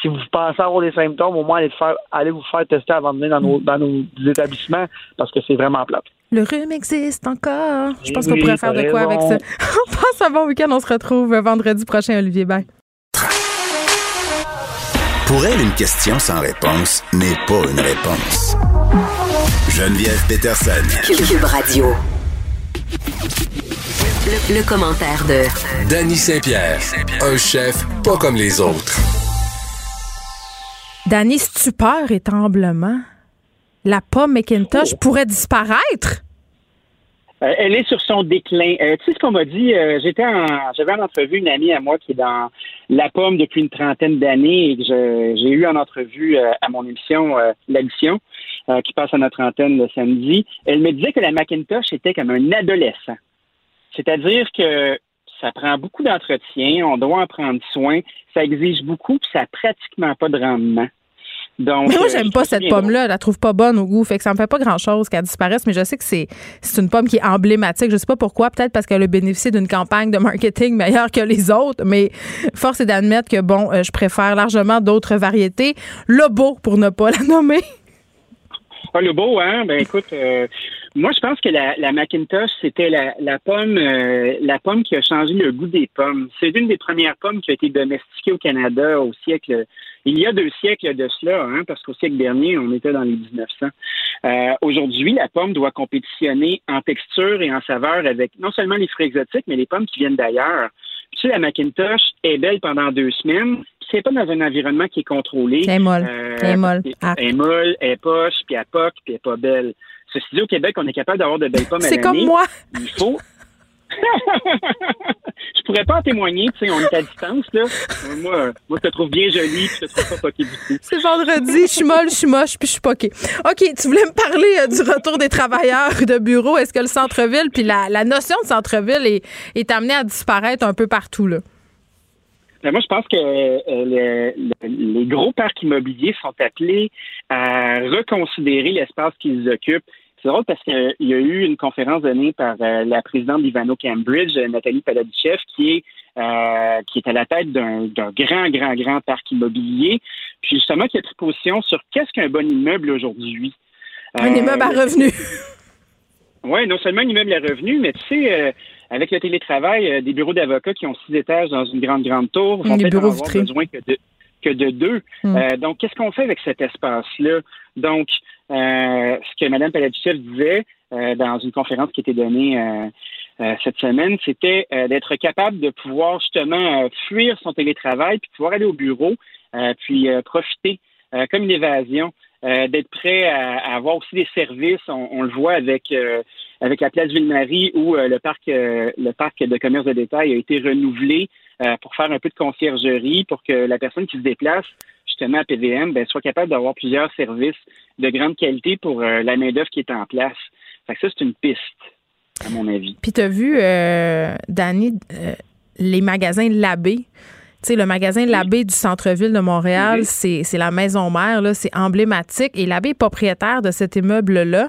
Si vous pensez avoir des symptômes, au moins allez, faire, allez vous faire tester avant de venir dans nos, dans nos établissements parce que c'est vraiment plate. Le rhume existe encore. Je pense Oui, qu'on pourrait faire de quoi avec ça. (laughs) On passe un bon week-end. On se retrouve vendredi prochain, Olivier Bye. Pour elle, une question sans réponse n'est pas une réponse. Geneviève Peterson. Cube Radio. Le, le commentaire de Danny Saint-Pierre, un chef pas comme les autres. Danny, stupeur et tremblement. La pomme McIntosh pourrait disparaître? Euh, elle est sur son déclin. Euh, tu sais ce qu'on m'a dit? Euh, j'étais en, j'avais en entrevue une amie à moi qui est dans la pomme depuis une trentaine d'années et que je- j'ai eu en entrevue à mon émission L'Addition, qui passe à notre antenne le samedi. Elle me disait que la Macintosh était comme un adolescent. C'est-à-dire que ça prend beaucoup d'entretien, on doit en prendre soin, ça exige beaucoup, puis ça n'a pratiquement pas de rendement. Donc, Mais moi, euh, j'aime pas cette pomme-là. Je la trouve pas bonne au goût. Fait que ça me fait pas grand-chose qu'elle disparaisse, mais je sais que c'est c'est une pomme qui est emblématique. Je sais pas pourquoi. Peut-être parce qu'elle a bénéficié d'une campagne de marketing meilleure que les autres, mais force est d'admettre que, bon, euh, je préfère largement d'autres variétés. Lobo, pour ne pas la nommer. Ah, le beau, hein? Ben écoute, euh, moi je pense que la, la Macintosh, c'était la, la pomme euh, la pomme qui a changé le goût des pommes. C'est une des premières pommes qui a été domestiquée au Canada au siècle il y a deux siècles de cela, hein, parce qu'au siècle dernier, on était dans les 1900. Euh, Aujourd'hui, la pomme doit compétitionner en texture et en saveur avec non seulement les fruits exotiques, mais les pommes qui viennent d'ailleurs. Puis, tu sais, la Macintosh est belle pendant deux semaines. puis C'est pas dans un environnement qui est contrôlé. Elle est molle. Euh, Elle est molle. Elle est molle, elle est poche, puis elle poque, puis elle est pas belle. Ceci dit, au Québec, on est capable d'avoir de belles pommes à C'est comme l'année. moi. Il faut. Je pourrais pas en témoigner, tu sais, on est à distance, là. Moi, moi, je te trouve bien jolie, puis je te trouve pas poquée du tout. C'est vendredi, je suis molle, je suis moche, puis je suis poquée. OK, tu voulais me parler euh, du retour des travailleurs de bureau. Est-ce que le centre-ville, puis la, la notion de centre-ville est, est amenée à disparaître un peu partout, là? Ben, moi, je pense que euh, le- le- les gros parcs immobiliers sont appelés à reconsidérer l'espace qu'ils occupent. C'est drôle parce qu'il y a eu une conférence donnée par euh, la présidente d'Ivano Cambridge, euh, Nathalie Paladichev, qui est euh, qui est à la tête d'un grand, grand, grand parc immobilier, puis justement qui a pris position sur qu'est-ce qu'un bon immeuble aujourd'hui. Un immeuble à revenus. (laughs) oui, non seulement un immeuble à revenus, mais tu sais, avec le télétravail, des bureaux d'avocats qui ont six étages dans une grande, grande tour vont peut-être avoir besoin que de, que de deux. Mm. Euh, donc, qu'est-ce qu'on fait avec cet espace-là? Donc, euh, ce que Mme Paladichev disait euh, dans une conférence qui était donnée cette semaine, c'était d'être capable de pouvoir justement fuir son télétravail, puis pouvoir aller au bureau, puis profiter comme une évasion, d'être prêt à, à avoir aussi des services. On, on le voit avec avec la place Ville-Marie où le parc le parc de commerce de détail a été renouvelé euh, pour faire un peu de conciergerie pour que la personne qui se déplace justement à PVM ben, soit capable d'avoir plusieurs services de grande qualité pour euh, la main-d'œuvre qui est en place. Fait que ça, c'est une piste, à mon avis. Puis t'as vu, euh, Dani, euh, les magasins Labbé. Tu sais, le magasin Labbé du centre-ville de Montréal, Oui. c'est la maison mère, c'est emblématique. Et Labbé est propriétaire de cet immeuble-là.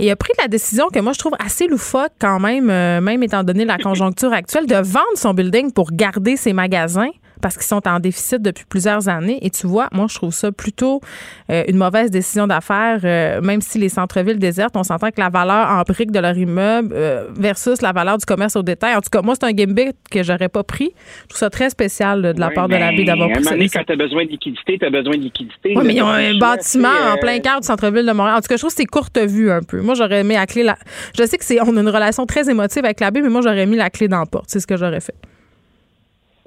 Et a pris la décision que moi, je trouve assez loufoque quand même, euh, même étant donné la conjoncture actuelle, de vendre son building pour garder ses magasins parce qu'ils sont en déficit depuis plusieurs années. Et tu vois, moi, je trouve ça plutôt euh, une mauvaise décision d'affaires, euh, même si les centres-villes désertent, on s'entend que la valeur en brique de leur immeuble euh, versus la valeur du commerce au détail. En tout cas, moi, c'est un gimmick que j'aurais pas pris. Je trouve ça très spécial là, de la part de la baie d'avoir pris ça. quand tu as besoin de liquidité, tu as besoin de liquidité. Oui, mais ils ont un bâtiment en plein cœur du centre-ville de Montréal. En tout cas, je trouve que c'est courte vue un peu. Moi, j'aurais mis la clé là. Je sais que c'est on a une relation très émotive avec la baie, mais moi, j'aurais mis la clé dans la porte. C'est ce que j'aurais fait.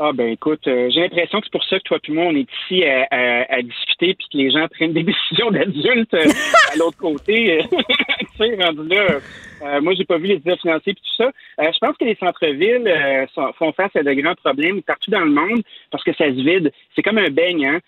Ah ben écoute, euh, j'ai l'impression que c'est pour ça que toi et moi, on est ici à, à- à discuter puis que les gens prennent des (laughs) décisions d'adultes euh, à l'autre côté. (laughs) tu sais, rendu là, euh, moi, j'ai pas vu les états financiers puis tout ça. Je pense que les centres-villes font face à de grands problèmes partout dans le monde parce que ça se vide. C'est comme un beigne, hein.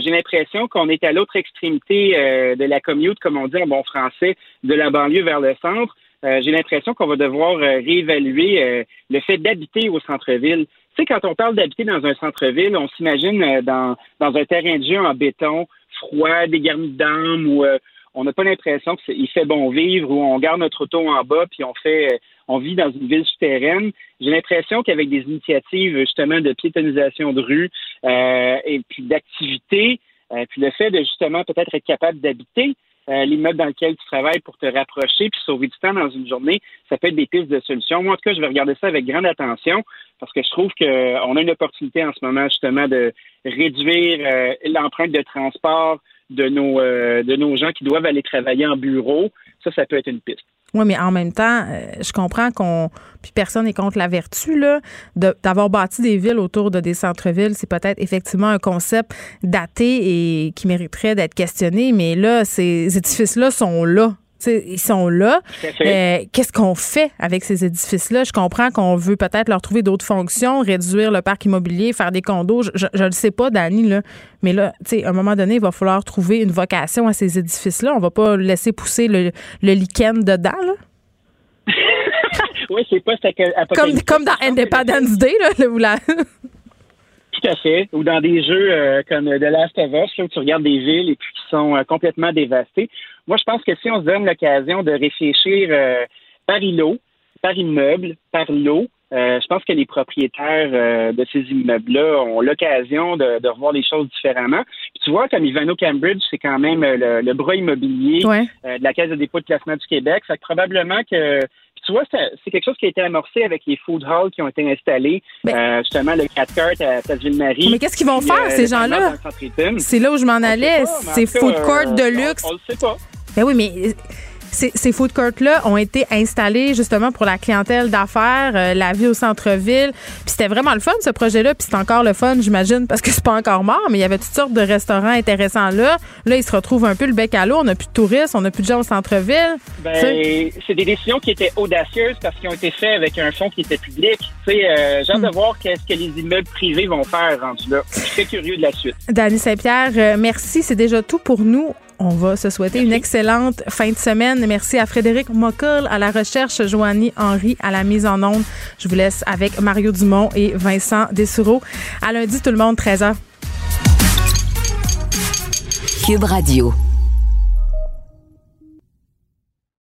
J'ai l'impression qu'on est à l'autre extrémité de la commute, comme on dit en bon français, de la banlieue vers le centre. J'ai l'impression qu'on va devoir réévaluer le fait d'habiter au centre-ville. Tu sais, quand on parle d'habiter dans un centre-ville, on s'imagine euh, dans, dans un terrain de jeu en béton, froid, dégarni dames, où euh, on n'a pas l'impression qu'il fait bon vivre, où on garde notre auto en bas, puis on fait, euh, on vit dans une ville souterraine. J'ai l'impression qu'avec des initiatives justement de piétonisation de rue, euh, et puis d'activité, euh, puis le fait de justement peut-être être capable d'habiter euh, l'immeuble dans lequel tu travailles pour te rapprocher puis sauver du temps dans une journée, ça peut être des pistes de solutions. Moi, en tout cas, je vais regarder ça avec grande attention parce que je trouve qu'on a une opportunité en ce moment justement de réduire l'empreinte de transport de nos, de nos gens qui doivent aller travailler en bureau. Ça, ça peut être une piste. Mais en même temps, euh, je comprends qu'on. Puis personne n'est contre la vertu, là, d'avoir bâti des villes autour de des centres-villes. C'est peut-être effectivement un concept daté et qui mériterait d'être questionné, mais là, ces édifices-là sont là ils sont là. Euh, qu'est-ce qu'on fait avec ces édifices-là? Je comprends qu'on veut peut-être leur trouver d'autres fonctions, réduire le parc immobilier, faire des condos. Je ne le sais pas, Dani, là. mais là, à un moment donné, il va falloir trouver une vocation à ces édifices-là. On va pas laisser pousser le, le lichen dedans. Là. (laughs) oui, c'est pas comme, comme dans Independence Day, là, où la... (laughs) Tout à fait. Ou dans des jeux euh, comme The Last of Us, où tu regardes des villes et puis qui sont euh, complètement dévastées. Moi, je pense que si on se donne l'occasion de réfléchir euh, par îlot, par immeuble, par lot, je pense que les propriétaires de ces immeubles-là ont l'occasion de, revoir les choses différemment. tu vois, comme Ivano Cambridge, c'est quand même le, bras immobilier de la Caisse de dépôt de placement du Québec. Ça fait probablement que tu vois, c'est quelque chose qui a été amorcé avec les food halls qui ont été installés, euh, justement le 4 cartes à Place Ville-Marie. Mais qu'est-ce qu'ils vont faire, euh, ces gens-là? C'est là où je m'en allais. C'est food court de luxe. On, le sait pas. Ben oui, mais ces, food courts-là ont été installés justement pour la clientèle d'affaires, euh, la vie au centre-ville. Puis c'était vraiment le fun, ce projet-là. Puis c'est encore le fun, j'imagine, parce que (laughs) c'est pas encore mort, mais il y avait toutes sortes de restaurants intéressants là. Là, ils se retrouvent un peu le bec à l'eau. On n'a plus de touristes, on n'a plus de gens au centre-ville. Ben, c'est des décisions qui étaient audacieuses parce qu'ils ont été faits avec un fonds qui était public. Tu sais, euh, j'ai hâte de hmm. voir qu'est-ce que les immeubles privés vont faire rendu là. Je suis très curieux de la suite. Dany Saint-Pierre, euh, merci. C'est déjà tout pour nous. On va se souhaiter une excellente fin de semaine. Merci à Frédéric Mockel à la recherche, Joanie Henry à la mise en onde. Je vous laisse avec Mario Dumont et Vincent Dessureau. À lundi, tout le monde, 13h. Cube Radio.